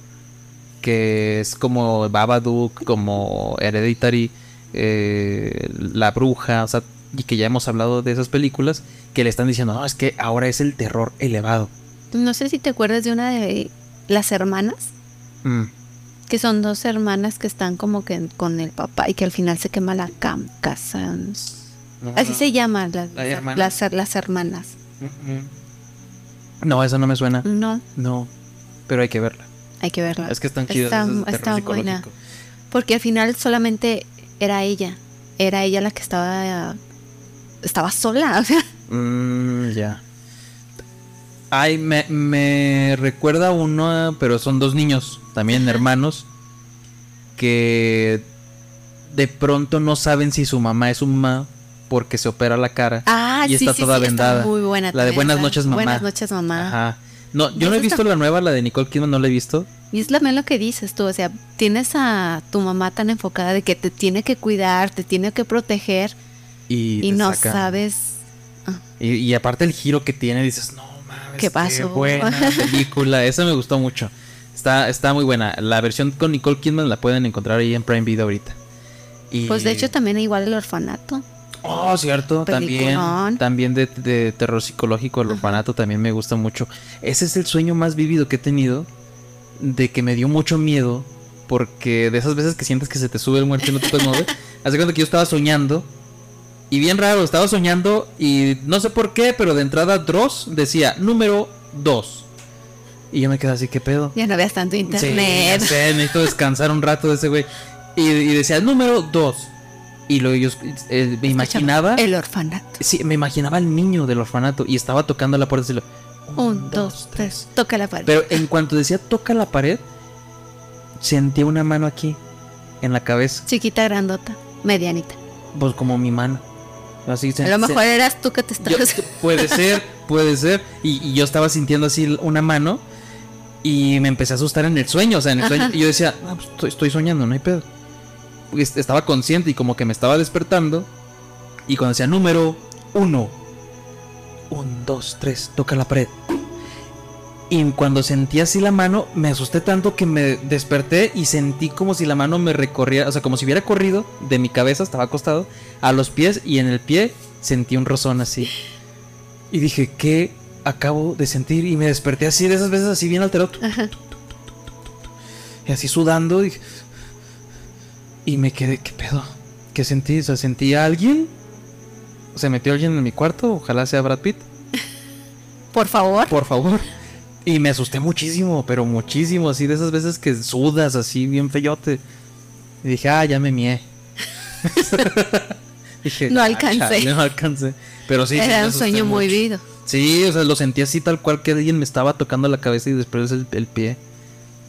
Speaker 1: Que es como Babadook, como Hereditary, eh, La Bruja, o sea, y que ya hemos hablado de esas películas. Que le están diciendo, no, es que ahora es el terror elevado.
Speaker 2: No sé si te acuerdas de una de las hermanas,
Speaker 1: Mm,
Speaker 2: que son dos hermanas que están como que con el papá y que al final se quema la cam casa. Así se llaman las, las, las hermanas.
Speaker 1: No, eso no me suena.
Speaker 2: No,
Speaker 1: No, pero hay que verla.
Speaker 2: hay que verla.
Speaker 1: Es que están chidas.
Speaker 2: Está,
Speaker 1: terror
Speaker 2: está buena. Porque al final solamente era ella. Era ella la que estaba. Estaba sola. [laughs] O sea,
Speaker 1: Mm, ya. Ay, me, me recuerda uno, pero son dos niños, también hermanos, que de pronto no saben si su mamá es su mamá porque se opera la cara
Speaker 2: Ah,
Speaker 1: y
Speaker 2: sí,
Speaker 1: está
Speaker 2: sí,
Speaker 1: toda
Speaker 2: sí, está
Speaker 1: vendada.
Speaker 2: muy buena
Speaker 1: La de Buenas noches, mamá.
Speaker 2: Buenas noches, mamá.
Speaker 1: Ajá. No, yo no he visto
Speaker 2: está-
Speaker 1: la nueva, la de Nicole Kidman, no la he visto.
Speaker 2: Y es también lo que dices tú, o sea, tienes a tu mamá tan enfocada de que te tiene que cuidar, te tiene que proteger
Speaker 1: Y,
Speaker 2: no
Speaker 1: saca-
Speaker 2: sabes.
Speaker 1: Y, y aparte el giro que tiene, dices, no
Speaker 2: ¿Qué pasó?"
Speaker 1: buena [laughs] película. Esa me gustó mucho. Está, está muy buena. La versión con Nicole Kidman la pueden encontrar ahí en Prime Video ahorita. Y...
Speaker 2: Pues de hecho también igual el orfanato.
Speaker 1: Oh, cierto, también.
Speaker 2: Peliculón.
Speaker 1: También de, de terror psicológico, el orfanato también me gusta mucho. Ese es el sueño más vivido que he tenido. De que me dio mucho miedo. Porque de esas veces que sientes que se te sube el muerto y no te puedes mover. Hace cuenta que yo estaba soñando. Y bien raro, estaba soñando. Y no sé por qué, pero de entrada Dross decía número 2. Y yo me quedé así, ¿qué pedo?
Speaker 2: Ya no veas tanto
Speaker 1: Sí,
Speaker 2: internet.
Speaker 1: ya sé, necesito descansar un rato de ese güey. Y, y decía número 2. Y luego yo eh, me imaginaba.
Speaker 2: El orfanato.
Speaker 1: Sí, me imaginaba al niño del orfanato y estaba tocando la puerta. y lo-
Speaker 2: Un, dos, tres. Toca la pared.
Speaker 1: Pero en cuanto decía toca la pared, sentía una mano aquí, en la cabeza,
Speaker 2: Chiquita, grandota, medianita.
Speaker 1: pues como mi mano. Así se-
Speaker 2: A lo
Speaker 1: se-
Speaker 2: mejor eras tú que te
Speaker 1: yo-
Speaker 2: estabas. [laughs]
Speaker 1: puede ser, puede ser. Y, y yo estaba sintiendo así una mano y me empecé a asustar en el sueño. O sea, en el sueño. Y yo decía, "Ah, pues, estoy, estoy soñando, no hay pedo. Est- Estaba consciente y como que me estaba despertando. Y cuando decía número uno, un, dos, tres, toca la pared. Y cuando sentí así la mano, me asusté tanto que me desperté y sentí como si la mano me recorría, o sea, como si hubiera corrido de mi cabeza, estaba acostado, a los pies y en el pie sentí un rozón así. Y dije, ¿qué acabo de sentir? Y me desperté así, de esas veces así bien alterado.
Speaker 2: Ajá.
Speaker 1: Y así sudando, dije... Y me quedé, ¿qué pedo? ¿Qué sentí? O sea, sentí a alguien. Se metió alguien en mi cuarto, ojalá sea Brad Pitt. [laughs]
Speaker 2: Por favor.
Speaker 1: Por favor. Y me asusté muchísimo, pero muchísimo, así de esas veces que sudas así bien feyote. Y dije, ah, ya me mié. [laughs] dije,
Speaker 2: No
Speaker 1: "Ah,
Speaker 2: alcancé".
Speaker 1: chale, no alcancé. Pero sí.
Speaker 2: Era un sueño muy vivido.
Speaker 1: Sí, o sea, lo sentí así tal cual que alguien me estaba tocando la cabeza y después el, el pie.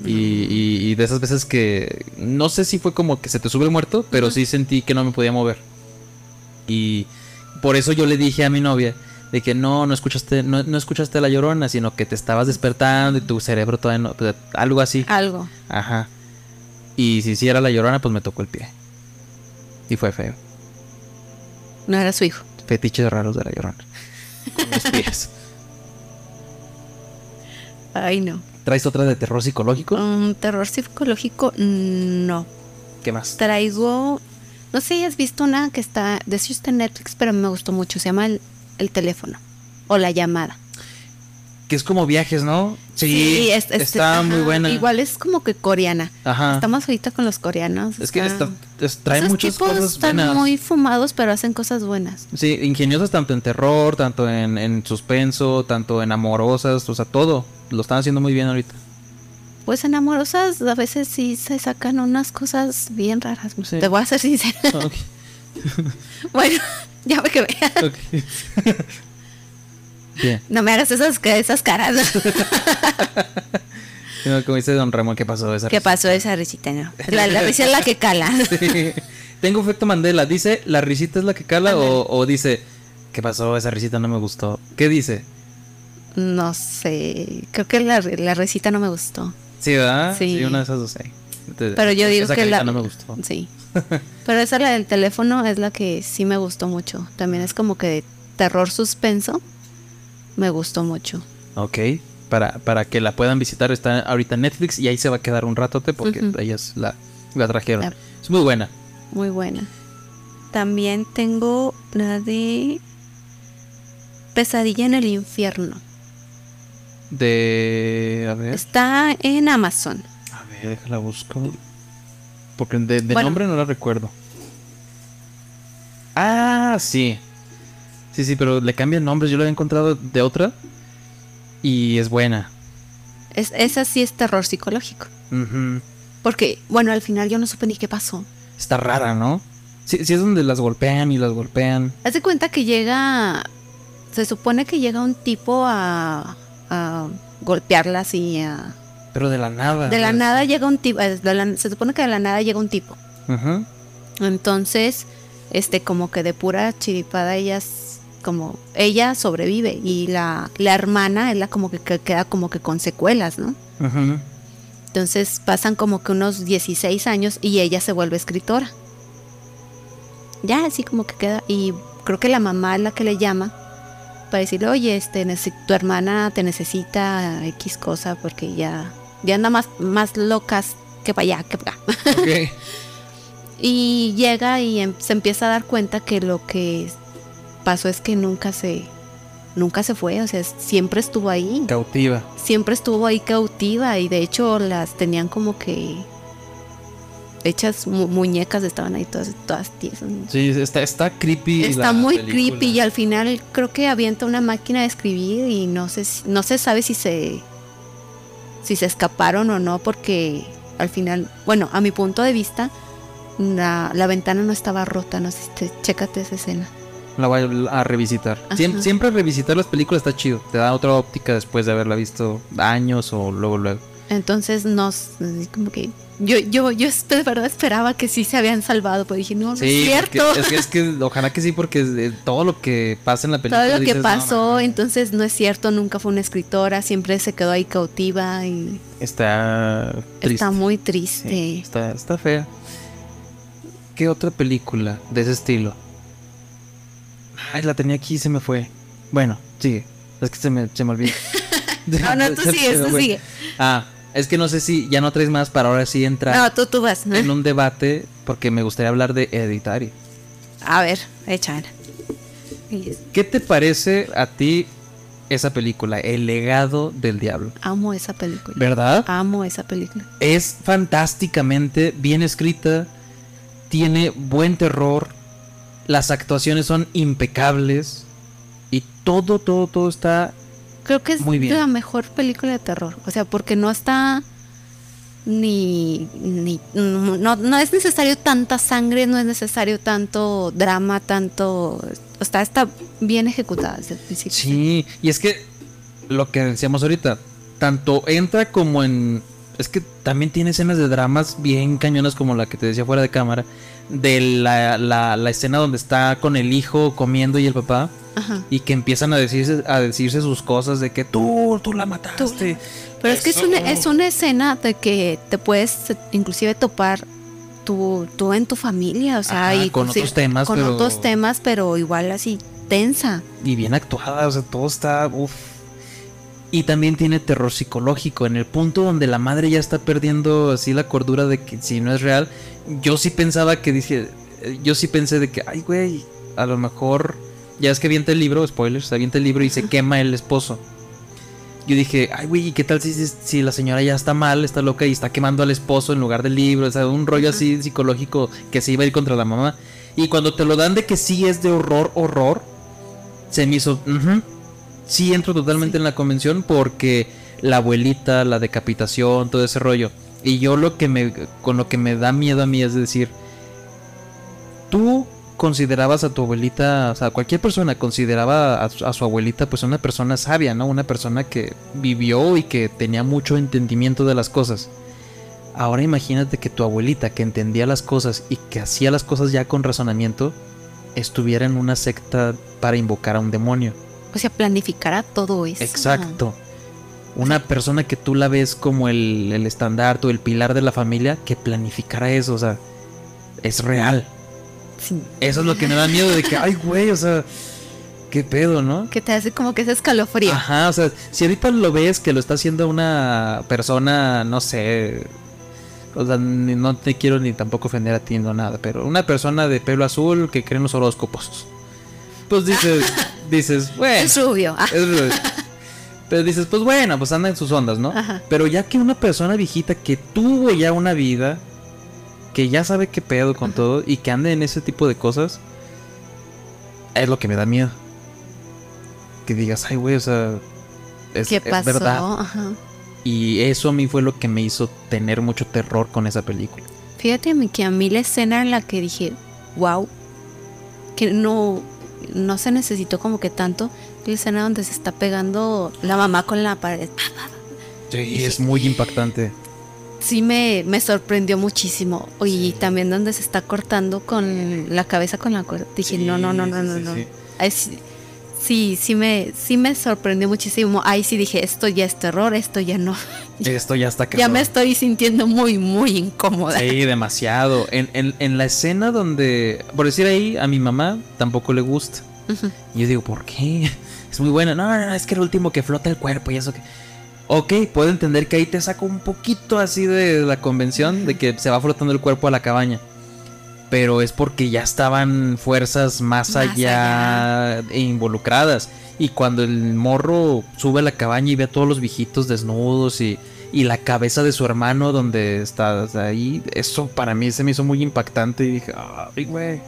Speaker 1: Y, y- y de esas veces que no sé si fue como que se te sube el muerto, pero sí sentí que no me podía mover. Y por eso yo le dije a mi novia de que no, no escuchaste, no, no escuchaste la llorona, sino que te estabas despertando y tu cerebro todavía no, pues, algo así.
Speaker 2: Algo.
Speaker 1: Ajá. Y si sí era la llorona, pues me tocó el pie. Y fue feo.
Speaker 2: No era su hijo.
Speaker 1: Fetiches raros de la llorona. Con los pies.
Speaker 2: Ay, no.
Speaker 1: ¿Traes otra de terror psicológico?
Speaker 2: Un terror psicológico, no.
Speaker 1: ¿Qué más?
Speaker 2: Traigo. No sé si has visto una que está. De hecho está en Netflix, pero me gustó mucho. Se llama El, el teléfono. O la llamada.
Speaker 1: Que es como viajes, ¿no? Sí,
Speaker 2: es- es-
Speaker 1: está muy buena.
Speaker 2: Igual es como que coreana.
Speaker 1: Ajá.
Speaker 2: Estamos ahorita con los coreanos.
Speaker 1: es que
Speaker 2: está-
Speaker 1: es- trae
Speaker 2: esos
Speaker 1: muchas
Speaker 2: tipos
Speaker 1: cosas
Speaker 2: están
Speaker 1: buenas.
Speaker 2: muy fumados, pero hacen cosas buenas.
Speaker 1: Sí, ingeniosas tanto en terror, tanto en, en suspenso, tanto en amorosas, o sea, todo. Lo están haciendo muy bien ahorita.
Speaker 2: Pues en amorosas a veces sí se sacan unas cosas bien raras.
Speaker 1: Sí.
Speaker 2: Te voy a ser sincera.
Speaker 1: Ok, [laughs]
Speaker 2: bueno, [laughs] ya me quedé.
Speaker 1: ok. [laughs] bien.
Speaker 2: No me hagas esas, esas caras. [laughs]
Speaker 1: No, Como dice Don Ramón, ¿qué pasó? Esa
Speaker 2: ¿Qué
Speaker 1: risa?
Speaker 2: pasó esa risita? No. La, la risa es la que cala.
Speaker 1: Sí. Tengo efecto Mandela. ¿Dice la risita es la que cala o, o dice ¿qué pasó? Esa risita no me gustó. ¿Qué dice?
Speaker 2: No sé. Creo que la, la risita no me gustó.
Speaker 1: Sí, ¿verdad?
Speaker 2: Sí.
Speaker 1: una de esas dos. sí. Entonces,
Speaker 2: Pero yo digo
Speaker 1: esa
Speaker 2: que la.
Speaker 1: no me gustó.
Speaker 2: Sí. [laughs] Pero esa, la del teléfono, es la que sí me gustó mucho. También es como que de terror suspenso. Me gustó mucho.
Speaker 1: Ok. Para, para que la puedan visitar, está ahorita en Netflix y ahí se va a quedar un ratote porque ellas la, la trajeron. Es muy buena.
Speaker 2: Muy buena. También tengo la de Pesadilla en el infierno.
Speaker 1: De. A ver.
Speaker 2: Está en Amazon.
Speaker 1: Déjala busco. Porque de, de
Speaker 2: Bueno.
Speaker 1: nombre no la recuerdo. Ah, sí. Sí, sí, pero le cambian nombres. Yo la había encontrado de otra. Y es buena.
Speaker 2: Es, esa sí es terror psicológico. Porque, bueno, al final yo no supe ni qué pasó.
Speaker 1: Está rara, ¿no? Sí, sí es donde las golpean y las golpean.
Speaker 2: Haz de cuenta que llega. Se supone que llega un tipo a. a golpearlas y a.
Speaker 1: Pero de la nada.
Speaker 2: De la nada llega un tipo. eh, se supone que de la nada llega un tipo. Entonces, este, como que de pura chiripada ellas. Como ella sobrevive y la, la hermana es la como que, que queda como que con secuelas, ¿no?
Speaker 1: Ujú.
Speaker 2: Entonces pasan como que unos 16 años y ella se vuelve escritora. Ya así como que queda. Y creo que la mamá es la que le llama para decirle, oye, este, tu hermana te necesita X cosa porque ya, ya anda más, más locas que para allá, que para acá. [laughs] Y llega y em- se empieza a dar cuenta que lo que pasó es que nunca se, nunca se fue, o sea, siempre estuvo ahí
Speaker 1: Cautiva.
Speaker 2: siempre estuvo ahí cautiva y de hecho las tenían como que hechas mu- muñecas estaban ahí todas todas tiesas. ¿no?
Speaker 1: Sí, está, está creepy.
Speaker 2: Está
Speaker 1: la
Speaker 2: muy
Speaker 1: película.
Speaker 2: creepy y al final creo que avienta una máquina de escribir y no si- no se sabe si se si se escaparon o no porque al final, bueno, a mi punto de vista la, la ventana no estaba rota, no sé si te, chécate esa escena.
Speaker 1: La voy a, revisitar. Siem- siempre revisitar las películas está chido. Te da otra óptica después de haberla visto años o luego, luego.
Speaker 2: Entonces nos como que yo yo yo de verdad esperaba que sí se habían salvado, pero dije, no, no es cierto.
Speaker 1: es, que, es que [laughs] ojalá que sí, porque de todo lo que pasa en la película.
Speaker 2: Todo lo que
Speaker 1: no,
Speaker 2: pasó,
Speaker 1: no,
Speaker 2: entonces no es cierto, nunca fue una escritora, siempre se quedó ahí cautiva y
Speaker 1: Está triste.
Speaker 2: está muy
Speaker 1: Sí,
Speaker 2: triste.
Speaker 1: está, está fea. ¿Qué otra película de ese estilo? Ay, la tenía aquí y se me fue. Bueno, sigue. Es que se me, se me olvidó. [laughs]
Speaker 2: No, no, tú [laughs] sigue, tú sigue.
Speaker 1: Ah, es que no sé si ya no traes más para ahora sí entrar
Speaker 2: No, tú, tú vas. ¿no?
Speaker 1: en un debate porque me gustaría hablar de Hereditary.
Speaker 2: A ver, échala.
Speaker 1: ¿Qué te parece a ti esa película, El legado del diablo?
Speaker 2: Amo esa película.
Speaker 1: ¿Verdad?
Speaker 2: Amo esa película.
Speaker 1: Es fantásticamente bien escrita, tiene buen terror, las actuaciones son impecables y todo, todo, todo está...
Speaker 2: Creo que es
Speaker 1: Muy bien.
Speaker 2: la mejor película de terror. O sea, porque no está ni, ni no, no es necesario tanta sangre, no es necesario tanto drama, tanto o sea, está bien ejecutada desde el principio.
Speaker 1: Sí, y es que lo que decíamos ahorita, tanto entra como en... Es que también tiene escenas de dramas bien cañonas como la que te decía fuera de cámara, de la, la, la escena donde está con el hijo comiendo y el papá.
Speaker 2: Ajá.
Speaker 1: y que empiezan a decirse a decirse sus cosas de que tú tú la mataste
Speaker 2: Pero es que es una, es una escena de que te puedes inclusive topar tú, tú en tu familia, o sea,
Speaker 1: Ajá,
Speaker 2: y
Speaker 1: con otros temas,
Speaker 2: con
Speaker 1: pero-
Speaker 2: otros temas, pero igual así tensa.
Speaker 1: y bien actuada o sea todo está uf. Y también tiene terror psicológico en el punto donde la madre ya está perdiendo así la cordura de que si no es real yo sí pensaba que dije eh, yo sí pensé de que ay güey a lo mejor ya es que avienta el libro spoilers avienta el libro y se [laughs] quema el esposo yo dije, ay, güey, ¿y qué tal si, si, si la señora ya está mal, está loca y está quemando al esposo en lugar del libro? O sea, un rollo así psicológico que se iba a ir contra la mamá. Y cuando te lo dan de que sí es de horror, horror, se me hizo, ujú, sí entro totalmente en la convención porque la abuelita, la decapitación, todo ese rollo. Y yo lo que me, con lo que me da miedo a mí es decir, tú considerabas a tu abuelita, o sea, cualquier persona consideraba a, su- a su abuelita pues una persona sabia, ¿no? Una persona que vivió y que tenía mucho entendimiento de las cosas. Ahora imagínate que tu abuelita que entendía las cosas y que hacía las cosas ya con razonamiento, estuviera en una secta para invocar a un demonio.
Speaker 2: O sea, planificará todo eso.
Speaker 1: Exacto. Una persona que tú la ves como el, el estandarte o el pilar de la familia, que planificara eso, o sea, es real.
Speaker 2: Sí.
Speaker 1: Eso es lo que me da miedo de que, ay, güey, o sea, qué pedo, ¿no?
Speaker 2: Que te hace como que ese escalofrío.
Speaker 1: Ajá, o sea, si ahorita lo ves que lo está haciendo una persona, no sé, o sea, no te quiero ni tampoco ofender a ti, no nada, pero una persona de pelo azul que cree en los horóscopos. Pues dices, dices, bueno,
Speaker 2: Es rubio. Ah,
Speaker 1: es rubio. Pero dices, pues bueno, pues anda en sus ondas, ¿no?
Speaker 2: Ajá.
Speaker 1: Pero ya que una persona viejita que tuvo ya una vida, que ya sabe qué pedo con todo y que ande en ese tipo de cosas, es lo que me da miedo. Que digas, ay, güey, o sea, es,
Speaker 2: ¿Qué
Speaker 1: es
Speaker 2: pasó?
Speaker 1: verdad.
Speaker 2: Ajá.
Speaker 1: Y eso a mí fue lo que me hizo tener mucho terror con esa película.
Speaker 2: Fíjate que a mí la escena en la que dije, wow, que no, no se necesitó como que tanto, la escena donde se está pegando la mamá con la pared.
Speaker 1: Sí, es muy impactante.
Speaker 2: Sí me, me sorprendió muchísimo. Y también donde se está cortando con la cabeza con la cuerda. Dije, no, no, no, no,
Speaker 1: Sí,
Speaker 2: no,
Speaker 1: sí,
Speaker 2: no.
Speaker 1: sí.
Speaker 2: Sí, sí, me, sí me sorprendió muchísimo. Ahí sí dije, esto ya es terror, esto ya no. [laughs]
Speaker 1: Esto ya está
Speaker 2: Ya me estoy sintiendo muy, muy incómoda.
Speaker 1: Sí, demasiado. En, en- en la escena donde, por decir ahí, a mi mamá tampoco le gusta. Y yo digo, ¿por qué? [laughs] Es muy buena. No, no, no, es que el último que flota el cuerpo y eso que... Ok, puedo entender que ahí te saco un poquito así de la convención de que se va flotando el cuerpo a la cabaña. Pero es porque ya estaban fuerzas más,
Speaker 2: Más
Speaker 1: allá, e involucradas. Y cuando el morro sube a la cabaña y ve a todos los viejitos desnudos y, y la cabeza de su hermano donde está ahí, eso para mí se me hizo muy impactante y dije, ay, güey,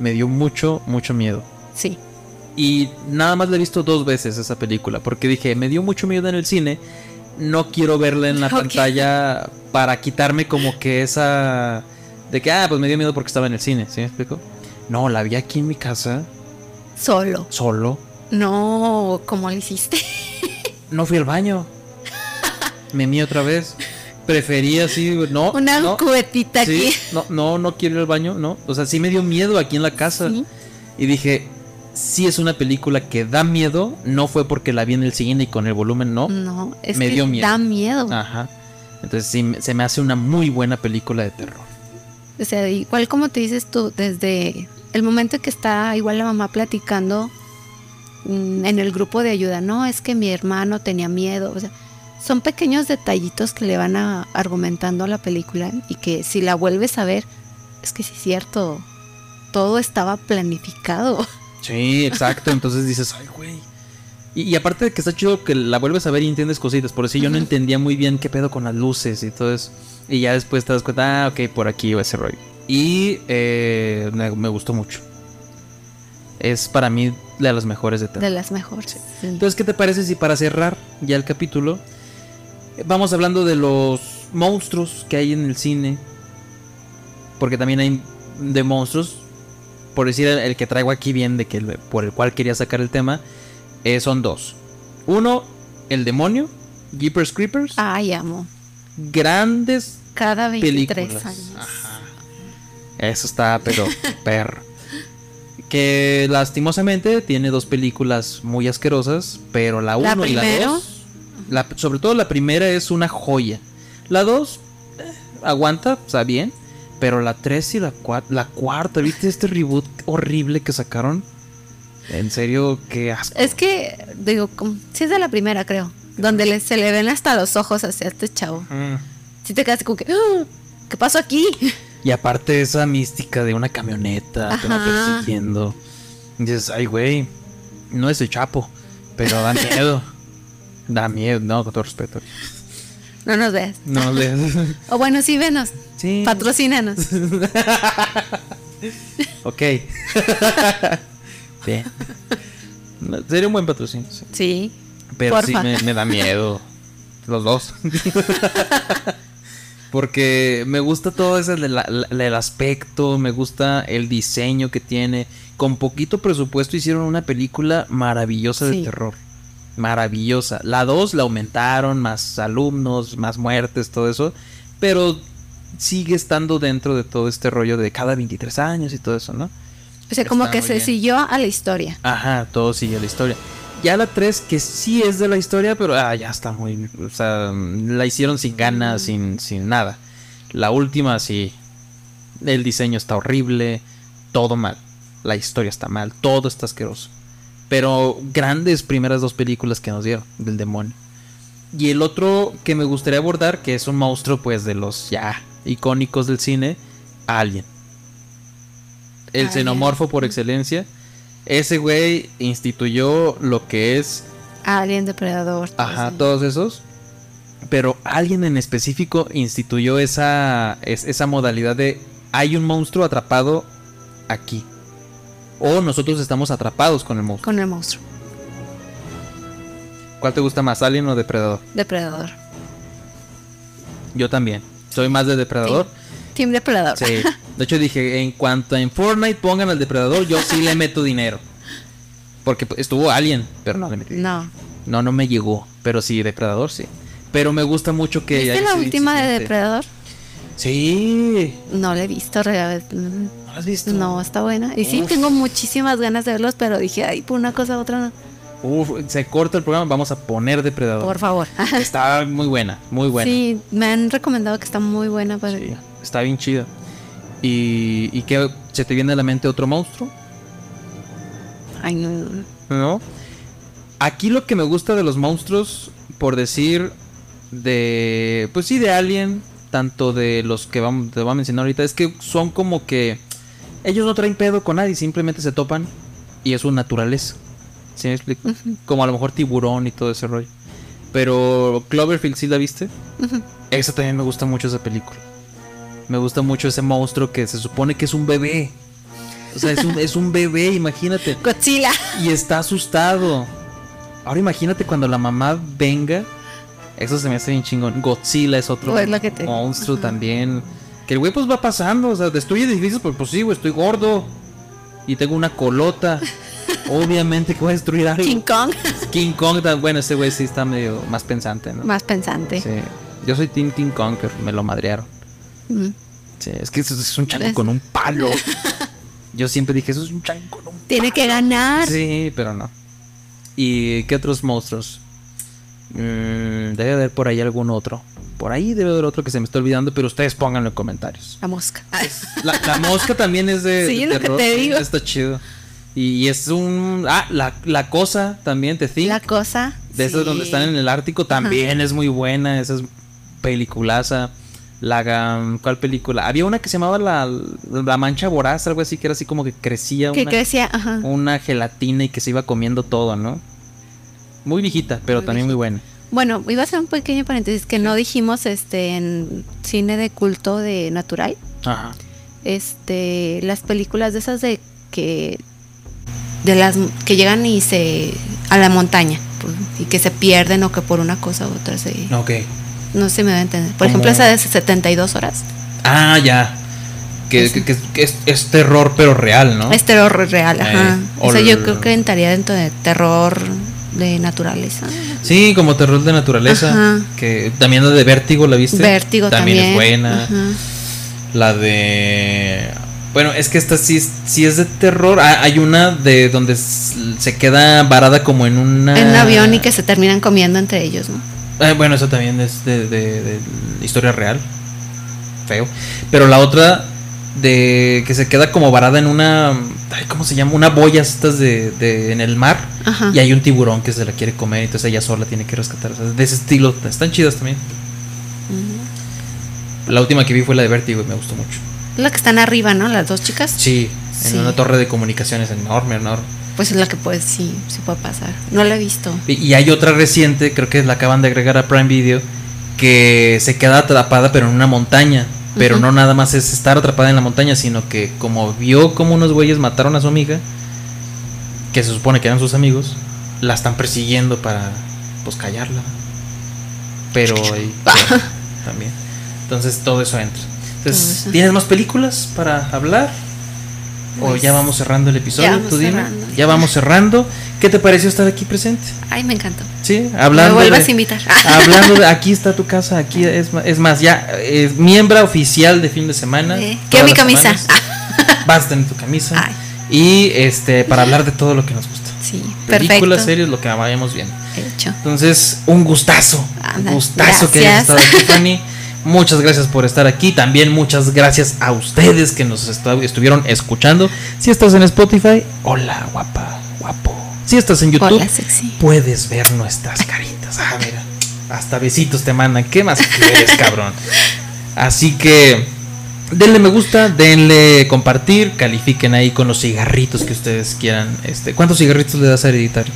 Speaker 1: me dio mucho, mucho miedo.
Speaker 2: Sí.
Speaker 1: Y nada más la he visto dos veces esa película, porque dije, me dio mucho miedo en el cine, no quiero verla en la [laughs] pantalla para quitarme como que esa... De que, ah, pues me dio miedo porque estaba en el cine, ¿sí me explico? No, la vi aquí en mi casa,
Speaker 2: Solo.
Speaker 1: solo.
Speaker 2: No, ¿cómo lo hiciste? [laughs]
Speaker 1: No fui al baño. Me mí otra vez. Preferí así, no.
Speaker 2: Una
Speaker 1: no,
Speaker 2: cubetita
Speaker 1: sí,
Speaker 2: aquí.
Speaker 1: no, no, no quiero ir al baño, no. O sea, sí me dio miedo aquí en la casa.
Speaker 2: Sí.
Speaker 1: Y dije, sí es una película que da miedo. No fue porque la vi en el cine y con el volumen, no.
Speaker 2: No, es
Speaker 1: Me
Speaker 2: que
Speaker 1: dio miedo.
Speaker 2: da miedo.
Speaker 1: Ajá. Entonces sí, se me hace una muy buena película de terror.
Speaker 2: O sea, igual como te dices tú, desde el momento que está igual la mamá platicando mm, en el grupo de ayuda, no, es que mi hermano tenía miedo, o sea, son pequeños detallitos que le van a, argumentando a la película y que si la vuelves a ver, es que sí es cierto, todo estaba planificado.
Speaker 1: Sí, exacto. Entonces dices, ay, güey. Y, y aparte de que está chido que la vuelves a ver y entiendes cositas. Por eso yo no entendía muy bien qué pedo con las luces y todo eso. Y ya después te das cuenta, ah, ok, por aquí va ese rollo. Y eh, me, me gustó mucho. Es para mí de las mejores de.
Speaker 2: De las mejores. Sí.
Speaker 1: Entonces, ¿qué te parece si para cerrar ya el capítulo vamos hablando de los monstruos que hay en el cine? Porque también hay de monstruos. Por decir el, el que traigo aquí bien, de que el- por el cual quería sacar el tema, eh, son dos. Uno, el demonio, Jeepers Creepers.
Speaker 2: Ay, amo.
Speaker 1: Grandes
Speaker 2: Cada 23
Speaker 1: películas.
Speaker 2: años.
Speaker 1: Ajá. Eso está, pero [laughs] perro. Que lastimosamente tiene dos películas muy asquerosas, pero la
Speaker 2: La
Speaker 1: 1 y la
Speaker 2: primero.
Speaker 1: 2, la- sobre todo la primera es una joya. La 2 aguanta, está bien, pero la 3 y la 4, la cuarta, ¿viste este reboot horrible que sacaron? En serio, qué asco.
Speaker 2: Es que, digo, como- sí es de la primera, creo. Donde le- se le ven hasta los ojos hacia este chavo.
Speaker 1: Mm.
Speaker 2: Si te quedas como que, "Ah, ¿qué pasó aquí? [laughs]
Speaker 1: Y aparte esa mística de una camioneta que va
Speaker 2: Ajá.
Speaker 1: persiguiendo. Y dices, ay, güey, no es el Chapo, pero da miedo. da miedo, no, con todo respeto.
Speaker 2: No nos veas.
Speaker 1: No le... [laughs]
Speaker 2: O bueno, sí, venos.
Speaker 1: Sí.
Speaker 2: Patrocínanos. [laughs]
Speaker 1: ok. Bien. [laughs] Sería un buen patrocinio, sí.
Speaker 2: Sí.
Speaker 1: Pero sí
Speaker 2: Porfa.
Speaker 1: me, me da miedo. Los dos. [laughs] Porque me gusta todo ese el aspecto, me gusta el diseño que tiene. Con poquito presupuesto hicieron una película maravillosa de
Speaker 2: Sí.
Speaker 1: terror. Maravillosa. La 2 la aumentaron, más alumnos, más muertes, todo eso. Pero sigue estando dentro de todo este rollo de cada 23 años y todo eso, ¿no?
Speaker 2: O sea, como que se
Speaker 1: bien.
Speaker 2: siguió a la historia.
Speaker 1: Ajá, todo sigue la historia. Ya la 3, que sí es de la historia, pero ah, ya está muy. O sea, mm, la hicieron sin ganas, sin, sin nada. La última, sí. El diseño está horrible, todo mal. La historia está mal, todo está asqueroso. Pero grandes primeras dos películas que nos dieron del demonio. Y el otro que me gustaría abordar, que es un monstruo, pues de los ya icónicos del cine, Alien. El
Speaker 2: Alien.
Speaker 1: xenomorfo por excelencia. Ese güey instituyó lo que es,
Speaker 2: Alien Depredador.
Speaker 1: ajá, todos esos. Pero alguien en específico instituyó esa, es- esa modalidad de hay un monstruo atrapado aquí. O nosotros estamos atrapados con el monstruo.
Speaker 2: Con el monstruo.
Speaker 1: ¿Cuál te gusta más, Alien o Depredador?
Speaker 2: Depredador.
Speaker 1: Yo también. Soy más de depredador.
Speaker 2: Team Depredador.
Speaker 1: Sí. [laughs] De hecho dije, en cuanto en Fortnite pongan al depredador, yo sí le meto dinero. Porque estuvo Alien, pero no le metí.
Speaker 2: No.
Speaker 1: No, no me llegó. Pero sí, depredador sí. Pero me gusta mucho que...
Speaker 2: ¿Viste la última de. Depredador?
Speaker 1: Sí.
Speaker 2: No la he visto, real-
Speaker 1: ¿No la has visto?
Speaker 2: No, está buena. Y sí, tengo muchísimas ganas de verlos, pero dije, ay, por una cosa u otra no.
Speaker 1: Uf, se corta el programa, vamos a poner depredador.
Speaker 2: Por favor.
Speaker 1: Está muy buena, muy buena.
Speaker 2: Sí, me han recomendado que está muy buena. Pero...
Speaker 1: Sí, está bien chida. ¿Y, y qué se te viene a la mente otro monstruo?
Speaker 2: Ay, no, no.
Speaker 1: Aquí lo que me gusta de los monstruos, por decir, de. Pues sí, de Alien, tanto de los que vamos, te voy a mencionar ahorita, es que son como que. Ellos no traen pedo con nadie, simplemente se topan y es su naturaleza. ¿Sí me explico? Como a lo mejor tiburón y todo ese rollo. Pero Cloverfield, ¿sí la viste? Esa también me gusta mucho esa película. Me gusta mucho ese monstruo que se supone que es un bebé. O sea, es un, es un bebé, [laughs] imagínate.
Speaker 2: Godzilla.
Speaker 1: Y está asustado. Ahora imagínate cuando la mamá venga. Eso se me hace bien chingón. Godzilla es otro
Speaker 2: Pues que te-
Speaker 1: monstruo también. Que el güey pues va pasando. O sea, destruye edificios, pues, pues sí, güey, estoy gordo. Y tengo una colota. [laughs] Obviamente que voy a destruir algo.
Speaker 2: King Kong.
Speaker 1: King Kong, bueno, ese güey sí está medio más pensante, ¿no?
Speaker 2: Más pensante.
Speaker 1: Sí. Yo soy Team King Kong, que me lo madrearon.
Speaker 2: Mm.
Speaker 1: Sí, es que eso es un chango
Speaker 2: Es-
Speaker 1: con un palo. [laughs] Yo siempre dije, eso es un chango con un
Speaker 2: Tiene que ganar.
Speaker 1: Sí, pero no. ¿Y qué otros monstruos? Mm, debe haber por ahí algún otro. Por ahí debe haber otro que se me está olvidando, pero ustedes pónganlo en comentarios.
Speaker 2: La mosca.
Speaker 1: La, la mosca también es de, [laughs]
Speaker 2: Sí,
Speaker 1: de
Speaker 2: lo que te digo.
Speaker 1: Está chido. Y, es un... Ah, la, la cosa también, te
Speaker 2: La cosa.
Speaker 1: De esas
Speaker 2: sí.
Speaker 1: donde están en el Ártico también es muy buena. Esa es peliculaza. La, gam- ¿Cuál película? Había una que se llamaba La, la Mancha Voraz, algo así, que era así como que crecía
Speaker 2: Que
Speaker 1: una,
Speaker 2: crecía, ajá.
Speaker 1: una gelatina y que se iba comiendo todo, ¿no? Muy viejita, pero
Speaker 2: Muy
Speaker 1: también muy buena.
Speaker 2: Bueno, iba a hacer un pequeño paréntesis que no dijimos este en cine de culto de natural.
Speaker 1: Ajá.
Speaker 2: Este, las películas de esas de que de las que llegan y se a la montaña pues, y que se pierden o que por una cosa u otra se
Speaker 1: Ok.
Speaker 2: No se me va a entender. Por ejemplo, esa de 72 horas.
Speaker 1: Ah, ya. Que, que- que- que es, es terror, pero real, ¿no?
Speaker 2: Es terror real, ajá.
Speaker 1: Eh, o
Speaker 2: Esa yo creo que entraría dentro de terror de naturaleza.
Speaker 1: Sí, como terror de naturaleza.
Speaker 2: Ajá.
Speaker 1: Que también la de Vértigo, ¿la viste?
Speaker 2: Vértigo también.
Speaker 1: es buena.
Speaker 2: Ajá.
Speaker 1: La de. Bueno, es que esta sí, es- sí es de terror. Ah, hay una de donde se queda varada como en una.
Speaker 2: En un avión y que se terminan comiendo entre ellos, ¿no?
Speaker 1: Eh, bueno, eso también es de, de- de historia real. Feo. Pero la otra de que se queda como varada en una. ay, ¿Cómo se llama? Una boya estas de, de- en el mar.
Speaker 2: Ajá.
Speaker 1: Y hay un tiburón que se la quiere comer. Entonces ella sola tiene que rescatar. o sea, de ese estilo. Están chidas también. La última que vi fue la de Vertigo y me gustó mucho.
Speaker 2: La que están arriba, ¿no? Las dos chicas.
Speaker 1: Sí, en
Speaker 2: Sí.
Speaker 1: una torre de comunicaciones enorme, enorme.
Speaker 2: Pues es la que puede, sí, sí puede pasar. No la he visto.
Speaker 1: Y, hay otra reciente, creo que la acaban de agregar a Prime Video, que se queda atrapada pero en una montaña. Pero no nada más es estar atrapada en la montaña, sino que como vio como unos güeyes mataron a su amiga, que se supone que eran sus amigos, la están persiguiendo para pues callarla. Pero queda [laughs] también. Entonces todo eso entra. Entonces. ¿tienes más películas para hablar? ¿O
Speaker 2: Pues,
Speaker 1: ya vamos cerrando el episodio?
Speaker 2: ya vamos
Speaker 1: Tú dime.
Speaker 2: cerrando.
Speaker 1: Ya vamos cerrando. ¿Qué te pareció estar aquí presente?
Speaker 2: Ay, me encantó.
Speaker 1: Sí, hablando
Speaker 2: me vuelvas
Speaker 1: de,
Speaker 2: a invitar. [laughs]
Speaker 1: hablando de aquí está tu casa, aquí es, es más, ya es miembro oficial de fin de semana.
Speaker 2: Eh, quiero mi camisa. [laughs]
Speaker 1: Vas a tener tu camisa.
Speaker 2: Ay.
Speaker 1: Y este para hablar de todo lo que nos gusta.
Speaker 2: Sí,
Speaker 1: Películas, series, lo que vayamos viendo.
Speaker 2: Hecho.
Speaker 1: Entonces, un gustazo.
Speaker 2: Anda,
Speaker 1: un gustazo que hayas estado aquí, Fanny. [laughs] Muchas gracias por estar aquí. También muchas gracias a ustedes que nos estuvieron escuchando. Si estás en Spotify, hola, guapa, guapo. Si estás en YouTube,
Speaker 2: Hola,
Speaker 1: puedes ver nuestras caritas. Ah, mira. Hasta besitos te mandan. ¿Qué más quieres, [laughs] cabrón? Así que denle me gusta, denle compartir, califiquen ahí con los cigarritos que ustedes quieran. Este, ¿cuántos cigarritos le das a hereditario?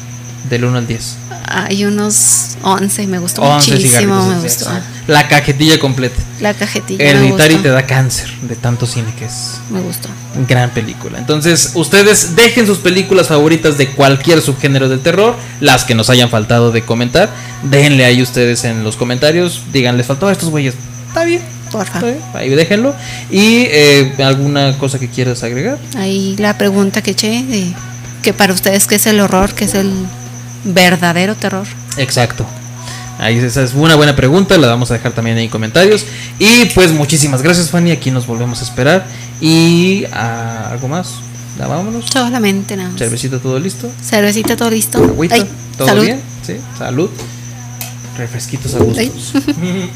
Speaker 1: Del 1 al 10.
Speaker 2: Hay unos 11, me gustó
Speaker 1: 11
Speaker 2: muchísimo, me gustó.
Speaker 1: La cajetilla completa.
Speaker 2: La cajetilla
Speaker 1: Hereditary te da cáncer de tanto cine que es.
Speaker 2: Me gustó.
Speaker 1: Gran película. Entonces, ustedes dejen sus películas favoritas de cualquier subgénero del terror, las que nos hayan faltado de comentar. Déjenle ahí ustedes en los comentarios. Digan, les faltó a estos güeyes. Está bien.
Speaker 2: Porfa.
Speaker 1: Ahí déjenlo. Y eh, alguna cosa que quieras agregar.
Speaker 2: Ahí la pregunta que eché de que para ustedes qué es el horror, qué es el verdadero terror.
Speaker 1: Exacto. Ahí esa es una buena pregunta, la vamos a dejar también ahí en comentarios. Y pues muchísimas gracias Fanny, aquí nos volvemos a esperar. Y ah, algo más, ya vámonos.
Speaker 2: Solamente nada. más.
Speaker 1: Cervecita todo listo.
Speaker 2: Cervecita, todo listo.
Speaker 1: Agüita,
Speaker 2: Ay,
Speaker 1: todo
Speaker 2: salud.
Speaker 1: bien. Sí, salud. Refresquitos a gusto.
Speaker 2: Ay. [laughs]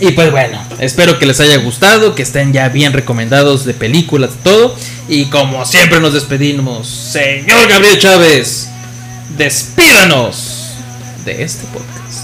Speaker 1: Y pues bueno, espero que les haya gustado, que estén ya bien recomendados de películas, de todo. Y como siempre nos despedimos, señor Gabriel Chávez, despídanos de este podcast.